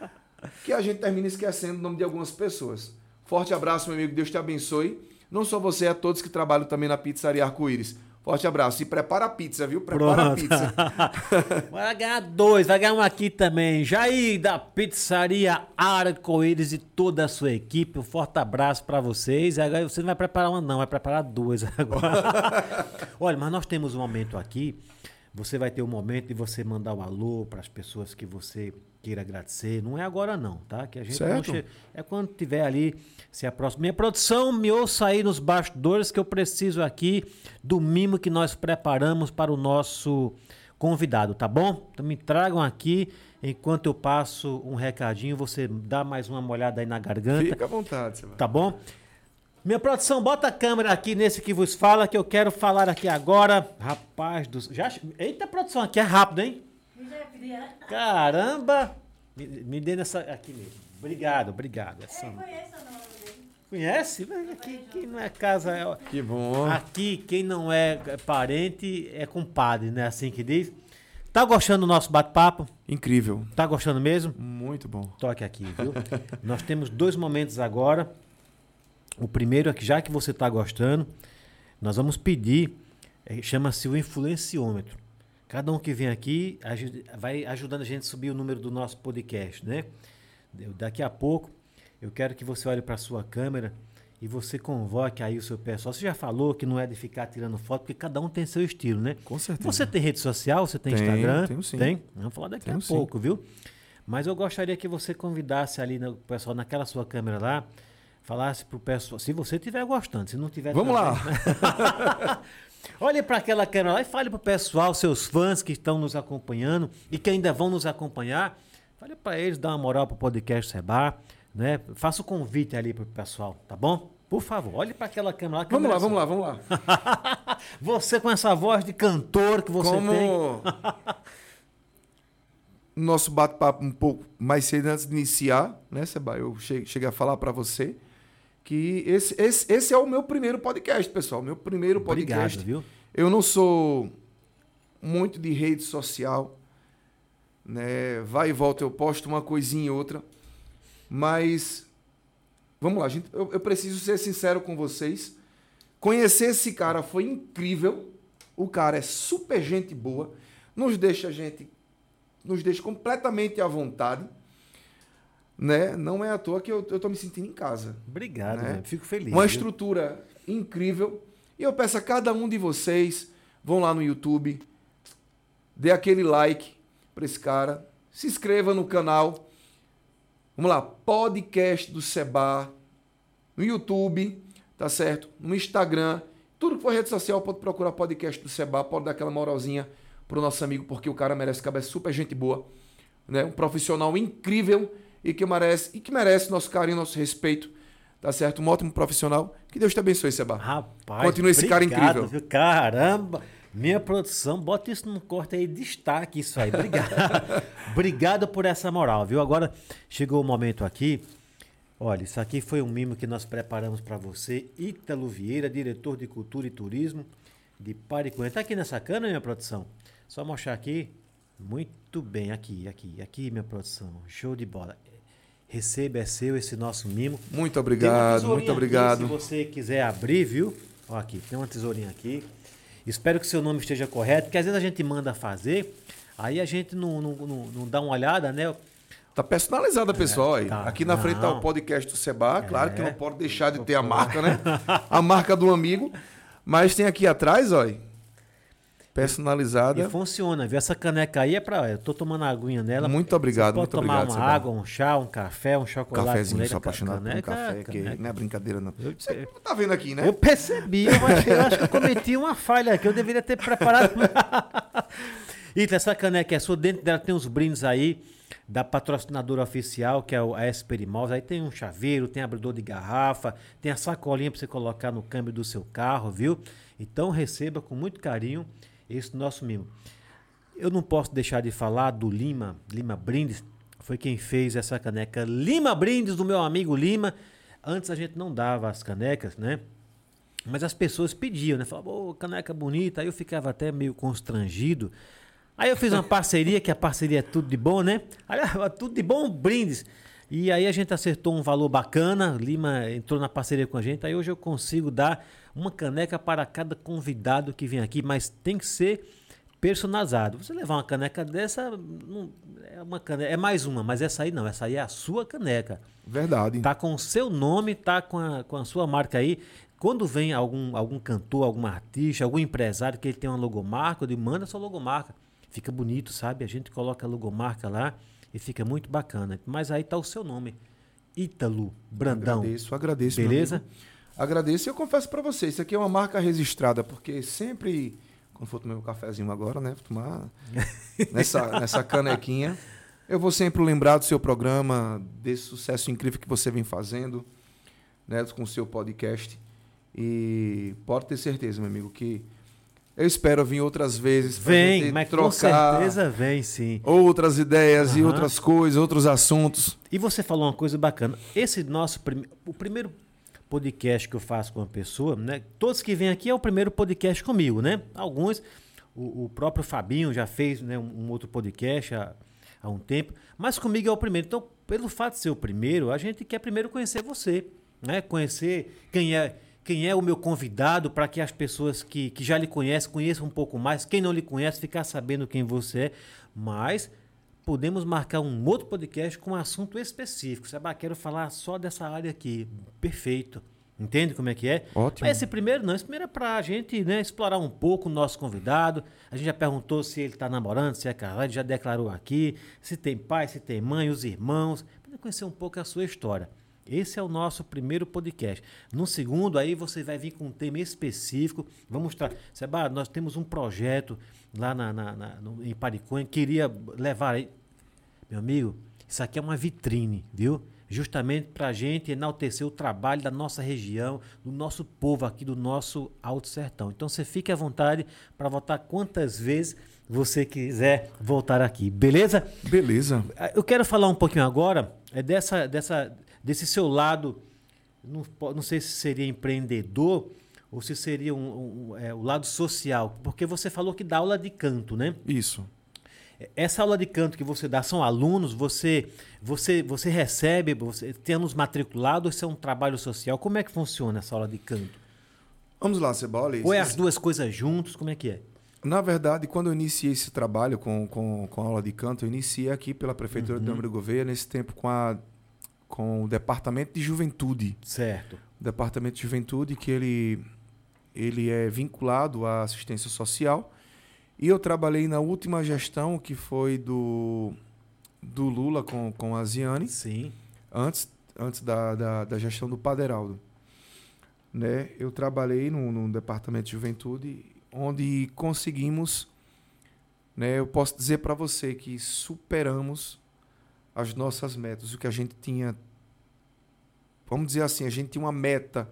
que a gente termina esquecendo o nome de algumas pessoas. Forte abraço, meu amigo, Deus te abençoe. Não só você, a todos que trabalham também na pizzaria Arco-Íris. Forte abraço. E prepara a pizza, viu? Prepara a Pronto. pizza. Vai ganhar dois, vai ganhar um aqui também. Jair da Pizzaria Arco-Íris e toda a sua equipe. Um forte abraço para vocês. E Agora você não vai preparar uma, não, vai preparar duas agora. Olha, mas nós temos um momento aqui. Você vai ter o momento de você mandar um alô para as pessoas que você queira agradecer. Não é agora, não, tá? Que a gente che- É quando tiver ali, se aproxima. Minha produção, me ouça aí nos bastidores que eu preciso aqui do mimo que nós preparamos para o nosso convidado, tá bom? Então me tragam aqui, enquanto eu passo um recadinho, você dá mais uma molhada aí na garganta, Fica à vontade, Seba. tá bom? Minha produção, bota a câmera aqui nesse que vos fala, que eu quero falar aqui agora. Rapaz do. Já... Eita, produção, aqui é rápido, hein? Caramba! Me, me dê nessa. Aqui mesmo. Obrigado, obrigado. Essa- Eu conheço o nome dele. Conhece? Mas Aqui, quem não é casa. é- Que bom. Aqui, quem não é parente é compadre, né? Assim que diz. Tá gostando do nosso bate-papo? Incrível. Tá gostando mesmo? Muito bom. Toque aqui, viu? Nós temos dois momentos agora. O primeiro é que, já que você está gostando, nós vamos pedir, eh, chama-se o influenciômetro. Cada um que vem aqui vai ajudando a gente a subir o número do nosso podcast, né? Daqui a pouco, eu quero que você olhe para a sua câmera e você convoque aí o seu pessoal. Você já falou que não é de ficar tirando foto, porque cada um tem seu estilo, né? Com certeza. Você tem rede social? Você tem Tenho, Instagram? tenho sim. Tem? Vamos falar daqui Tenho a sim. pouco, viu? Mas eu gostaria que você convidasse ali o pessoal naquela sua câmera lá, falasse pro pessoal, se você estiver gostando, se não tiver Vamos lá. também, Olhe para aquela câmera lá e fale pro pessoal, seus fãs que estão nos acompanhando e que ainda vão nos acompanhar. Fale para eles, dá uma moral pro podcast Sebar, né? Faça o convite ali pro pessoal, tá bom? Por favor, olhe para aquela câmera lá. que Vamos lá, câmera vamos lá, vamos lá. Você com essa voz de cantor que você Como tem. nosso bate-papo um pouco mais cedo antes de iniciar, né, Seba? Eu che- cheguei a falar para você que esse, esse, esse é o meu primeiro podcast, pessoal. Meu primeiro podcast. Obrigado, viu? Eu não sou muito de rede social, né? Vai e volta, eu posto uma coisinha e outra. Mas vamos lá, gente. Eu, eu preciso ser sincero com vocês. Conhecer esse cara foi incrível. O cara é super gente boa, nos deixa a gente, nos deixa completamente à vontade, né? Não é à toa que eu, eu tô me sentindo em casa. Obrigado, Né? né? fico feliz. Uma viu? estrutura incrível. E eu peço a cada um de vocês, vão lá no YouTube, dê aquele like para esse cara, se inscreva no canal. Vamos lá, podcast do Seba, no YouTube, tá certo? No Instagram, tudo que for rede social, pode procurar podcast do Seba, pode dar aquela moralzinha pro nosso amigo, porque o cara merece cabeça super gente boa, né? Um profissional incrível e que merece e que merece nosso carinho, nosso respeito, tá certo? Um ótimo profissional. Que Deus te abençoe, Seba. Rapaz, Continua esse cara incrível. Viu? Caramba, minha produção, bota isso no corte aí, destaque isso aí. Obrigado. obrigado por essa moral, viu? Agora chegou o momento aqui. Olha, isso aqui foi um mimo que nós preparamos para você, Ítalo Vieira, diretor de Cultura e Turismo de Paricuã. Tá aqui nessa cana, minha produção? Só mostrar aqui. Muito bem, aqui, aqui, aqui, minha produção. Show de bola. Receba, é seu esse nosso mimo. Muito obrigado, muito aqui, obrigado. se você quiser abrir, viu? Ó, aqui, tem uma tesourinha aqui. Espero que seu nome esteja correto, porque às vezes a gente manda fazer, aí a gente não, não, não, não dá uma olhada, né? Tá personalizada, pessoal. aí. tá. Aqui na frente tá Não. o podcast do Seba. Claro que É. não pode deixar de ter a marca, né? A marca do amigo. Mas tem aqui atrás, ó. Personalizada. E funciona, viu? Essa caneca aí é pra. Eu tô tomando a aguinha nela. Muito obrigado, muito tomar obrigado, uma Seba. água, um chá, um café, um Um chocolate. cafezinho, leite, sou apaixonado por um caneca, café, que caneca. não é brincadeira, não. Eu- Você tá vendo aqui, né? Eu percebi, eu acho, eu acho que eu cometi uma falha aqui, eu deveria ter preparado. Ita, essa caneca é sua, dentro dela tem os brindes aí da patrocinadora oficial, que é a Esperimals. Aí tem um chaveiro, tem abridor de garrafa, tem a sacolinha para você colocar no câmbio do seu carro, viu? Então receba com muito carinho esse nosso mimo. Eu não posso deixar de falar do Lima, Lima Brindes, foi quem fez essa caneca Lima Brindes, do meu amigo Lima. Antes a gente não dava as canecas, né? Mas as pessoas pediam, né? Falavam, ô, caneca bonita. Aí eu ficava até meio constrangido. Aí eu fiz uma parceria, que a parceria é tudo de bom, né? Aí, tudo de bom, brindes. E aí a gente acertou um valor bacana, Lima entrou na parceria com a gente. Aí hoje eu consigo dar uma caneca para cada convidado que vem aqui, mas tem que ser personalizado. Você levar uma caneca dessa, não- é uma caneca, é mais uma, mas essa aí não, essa aí é a sua caneca. Verdade. Tá com o seu nome, tá com a, com a sua marca aí. Quando vem algum, algum cantor, algum artista, algum empresário que ele tem uma logomarca, eu digo, manda sua logomarca. Fica bonito, sabe? A gente coloca a logomarca lá e fica muito bacana. Mas aí tá o seu nome. Ítalo Brandão. Agradeço, agradeço. Beleza? Agradeço e eu confesso pra você, isso aqui é uma marca registrada, porque sempre, quando for tomar meu cafezinho agora, né? Vou tomar nessa, nessa canequinha, eu vou sempre lembrar do seu programa, desse sucesso incrível que você vem fazendo. né, com o seu podcast. E pode ter certeza, meu amigo, que eu espero vir outras vezes Vem, mas com trocar certeza vem, sim. outras ideias e Aham. outras coisas, outros assuntos. E você falou uma coisa bacana. Esse nosso prim... o primeiro podcast que eu faço com uma pessoa, né? Todos que vêm aqui é o primeiro podcast comigo, né? Alguns, o, o próprio Fabinho já fez né, um, um outro podcast há, há um tempo, mas comigo é o primeiro. Então, pelo fato de ser o primeiro, a gente quer primeiro conhecer você, né? Conhecer quem é quem é o meu convidado para que as pessoas que, que já lhe conhecem conheçam um pouco mais. Quem não lhe conhece, ficar sabendo quem você é. Mas podemos marcar um outro podcast com um assunto específico. Seba, quero falar só dessa área aqui. Perfeito. Entende como é que é? Ótimo. Mas esse primeiro não, esse primeiro é para a gente né, explorar um pouco o nosso convidado. A gente já perguntou se ele está namorando, se é casado, já declarou aqui, se tem pai, se tem mãe, os irmãos, para conhecer um pouco a sua história. Esse é o nosso primeiro podcast. No segundo, aí você vai vir com um tema específico. Vamos mostrar. Seba, nós temos um projeto lá na, na- na- no- em Pariconha, queria levar aí. Meu amigo, isso aqui é uma vitrine, viu? Justamente para a gente enaltecer o trabalho da nossa região, do nosso povo aqui, do nosso Alto Sertão. Então você fique à vontade para voltar quantas vezes você quiser voltar aqui, beleza? Beleza. Eu quero falar um pouquinho agora é dessa, dessa, desse seu lado, não, não sei se seria empreendedor ou se seria um, um- é, o lado social, porque você falou que dá aula de canto, né? Isso. Essa aula de canto que você dá são alunos, você você você recebe, você tem alunos matriculados, isso é um trabalho social. Como é que funciona essa aula de canto? Vamos lá, Cebola. Ou é as duas coisas juntos, como é que é? Na verdade, quando eu iniciei esse trabalho com, com, com a aula de canto, eu iniciei aqui pela Prefeitura de Câmara Gouveia, nesse tempo com, a, com o Departamento de Juventude. Certo. O Departamento de Juventude, que ele, ele é vinculado à assistência social. E eu trabalhei na última gestão, que foi do, do Lula com, com a Ziane, Sim. antes, antes da, da, da gestão do Paderaldo. Né? Eu trabalhei no, no departamento de juventude, onde conseguimos, né? eu posso dizer para você que superamos as nossas metas, o que a gente tinha, vamos dizer assim, a gente tinha uma meta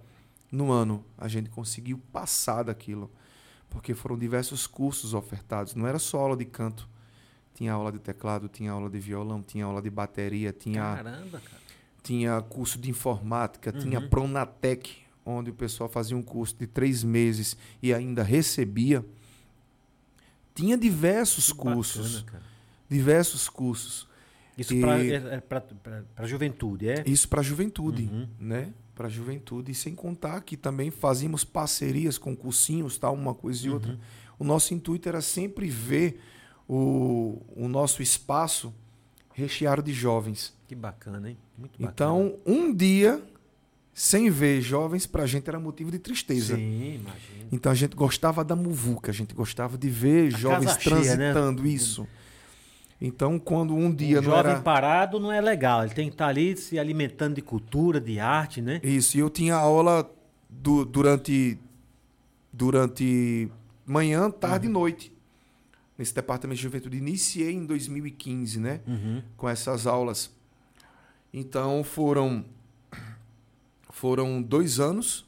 no ano, a gente conseguiu passar daquilo, porque foram diversos cursos ofertados, não era só aula de canto, tinha aula de teclado, tinha aula de violão, tinha aula de bateria, tinha Caramba, cara. tinha curso de informática, tinha Uhum. Pronatec, onde o pessoal fazia um curso de três meses e ainda recebia. Tinha diversos Que cursos, bacana, diversos cursos. Isso E- para é, para a juventude, é? Isso para a juventude, Uhum. né? Para a juventude. E sem contar que também fazíamos parcerias com cursinhos, tal, uma coisa e outra. Uhum. O nosso intuito era sempre ver o, o nosso espaço recheado de jovens. Que bacana, hein? Muito bacana. Então, um dia sem ver jovens, para a gente era motivo de tristeza. Sim, imagina. Então a gente gostava da muvuca, a gente gostava de ver A jovens casa cheia, né? transitando isso. Então, quando um dia o não jovem era parado não é legal. Ele tem que estar ali se alimentando de cultura, de arte, né? isso, e eu tinha aula du- durante durante manhã, tarde e noite nesse departamento de juventude. Iniciei em 2015, né? Uhum. com essas aulas. Então foram foram dois anos,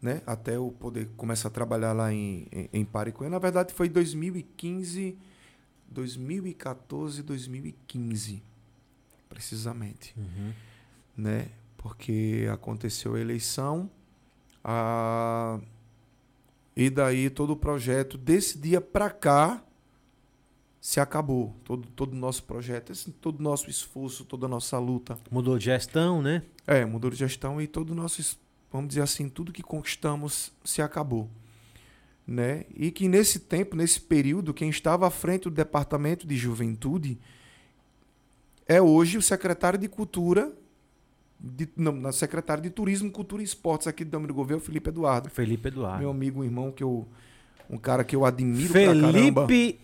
né, até eu poder começar a trabalhar lá em, em, em. Na verdade foi 2015, 2014, 2015, precisamente, Uhum. né? Porque aconteceu a eleição, a... e daí todo o projeto desse dia para cá se acabou. Todo todo o nosso projeto, assim, todo o nosso esforço, toda a nossa luta. Mudou de gestão, né? É, mudou de gestão e todo o nosso, vamos dizer assim, tudo que conquistamos se acabou. Né? E que nesse tempo, nesse período, quem estava à frente do departamento de juventude é hoje o secretário de Cultura, de, não, na secretário de Turismo, Cultura e Esportes aqui do Dama Gouveia, o Felipe Eduardo. Felipe Eduardo. Meu amigo, irmão que eu. Um cara que eu admiro pra caramba. Felipe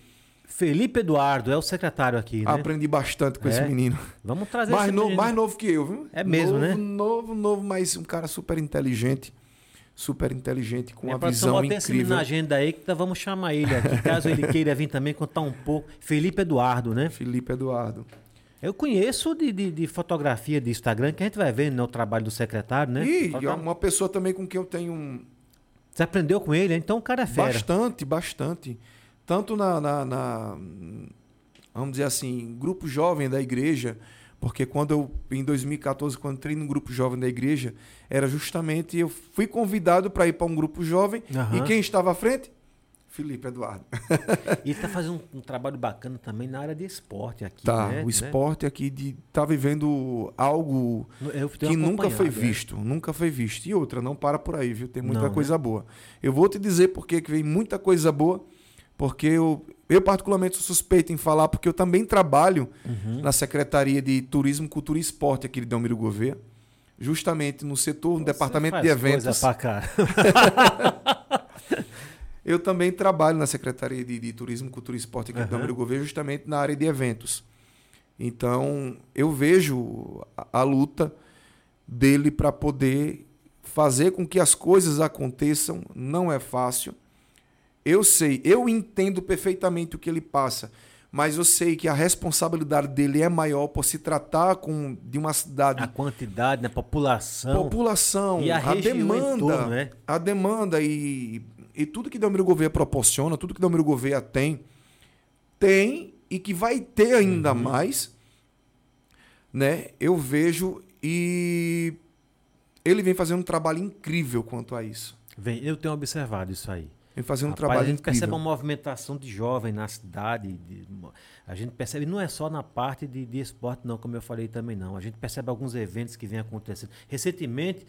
Felipe Eduardo é o secretário aqui, né? Aprendi bastante com esse É? menino. Vamos trazer Mais esse novo, menino. mais novo que eu, viu? É mesmo, novo, né? Novo, novo, mas um cara super inteligente. Super inteligente, com É, uma visão bota esse incrível. na agenda aí que nós vamos chamar ele aqui, caso ele queira vir também contar um pouco. Felipe Eduardo, né? Felipe Eduardo. Eu conheço de, de, de fotografia de Instagram, que a gente vai ver no trabalho do secretário, né? E, é uma pessoa também com quem eu tenho um, Você aprendeu com ele, né? então o cara é fera. Bastante, bastante. Tanto na, na- na- vamos dizer assim, grupo jovem da igreja, porque quando eu, em 2014, quando entrei no grupo jovem da igreja, era justamente, eu fui convidado para ir para um grupo jovem, Aham. e quem estava à frente? Felipe Eduardo. E ele tá fazendo um, um trabalho bacana também na área de esporte aqui, Tá, né? o Né? esporte aqui de, tá vivendo algo que nunca foi é. visto, nunca foi visto. E outra, não para por aí, viu? Tem muita Não, né? coisa boa. Eu vou te dizer por que que vem muita coisa boa, porque eu, eu particularmente sou suspeito em falar, porque eu também trabalho Uhum. na Secretaria de Turismo, Cultura e Esporte aqui de Delmiro Gouveia, justamente no setor, no departamento Você de faz coisa eventos. pra cá. Eu também trabalho na Secretaria de, de Turismo, Cultura e Esporte aqui Aham. de Delmiro Gouveia, justamente na área de eventos. Então, eu vejo a, a luta dele para poder fazer com que as coisas aconteçam. Não é fácil. Eu sei, eu entendo perfeitamente o que ele passa, mas eu sei que a responsabilidade dele é maior por se tratar com, de uma cidade A quantidade, né? População. população, E a a, demanda, né? a demanda e, e tudo que Delmiro Gouveia proporciona, tudo que Delmiro Gouveia tem, tem e que vai ter ainda Uhum. mais, né? Eu vejo e ele vem fazendo um trabalho incrível quanto a isso. Vem, eu tenho observado isso aí. Fazendo um Rapaz, trabalho a gente percebe incrível. uma movimentação de jovem na cidade. de- a gente percebe, não é só na parte de, de esporte, não, como eu falei também, não. A gente percebe alguns eventos que vêm acontecendo. Recentemente,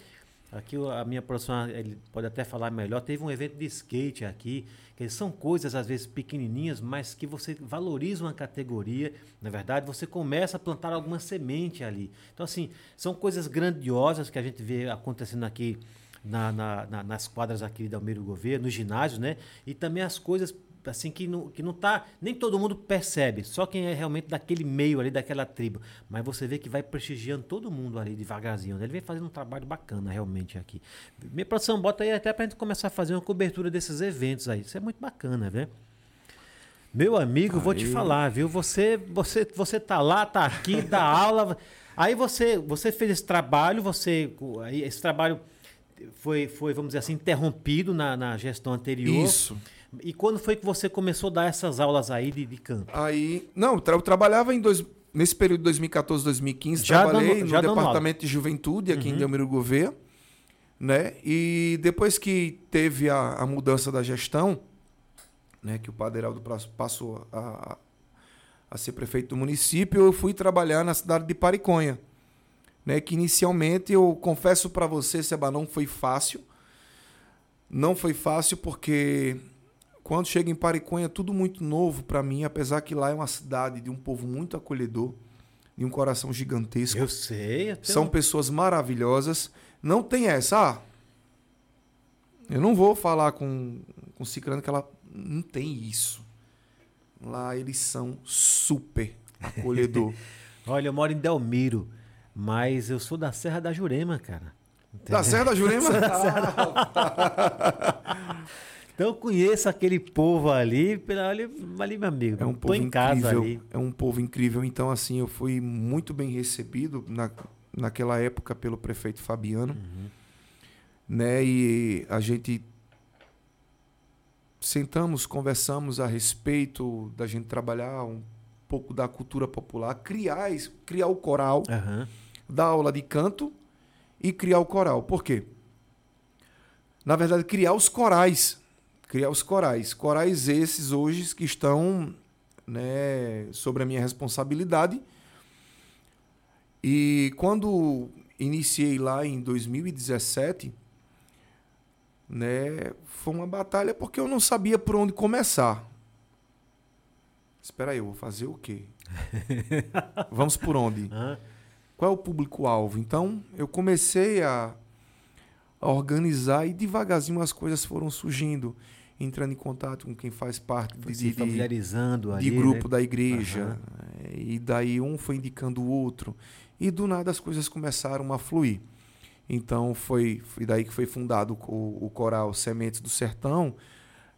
aqui a minha produção ele pode até falar melhor, teve um evento de skate aqui, que são coisas às vezes pequenininhas, mas que você valoriza uma categoria, na verdade, você começa a plantar alguma semente ali. Então, assim, são coisas grandiosas que a gente vê acontecendo aqui na- na- na- nas quadras aqui da Almeida Gouveia, nos ginásios, né? E também as coisas assim que não, que não tá, nem todo mundo percebe, só quem é realmente daquele meio ali, daquela tribo. Mas você vê que vai prestigiando todo mundo ali devagarzinho. né? Ele vem fazendo um trabalho bacana realmente aqui. Minha produção bota aí até pra gente começar a fazer uma cobertura desses eventos aí. Isso é muito bacana, né? Meu amigo, vou te Aí. falar, viu? Você, você, você tá lá, tá aqui, dá aula. Aí você, você fez esse trabalho, você, aí esse trabalho foi, foi, vamos dizer assim, interrompido na, na gestão anterior. Isso. E quando foi que você começou a dar essas aulas aí de, de canto? Aí, não, eu tra- eu trabalhava em dois, nesse período de 2014, 2015, Já trabalhei dando- no departamento de juventude aqui Uhum. em Delmiro Gouveia, né? E depois que teve a, a mudança da gestão, né, que o Padre Heraldo pras- passou a, a ser prefeito do município, eu fui trabalhar na cidade de Pariconha, né? Que inicialmente eu confesso para você, Seba, não foi fácil. Não foi fácil porque quando chega em Pariconha é tudo muito novo para mim, apesar que lá é uma cidade de um povo muito acolhedor, de um coração gigantesco. Eu sei. tenho- São pessoas maravilhosas. Não tem essa. Ah, eu não vou falar com, com Cicrano que ela não tem isso. Lá eles são super acolhedor. Olha, eu moro em Delmiro, mas eu sou da Serra da Jurema, cara. da Serra da Jurema? Então eu conheço aquele povo ali, pela- ali, ali meu amigo. É um povo em casa incrível. ali. É um povo incrível. Então, assim, eu fui muito bem recebido na, naquela época pelo prefeito Fabiano. Uhum. Né? E a gente sentamos, conversamos a respeito da gente trabalhar um pouco da cultura popular, criar, criar o coral, Aham. Dar aula de canto e criar o coral. Por quê? Na verdade, criar os corais. Criar os corais. Corais esses hoje que estão né, sobre a minha responsabilidade. E quando iniciei lá em 2017, né, foi uma batalha porque eu não sabia por onde começar. Espera aí, eu vou fazer o quê? Vamos por onde? Qual é o público-alvo? Então, eu comecei a, a organizar e devagarzinho as coisas foram surgindo, entrando em contato com quem faz parte Foi de, se de, de, familiarizando ali. grupo né? da igreja. Eh, E daí um foi indicando o outro. E do nada as coisas começaram a fluir. Então, foi, foi daí que foi fundado o, o coral Sementes do Sertão.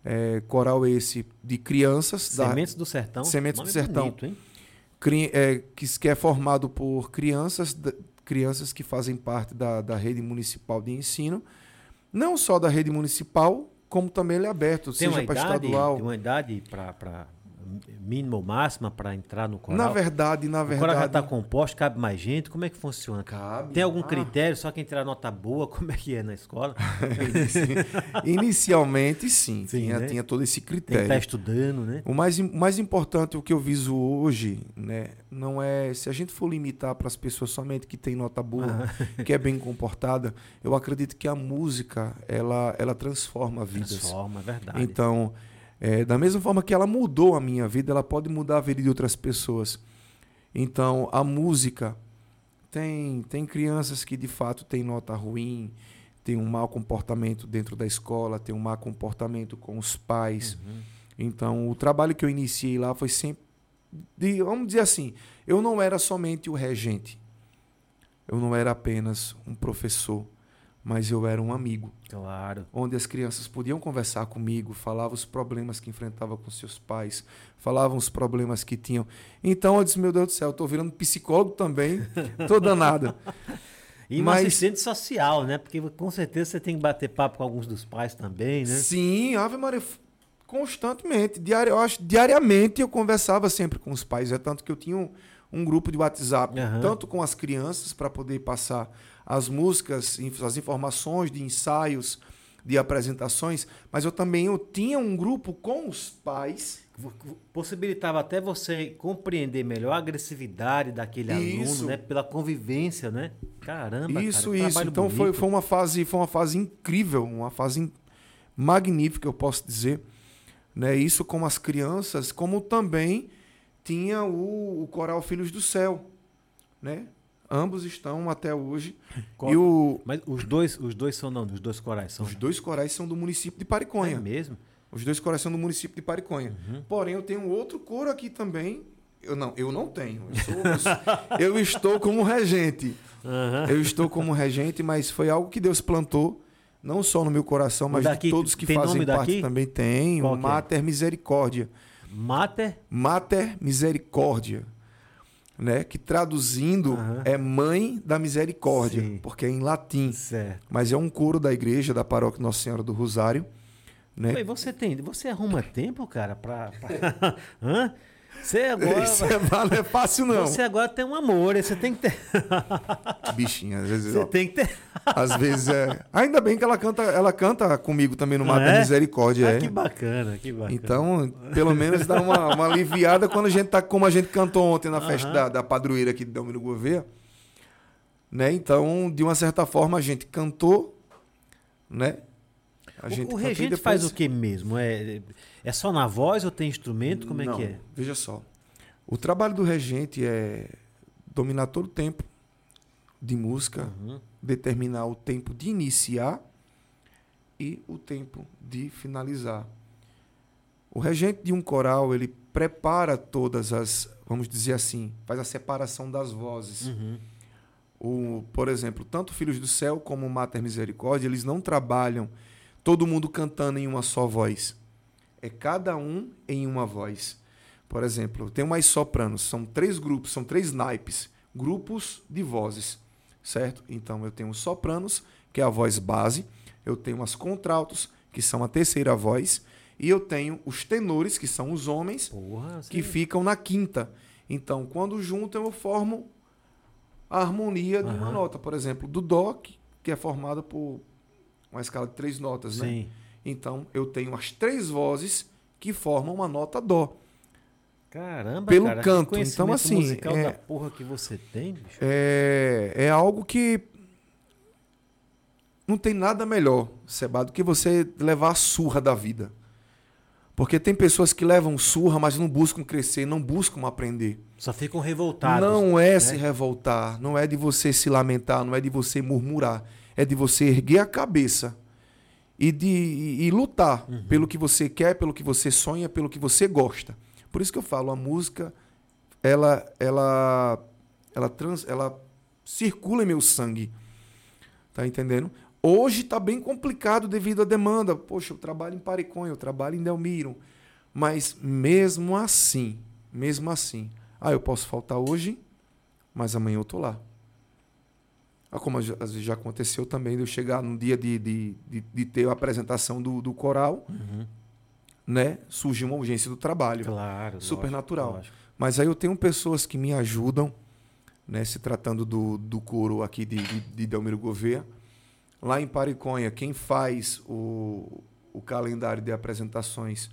eh, coral esse de crianças. da- Sementes do Sertão. Sementes do Sertão. bonito, hein? É, que, é formado por crianças, crianças que fazem parte da, da rede municipal de ensino, não só da rede municipal, como também ele é aberto, Tem seja para estadual. tem uma idade para mínima ou máxima para entrar no coral? Na verdade, na o coral já verdade. está composto, cabe mais gente? Como é que funciona? Cabe. Tem algum Ah. critério? Só quem tirar nota boa? Como é que é na escola? Inicialmente, sim, Sim, tinha, né? tinha todo esse Tem que critério. estar estudando, né? O mais, mais importante, o que eu viso hoje, né, não é. Se a gente for limitar para as pessoas somente que têm nota boa, que é bem comportada, eu acredito que a música ela, ela transforma vidas. Transforma, é verdade. Então, é, da mesma forma que ela mudou a minha vida, ela pode mudar a vida de outras pessoas. Então, a música tem tem crianças que de fato têm nota ruim, tem um mau comportamento dentro da escola, tem um mau comportamento com os pais. Uhum. Então, o trabalho que eu iniciei lá foi sempre de, vamos dizer assim, eu não era somente o regente. Eu não era apenas um professor, mas eu era um amigo Claro. onde as crianças podiam conversar comigo, falavam os problemas que enfrentavam com seus pais, falavam os problemas que tinham. Então eu disse, meu Deus do céu, eu tô virando psicólogo também, tô danado. E um Mas- assistente social, né? Porque com certeza você tem que bater papo com alguns dos pais também, né? Sim, Ave Maria, constantemente, diari, eu acho, diariamente eu conversava sempre com os pais, é tanto que eu tinha um, um grupo de WhatsApp, Aham. tanto com as crianças para poder passar as músicas, as informações de ensaios, de apresentações, mas eu também eu tinha um grupo com os pais Possibilitava até você compreender melhor a agressividade daquele Isso. aluno, né? Pela convivência, né? Caramba, Isso, cara, um isso. Então foi, bonito. foi uma fase, foi uma fase incrível, uma fase magnífica, eu posso dizer. Né? Isso com as crianças, como também tinha o, o coral Filhos do Céu, né? Ambos estão até hoje. Qual- E o, Mas os dois, os dois são não, os dois corais são. os dois corais são do município de É Pariconha. mesmo? Os dois corais são do município de Pariconha. Uhum. Porém, eu tenho outro coro aqui também. Eu não, eu não tenho. Eu, sou- eu sou- eu estou como regente. Aham. Eu estou como regente, mas foi algo que Deus plantou, não só no meu coração, mas daqui de todos que fazem parte daqui? também tem. Qual O é? Mater Misericórdia. Mater? Mater Misericórdia. Né? Que traduzindo Aham. é mãe da misericórdia, Sim. porque é em latim. Certo. Mas é um coro da igreja da paróquia Nossa Senhora do Rosário. Né? Oi, você tem, você arruma tempo, cara, pra... pra-? Você agora... Isso é, não é fácil, não. Você agora tem um amor, você tem que ter... Bichinha, às vezes. Você ó, tem que ter... Às vezes é. Ainda bem que ela canta, ela canta comigo também no Mater é? Misericórdia. Ah, é. que bacana, que bacana. Então, pelo menos dá uma, uma aliviada quando a gente tá como a gente cantou ontem na festa da, da padroeira aqui de Delmiro Gouveia. Né? Então, de uma certa forma, a gente cantou, né? A O- gente o e regente depois- faz o que mesmo? É, é só na voz ou tem instrumento? Como é Não, que é? Veja só. O trabalho do regente é dominar todo o tempo de música, Uhum. determinar o tempo de iniciar e o tempo de finalizar. O regente de um coral, ele prepara todas as, vamos dizer assim, faz a separação das vozes. Uhum. O, por exemplo, tanto Filhos do Céu como Mater Misericórdia, eles não trabalham todo mundo cantando em uma só voz. É cada um em uma voz. Por exemplo, tem mais sopranos, são três grupos, são três naipes, grupos de vozes, certo? Então eu tenho os sopranos, que é a voz base, eu tenho as contraltos, que são a terceira voz, e eu tenho os tenores, que são os homens, Porra, que ficam na quinta. Então, quando juntam, eu formo a harmonia de uma nota. Por exemplo, do Dó, que- que é formada por uma escala de três notas, né? Sim. Então, eu tenho as três vozes que formam uma nota Dó. Caramba, Pelo cara, canto. Então, assim, musical é- da porra que você tem, bicho. É, é algo que não tem nada melhor, Seba, do que você levar a surra da vida. Porque tem pessoas que levam surra, mas não buscam crescer, não buscam aprender. Só ficam revoltados. Não é né? se revoltar, não é de você se lamentar, não é de você murmurar, é de você erguer a cabeça e de e, e lutar Uhum. pelo que você quer, pelo que você sonha, pelo que você gosta. Por isso que eu falo, a música ela ela ela trans, ela circula em meu sangue. Tá entendendo? Hoje está bem complicado devido à demanda. Poxa, eu trabalho em Pariconha, eu trabalho em Delmiro. Mas mesmo assim, mesmo assim, Ah, eu posso faltar hoje, mas amanhã eu tô lá. Ah, como às vezes já aconteceu também de eu chegar no dia de, de, de, de ter a apresentação do, do coral, Uhum. né? Surgiu uma urgência do trabalho. Claro. Super lógico, natural. lógico. Mas aí eu tenho pessoas que me ajudam, né? Se tratando do, do coro aqui de, de, de Delmiro Gouveia. Lá em Pariconha, quem faz o, o calendário de apresentações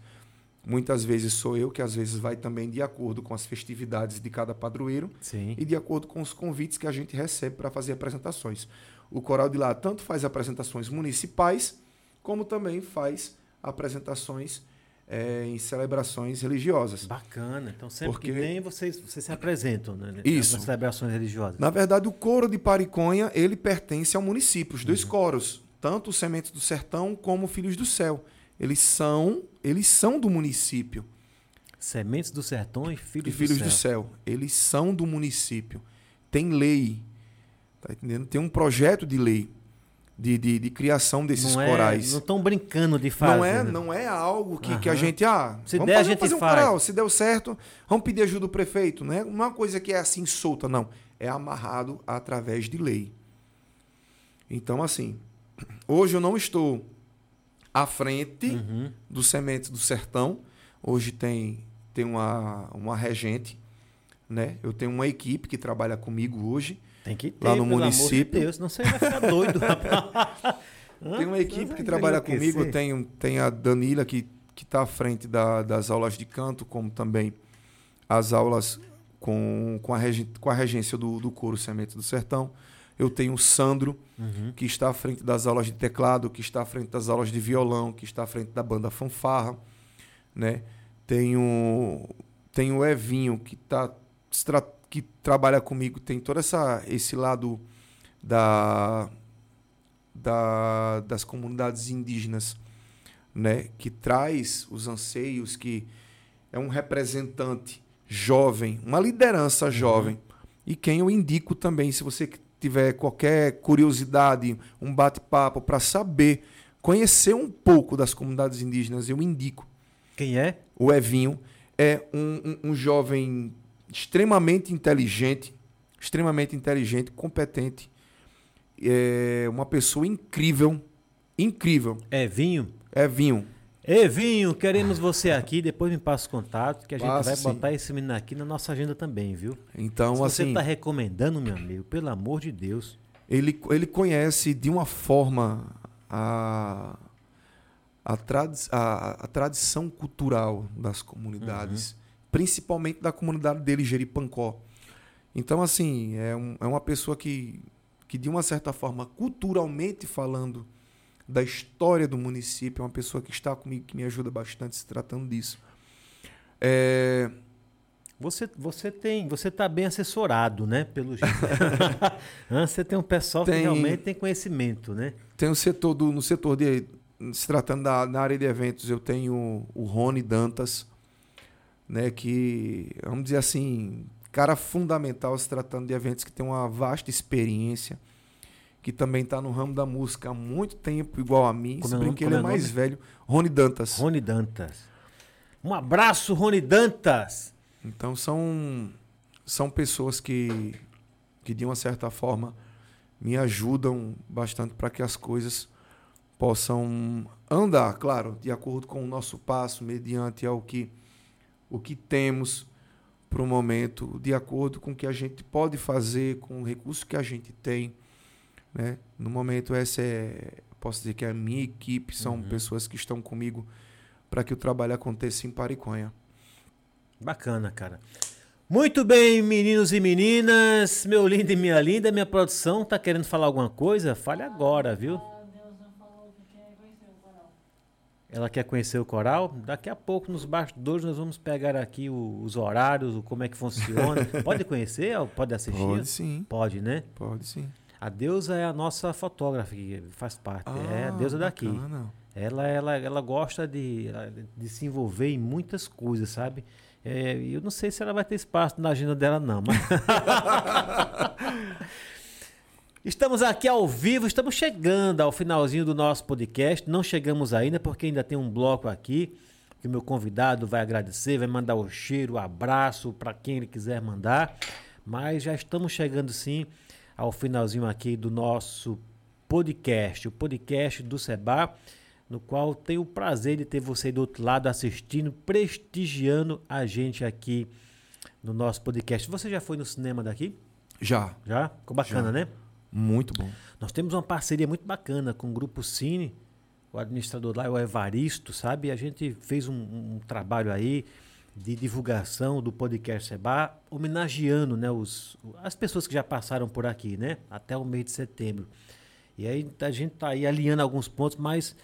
muitas vezes sou eu, que às vezes vai também de acordo com as festividades de cada padroeiro Sim. e de acordo com os convites que a gente recebe para fazer apresentações. O coral de lá tanto faz apresentações municipais, como também faz apresentações eh, em celebrações religiosas. Bacana. Então sempre Porque- que tem, vocês, vocês se apresentam, né? Isso. Nas celebrações religiosas. Na verdade, o coro de Pariconha, ele pertence ao município, os dois coros, tanto os Sementes do Sertão como Filhos do Céu. Eles são, eles são do município. Sementes do Sertão e e Filhos, Filhos do, do Céu. Céu. Eles são do município. Tem lei. Tá entendendo? Tem um projeto de lei de, de, de criação desses Não é, corais. não estão brincando de fazer. Não é, né? não é algo que, que a gente. Ah, Se vamos der, a fazer, gente fazer um faz. coral. Se deu certo, vamos pedir ajuda do prefeito. Não é uma coisa que é assim solta, não. É amarrado através de lei. Então, assim, hoje eu não estou à frente Uhum. do Sementes do Sertão. Hoje tem, tem uma, uma regente, né? Eu tenho uma equipe que trabalha comigo hoje. Tem que ter, Lá no município. de Deus, senão você vai ficar doido, rapaz. Tem uma equipe que trabalha comigo. Tem, tem a Danila, que está à frente da- das aulas de canto, como também as aulas com, com, a, regi- com a regência do, do coro Semente do Sertão. Eu tenho o Sandro, Uhum. que está à frente das aulas de teclado, que está à frente das aulas de violão, que está à frente da banda fanfarra, né? Tenho tenho o Evinho que tá que trabalha comigo, tem todo essa esse lado da, da das comunidades indígenas, né, que traz os anseios que é um representante jovem, uma liderança jovem. E quem eu indico também, se você tiver qualquer curiosidade, um bate-papo para saber, conhecer um pouco das comunidades indígenas, eu indico. Quem é? O Evinho é um, um- um jovem extremamente inteligente, extremamente inteligente, competente, é uma pessoa incrível, incrível. Evinho. Evinho, Evinho, queremos você aqui. Depois me passa o contato, que a gente Passa, vai sim. botar esse menino aqui na nossa agenda também, viu? então Se você assim, está recomendando, meu amigo, pelo amor de Deus. ele, ele conhece de uma forma a, a, tradi- a, a tradição cultural das comunidades, principalmente da comunidade dele, Jeripancó. Então, assim, é, um- é uma pessoa que, que, de uma certa forma, culturalmente falando, da história do município, é uma pessoa que está comigo, que me ajuda bastante se tratando disso. É, Você, você tem, você tá bem assessorado, né? Pelo jeito. Você tem um pessoal que Tem- realmente tem conhecimento, né? Tem o setor do, no setor de. Se tratando da na área de eventos, eu tenho o Rony Dantas, né? Que, vamos dizer assim, cara fundamental se tratando de eventos que tem uma vasta experiência, que também está no ramo da música há muito tempo, igual a mim. Como Se é bem que ele é é mais nome? velho. Rony Dantas. Rony Dantas. Um abraço, Rony Dantas. Então são, são pessoas que, que, de uma certa forma, me ajudam bastante para que as coisas possam andar, claro, de acordo com o nosso passo, mediante ao que, o que temos para o momento, de acordo com o que a gente pode fazer, com o recurso que a gente tem. Né? No momento, essa é, posso dizer que é a minha equipe, são Uhum. pessoas que estão comigo para que o trabalho aconteça em Pariconha. Bacana, cara. Muito bem, meninos e meninas, meu lindo e minha linda, minha produção tá querendo falar alguma coisa? Fale agora, viu? A Deusa falou que quer conhecer o coral. Ela quer conhecer o coral? Daqui a pouco, nos bastidores, nós vamos pegar aqui o- os horários, o como é que funciona. Pode conhecer? Pode assistir? Pode sim, Pode, né? pode sim. A deusa é a nossa fotógrafa, que faz parte. é a Ah, deusa daqui. bacana. Ela, ela, ela gosta de, de se envolver em muitas coisas, sabe? É, eu não sei se ela vai ter espaço na agenda dela, não. Mas... estamos aqui ao vivo, estamos chegando ao finalzinho do nosso podcast. Não chegamos ainda, porque ainda tem um bloco aqui. que o meu convidado vai agradecer, vai mandar o cheiro, o abraço para quem ele quiser mandar. Mas já estamos chegando sim ao finalzinho aqui do nosso podcast, o podcast do Seba, no qual tenho o prazer de ter você do outro lado assistindo, prestigiando a gente aqui no nosso podcast. Você já foi no cinema daqui? Já. Já? Ficou bacana, Já. né? Muito bom. Nós temos uma parceria muito bacana com o Grupo Cine, o administrador lá é o Evaristo, sabe? A gente fez um, um trabalho aí de divulgação do podcast Seba, homenageando né, os, as pessoas que já passaram por aqui, né? Até o mês de setembro. E aí a gente está aí alinhando alguns pontos, mas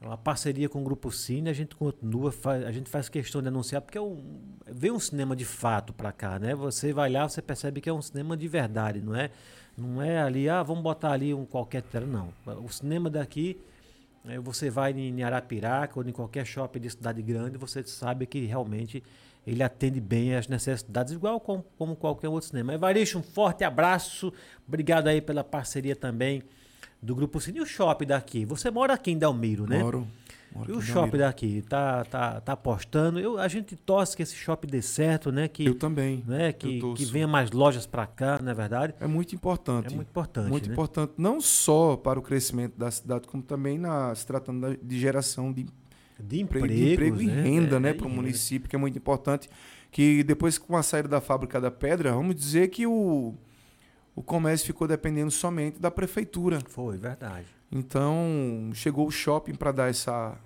uma parceria com o Grupo Cine, a gente continua, faz, a gente faz questão de anunciar, porque é um, vem um cinema de fato para cá, né? Você vai lá, você percebe que é um cinema de verdade, não é? Não é ali, ah, vamos botar ali um qualquer não. O cinema daqui, você vai em Arapiraca ou em qualquer shopping de cidade grande, você sabe que realmente ele atende bem às necessidades, igual com, como qualquer outro cinema. Evaristo, um forte abraço, obrigado aí pela parceria também do Grupo Cine. E o shopping daqui? Você mora aqui em Delmiro, né? Moro. Moro E o shopping daqui? Tá, tá, tá apostando? Eu, a gente torce que esse shopping dê certo, né? Que, Eu também. né? eu que, torço. que venha mais lojas para cá, não é verdade? É muito importante. É muito importante. Muito né? importante, não só para o crescimento da cidade, como também na, se tratando de geração de De emprego, de emprego e né? renda É, né, e para o renda. município, que é muito importante. Que depois, com a saída da fábrica da pedra, vamos dizer que o, o comércio ficou dependendo somente da prefeitura. Foi, verdade. Então, chegou o shopping para dar essa.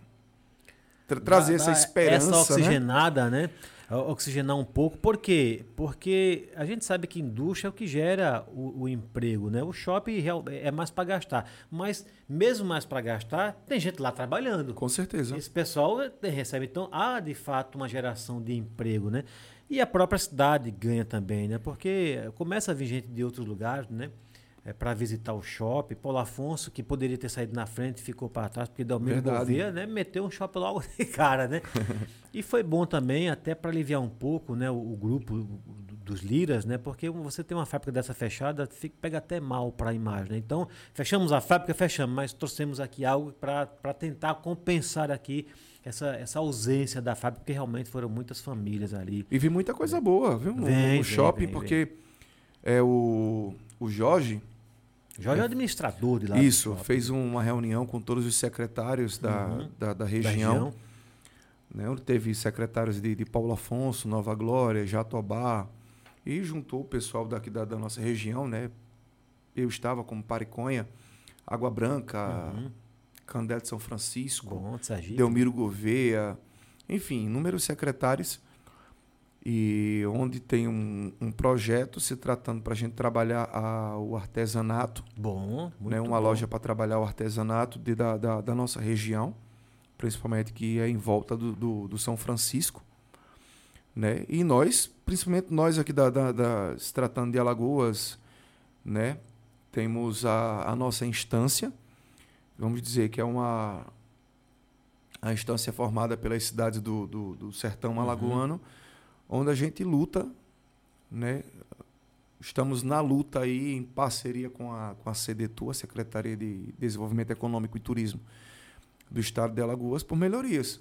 tra- trazer essa esperança. Essa né? oxigenada, né? O- Oxigenar um pouco. Por quê? Porque a gente sabe que indústria é o que gera o, o emprego, né? O shopping é mais para gastar. Mas, mesmo mais para gastar, tem gente lá trabalhando. Com certeza. Esse pessoal eh, recebe, então, há de fato uma geração de emprego, né? E a própria cidade ganha também, né? Porque começa a vir gente de outros lugares, né? É, para visitar o shopping. Paulo Afonso, que poderia ter saído na frente, ficou para trás, porque Dalmiro Verdade. Gouveia, né? Meteu um shopping logo de cara, né? e foi bom também, até para aliviar um pouco, né? O, o grupo do- dos liras, né? Porque você tem uma fábrica dessa fechada, fica, pega até mal para a imagem, né? Então, fechamos a fábrica, fechamos, mas trouxemos aqui algo para tentar compensar aqui essa, essa ausência da fábrica, porque realmente foram muitas famílias ali. E vi muita coisa boa, viu? No, Vem, no vem, shopping, vem, porque é o, o Jorge, Jorge é o administrador de lá. isso, shopping, fez uma reunião com todos os secretários da, Uhum. da, da da região. né, onde teve secretários de, de Paulo Afonso, Nova Glória, Jatobá, e juntou o pessoal daqui da, da nossa região, né? Eu estava como Pariconha, Água Branca, Uhum. Candé de São Francisco, Bom. Delmiro Gouveia, enfim, inúmeros secretários, e onde tem um, um projeto se tratando para a gente trabalhar a- o artesanato, Bom, muito né, uma bom. loja para trabalhar o artesanato de- da, da, da nossa região, principalmente que é em volta do, do, do São Francisco. Né? E nós, principalmente nós aqui da, da, da- se tratando de Alagoas, né? temos a, a nossa instância, vamos dizer que é uma a instância formada pelas cidades do, do, do sertão alagoano, onde a gente luta, né? Estamos na luta aí em parceria com a, com a CDTU, a Secretaria de Desenvolvimento Econômico e Turismo do Estado de Alagoas, por melhorias.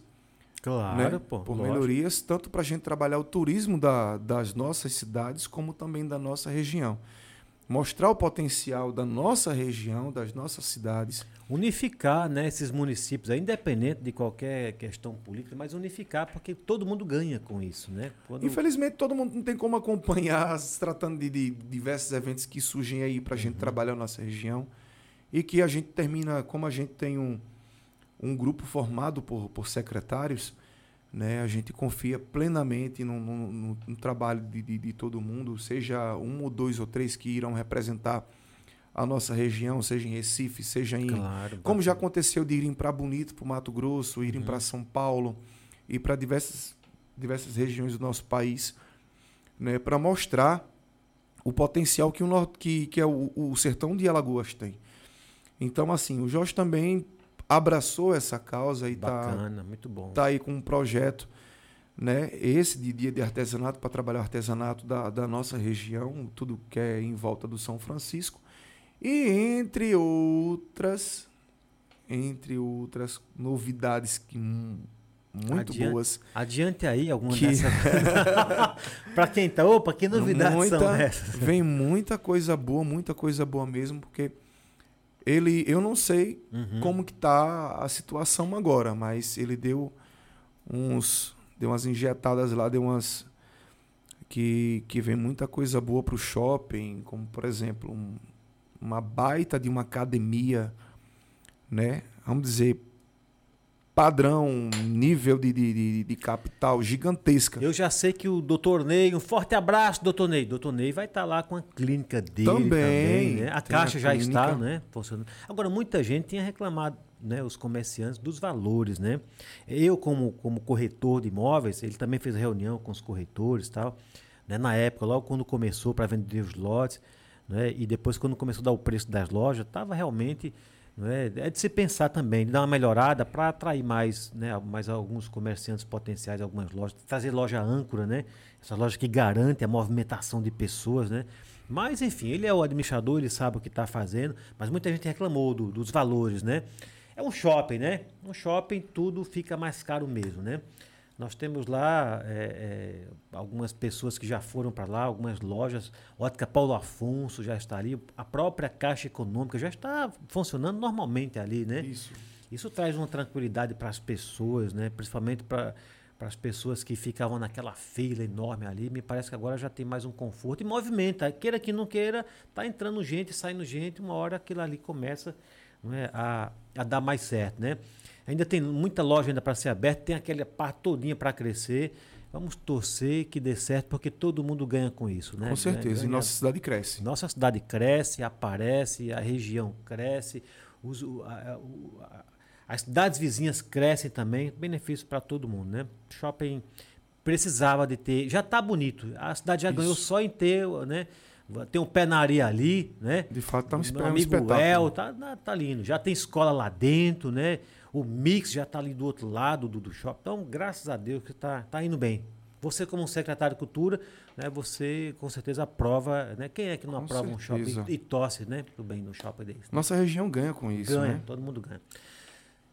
Claro, né? pô. por lógico. melhorias, tanto para a gente trabalhar o turismo da, das nossas cidades, como também da nossa região. Mostrar o potencial da nossa região, das nossas cidades. Unificar né, esses municípios, independente de qualquer questão política, mas unificar, porque todo mundo ganha com isso, né? Quando- Infelizmente, todo mundo não tem como acompanhar, se tratando de, de diversos eventos que surgem aí para a Uhum. gente trabalhar a nossa região. E que a gente termina, como a gente tem um, um grupo formado por, por secretários, né, a gente confia plenamente no, no- no- no trabalho de, de- de todo mundo, seja um ou dois ou três que irão representar a nossa região, seja em Recife, seja em, Claro. como já aconteceu de irem para Bonito, para Mato Grosso, irem Uhum. para São Paulo e para diversas, diversas regiões do nosso país, né, para mostrar o potencial que o, nor- que, que é o, o sertão de Alagoas tem. Então, assim, o Jorge também abraçou essa causa e está Bacana, bom. tá aí com um projeto, né, esse de dia de artesanato para trabalhar o artesanato da, da nossa região, tudo que é em volta do São Francisco e entre outras, entre outras novidades que muito Adiante- boas. Adiante aí alguma Que- dessas. pra quem tá. Opa, que novidades Muita- são essas? Vem muita coisa boa, muita coisa boa mesmo, porque ele, eu não sei Uhum. como que tá a situação agora, mas ele deu uns, deu umas injetadas lá, deu umas que que vem muita coisa boa pro shopping, como por exemplo, um- uma baita de uma academia, né? Vamos dizer padrão, nível de, de, de, capital gigantesca. Eu já sei que o doutor Ney, um forte abraço, doutor Ney. Doutor Ney vai estar lá com a clínica dele também, Também, né? A tem a caixa já está, clínica. né? Funcionando. Agora, muita gente tinha reclamado, né? Os comerciantes dos valores, né? Eu, como, como corretor de imóveis, ele também fez reunião com os corretores e tal. Né? Na época, logo quando começou para vender os lotes, né? E depois, quando começou a dar o preço das lojas, estava realmente. É? é de se pensar também, de dar uma melhorada para atrair mais, né? mais alguns comerciantes potenciais, algumas lojas, trazer loja âncora, né? Essa loja que garante a movimentação de pessoas, né? Mas, enfim, ele é o administrador, ele sabe o que está fazendo, mas muita gente reclamou do- dos valores, né? É um shopping, né? Um shopping tudo fica mais caro mesmo, né? Nós temos lá é, é, algumas pessoas que já foram para lá, algumas lojas. Ótica Paulo Afonso já está ali. A própria Caixa Econômica já está funcionando normalmente ali, né? Isso. Isso traz uma tranquilidade para as pessoas, né? Principalmente para para as pessoas que ficavam naquela fila enorme ali. Me parece que agora já tem mais um conforto e movimenta. Queira que não queira, tá entrando gente, saindo gente. Uma hora aquilo ali começa é, a, a dar mais certo, né? Ainda tem muita loja ainda para ser aberta, tem aquela parte todinha para crescer. Vamos torcer que dê certo, porque todo mundo ganha com isso, né? Com certeza. E Ganha- nossa cidade cresce. nossa cidade cresce, aparece, a região cresce, os- a- a- as cidades vizinhas crescem também, benefício para todo mundo, né? Shopping precisava de ter, já está bonito, a cidade já ganhou Isso. só em ter, né? Tem um pé na areia ali, né? De fato, tá um, Meu é um amigo espetáculo. El, tá, tá, tá lindo. Já tem escola lá dentro, né? O mix já tá ali do outro lado do, do shopping. Então, graças a Deus que tá, tá indo bem. Você, como secretário de cultura, né, você com certeza aprova, né? Quem é que não Com aprova um certeza. shopping e torce, né? Pro bem do shopping desse. né? Nossa região ganha com isso, ganha, né? todo mundo ganha.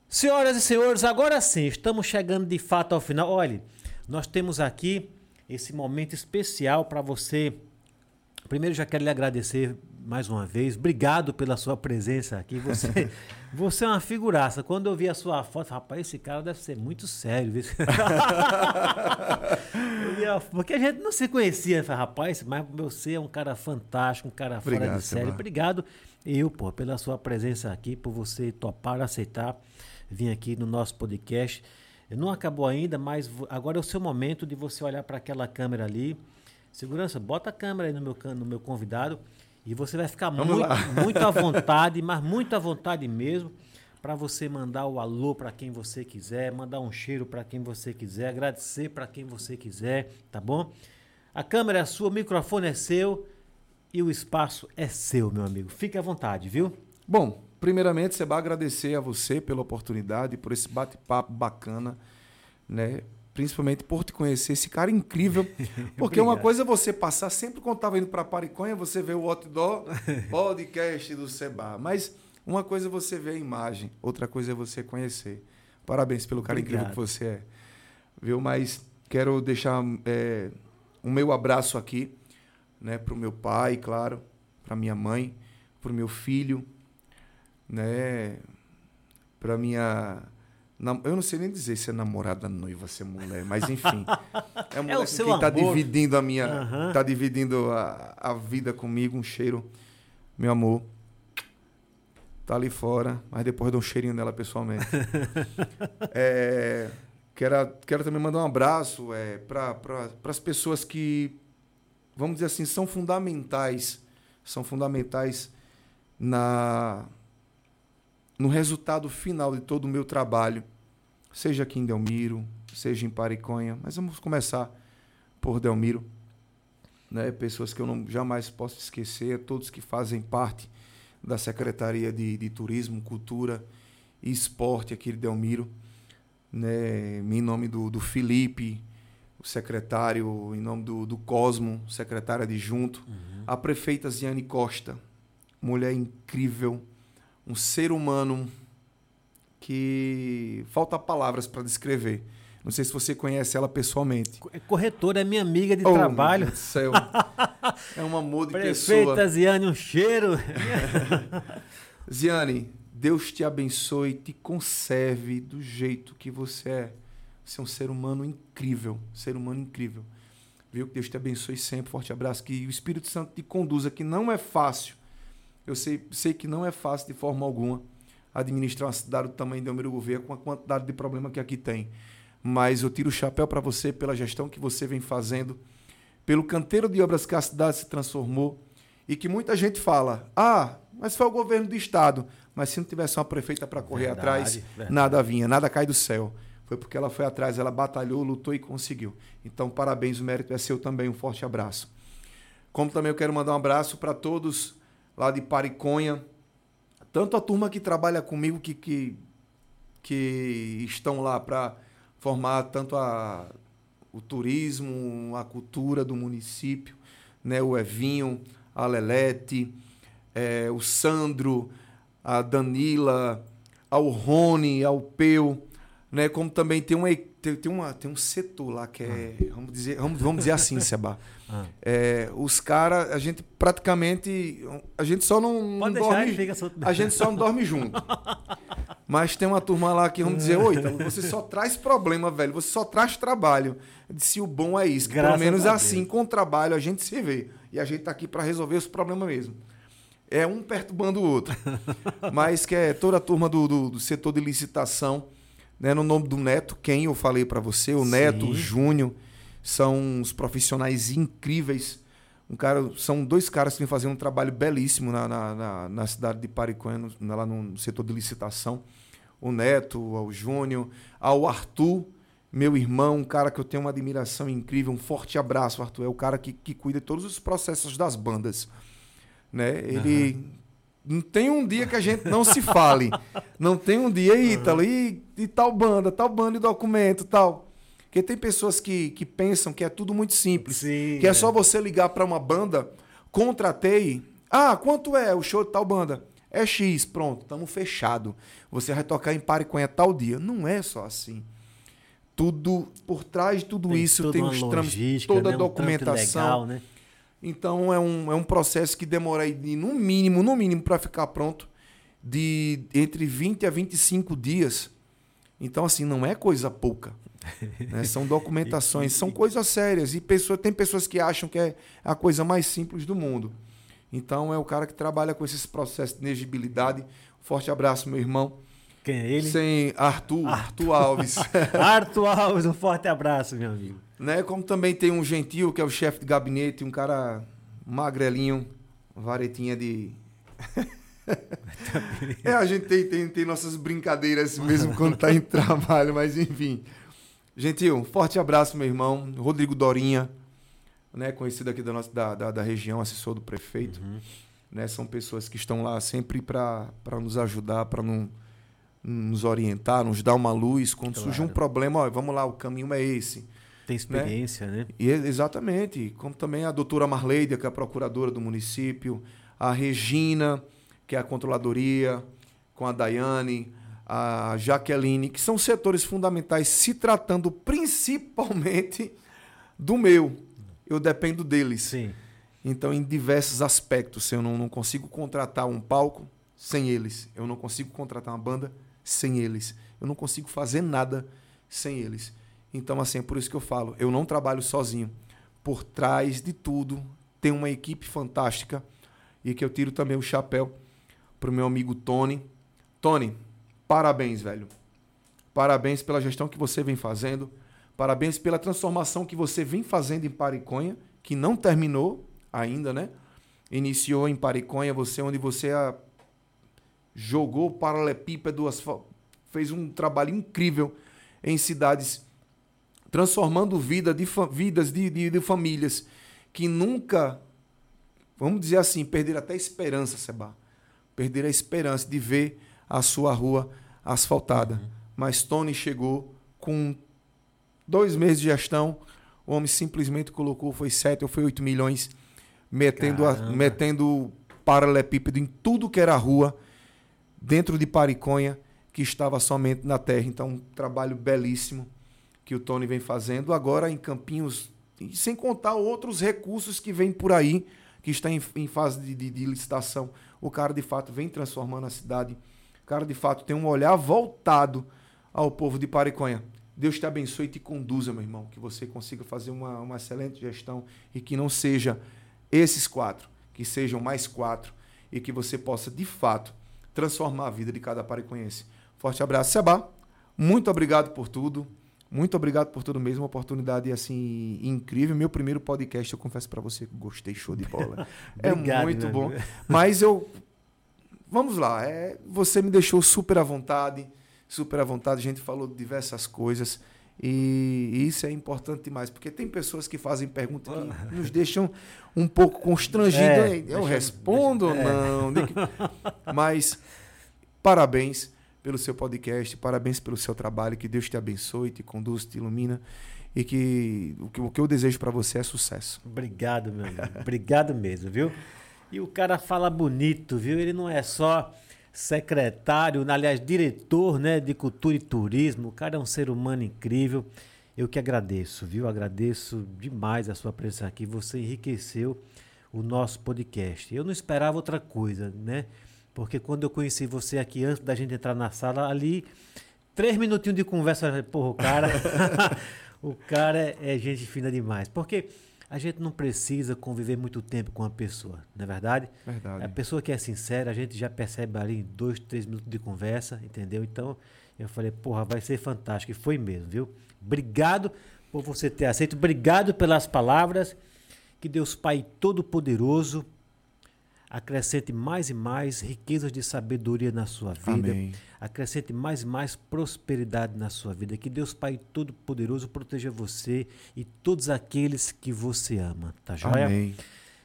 Senhoras e senhores, agora sim, estamos chegando de fato ao final. Olha, nós temos aqui esse momento especial para você. Primeiro, já quero lhe agradecer mais uma vez. Obrigado pela sua presença aqui. Você, você é uma figuraça. Quando eu vi a sua foto, rapaz, esse cara deve ser muito sério. a- Porque a gente não se conhecia. Falei, rapaz, mas você é um cara fantástico, um cara fora Obrigado, de série. Obrigado, eu, pô, pela sua presença aqui, por você topar, aceitar vir aqui no nosso podcast. Não acabou ainda, mas agora é o seu momento de você olhar para aquela câmera ali. Segurança, bota a câmera aí no meu, no meu convidado e você vai ficar Vamos muito, lá. muito à vontade, mas muito à vontade mesmo, para você mandar o alô para quem você quiser, mandar um cheiro para quem você quiser, agradecer para quem você quiser, tá bom? A câmera é sua, o microfone é seu e o espaço é seu, meu amigo. Fique à vontade, viu? Bom, primeiramente, Seba, agradecer a você pela oportunidade, por esse bate-papo bacana, né? Principalmente por te conhecer, esse cara incrível. Porque uma coisa é você passar, sempre quando estava indo para Pariconha, você vê o outdoor podcast do Seba. Mas uma coisa é você ver a imagem, outra coisa é você conhecer. Parabéns pelo cara incrível Obrigado. que você é. Viu? Mas quero deixar é, o meu abraço aqui, né, para o meu pai, claro, para minha mãe, para o meu filho, né, para minha eu não sei nem dizer se é namorada, noiva, se é mulher, mas enfim, é mulher o com seu quem tá amor. dividindo a minha, Aham. tá dividindo a, a vida comigo, um cheiro, meu amor. Tá ali fora, mas depois dou um cheirinho nela pessoalmente. É, quero, quero também mandar um abraço é, para pra, as pessoas que, vamos dizer assim, são fundamentais, são fundamentais na no resultado final de todo o meu trabalho, seja aqui em Delmiro, seja em Pariconha, mas vamos começar por Delmiro, né? Pessoas que eu não jamais posso esquecer, todos que fazem parte da Secretaria de, de Turismo, Cultura e Esporte aqui de Delmiro, né? Em nome do, do Felipe, o secretário, em nome do, do Cosmo, secretário adjunto, a prefeita Ziane Costa, mulher incrível, um ser humano que falta palavras para descrever. Não sei se você conhece ela pessoalmente. É corretora, é minha amiga de Oh, meu trabalho. Deus do céu. é um amor de pessoa. Prefeita Ziane, um cheiro. Ziane, Deus te abençoe e te conserve do jeito que você é. Você é um ser humano incrível, ser humano incrível. Viu? Que Deus te abençoe sempre. Forte abraço. Que o Espírito Santo te conduza, que não é fácil. Eu sei, sei que não é fácil de forma alguma administrar uma cidade do tamanho de Almeida Gouveia com a quantidade de problema que aqui tem. Mas eu tiro o chapéu para você pela gestão que você vem fazendo, pelo canteiro de obras que a cidade se transformou e que muita gente fala: ah, mas foi o governo do estado. Mas se não tivesse uma prefeita para correr Verdade, atrás, verdade. nada vinha, nada cai do céu. Foi porque ela foi atrás, ela batalhou, lutou e conseguiu. Então, parabéns, o mérito é seu também. Um forte abraço. Como também eu quero mandar um abraço para todos lá de Pariconha, tanto a turma que trabalha comigo que, que, que estão lá para formar tanto a, o turismo, a cultura do município, né? o Evinho, a Lelete, eh, o Sandro, a Danila, ao Rony, ao Peu, né? Como também tem uma tem, tem uma tem um setor lá que é vamos dizer vamos, vamos dizer assim, Seba. Ah. É, os caras a gente praticamente a gente só não, Pode deixar, dorme fica solto. a gente só não dorme junto. Mas tem uma turma lá que vamos dizer, oi, você só traz problema, velho. Você só traz trabalho. Eu disse, o bom é isso. Graças pelo menos assim, com o trabalho, a gente se vê. E a gente tá aqui para resolver os problemas mesmo. É um perturbando o outro. Mas que é toda a turma do, do, do setor de licitação, né? No nome do Neto, quem eu falei para você, o Neto, Sim. o Júnior, são os profissionais incríveis. Um cara, são dois caras que vêm fazendo um trabalho belíssimo na, na, na, na cidade de no- lá no setor de licitação. O Neto, o Júnior, ao Arthur, meu irmão, um cara que eu tenho uma admiração incrível. Um forte abraço, Arthur. É o cara que, que cuida de todos os processos das bandas. Né? Ele. Não tem um dia que a gente não se fale. Não tem um dia, "Ih, Ítalo, e, e tal banda, tal banda e documento, tal. Porque tem pessoas que, que pensam que é tudo muito simples. Sim, que é, é. só você ligar para uma banda, contratei. Ah, quanto é o show de tal banda? É X, pronto, estamos fechado. Você vai tocar em Pariconha tal dia. Não é só assim. Tudo, por trás de tudo Tem isso, tem os trâmites, toda né? a Um documentação. legal, né? Então é um, é um processo que demora aí de, no mínimo, no mínimo, para ficar pronto, de entre 20 a 25 dias. Então, assim, não é coisa pouca. né? São documentações, são coisas sérias. E pessoa, tem pessoas que acham que é a coisa mais simples do mundo. Então é o cara que trabalha com esses processos de elegibilidade. Forte abraço, meu irmão. Quem é ele? Sem Arthur, Arthur Alves. Arthur Alves, um forte abraço, meu amigo. né? Como também tem um gentil, que é o chefe de gabinete, um cara magrelinho, varetinha de. é, a gente tem, tem, tem nossas brincadeiras mesmo quando tá em trabalho, mas enfim. Gentil, forte abraço, meu irmão. Rodrigo Dorinha, né? Conhecido aqui da, nossa, da, da, da região, assessor do prefeito. Né? São pessoas que estão lá sempre para nos ajudar, para não nos orientar, nos dar uma luz. Quando Claro. surge um problema, ó, vamos lá, o caminho é esse. Tem experiência, né? E, exatamente, como também a doutora Marleida, que é a procuradora do município, a Regina, que é a controladoria, com a Daiane, a Jaqueline, que são setores fundamentais, se tratando principalmente do meu. Eu dependo deles. Sim. Então, em diversos aspectos, eu não, não consigo contratar um palco sem eles. Eu não consigo contratar uma banda sem eles. Eu não consigo fazer nada sem eles. Então, assim, é por isso que eu falo, eu não trabalho sozinho. Por trás de tudo, tem uma equipe fantástica e que eu tiro também o chapéu pro meu amigo Tony. Tony, parabéns, velho. Parabéns pela gestão que você vem fazendo. Parabéns pela transformação que você vem fazendo em Pariconha, que não terminou ainda, né? Iniciou em Pariconha, você onde você ah, jogou paralelepípedo, fez um trabalho incrível em cidades, transformando vida de fa- vidas de, de- de famílias que nunca, vamos dizer assim, perderam até a esperança, Seba. Perderam a esperança de ver a sua rua asfaltada. Mas Tony chegou com dois meses de gestão, o homem simplesmente colocou, foi 7 ou foi 8 milhões, metendo, a- metendo paralelepípedo em tudo que era rua, dentro de Pariconha, que estava somente na terra. Então, um trabalho belíssimo, que o Tony vem fazendo, agora em Campinhos, sem contar outros recursos que vêm por aí, que está em, em fase de, de, de licitação. O cara, de fato, vem transformando a cidade. O cara, de fato, tem um olhar voltado ao povo de Pariconha. Deus te abençoe e te conduza, meu irmão, que você consiga fazer uma, uma excelente gestão e que não seja esses quatro, que sejam mais quatro e que você possa, de fato, transformar a vida de cada pariconhense. Forte abraço, Seba. Muito obrigado por tudo. Muito obrigado por tudo mesmo, uma oportunidade assim incrível. Meu primeiro podcast, eu confesso para você que gostei show de bola. é Obrigado, muito meu bom. Mas eu vamos lá, é, você me deixou super à vontade, super à vontade. A gente falou de diversas coisas e isso é importante demais, porque tem pessoas que fazem perguntas que nos deixam um pouco constrangidos. É, eu deixa- respondo deixa- é. ou não? De que- Mas parabéns pelo seu podcast, parabéns pelo seu trabalho, que Deus te abençoe, te conduz, te ilumina e que o que, o que eu desejo para você é sucesso. Obrigado, meu amigo. Obrigado mesmo, viu? E o cara fala bonito, viu? Ele não é só secretário, aliás, diretor né, de cultura e turismo. O cara é um ser humano incrível. Eu que agradeço, viu? Agradeço demais a sua presença aqui. Você enriqueceu o nosso podcast. Eu não esperava outra coisa, né? Porque quando eu conheci você aqui antes da gente entrar na sala, ali, três minutinhos de conversa, porra, o cara, o cara é, é gente fina demais. Porque a gente não precisa conviver muito tempo com uma pessoa, não é verdade? Verdade. A pessoa que é sincera, a gente já percebe ali em dois, três minutos de conversa, entendeu? Então, eu falei, porra, vai ser fantástico. E foi mesmo, viu? Obrigado por você ter aceito. Obrigado pelas palavras. Que Deus Pai Todo-Poderoso acrescente mais e mais riquezas de sabedoria na sua vida. Amém. Acrescente mais e mais prosperidade na sua vida. Que Deus Pai Todo-Poderoso proteja você e todos aqueles que você ama. Tá joia? Amém.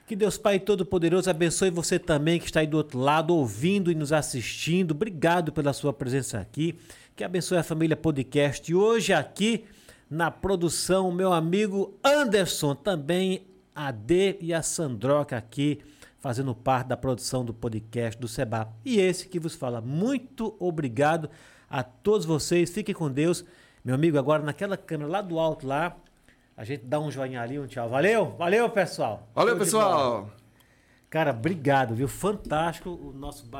Que Deus Pai Todo-Poderoso abençoe você também que está aí do outro lado, ouvindo e nos assistindo. Obrigado pela sua presença aqui. Que abençoe a família podcast. E hoje aqui na produção, meu amigo Anderson, também a D e a Sandroca aqui fazendo parte da produção do podcast do Seba. E esse que vos fala. Muito obrigado a todos vocês. Fiquem com Deus. Meu amigo, agora naquela câmera lá do alto lá, a gente dá um joinha ali, um tchau. Valeu, valeu, pessoal. Valeu, Show pessoal. Cara, obrigado, viu? Fantástico o nosso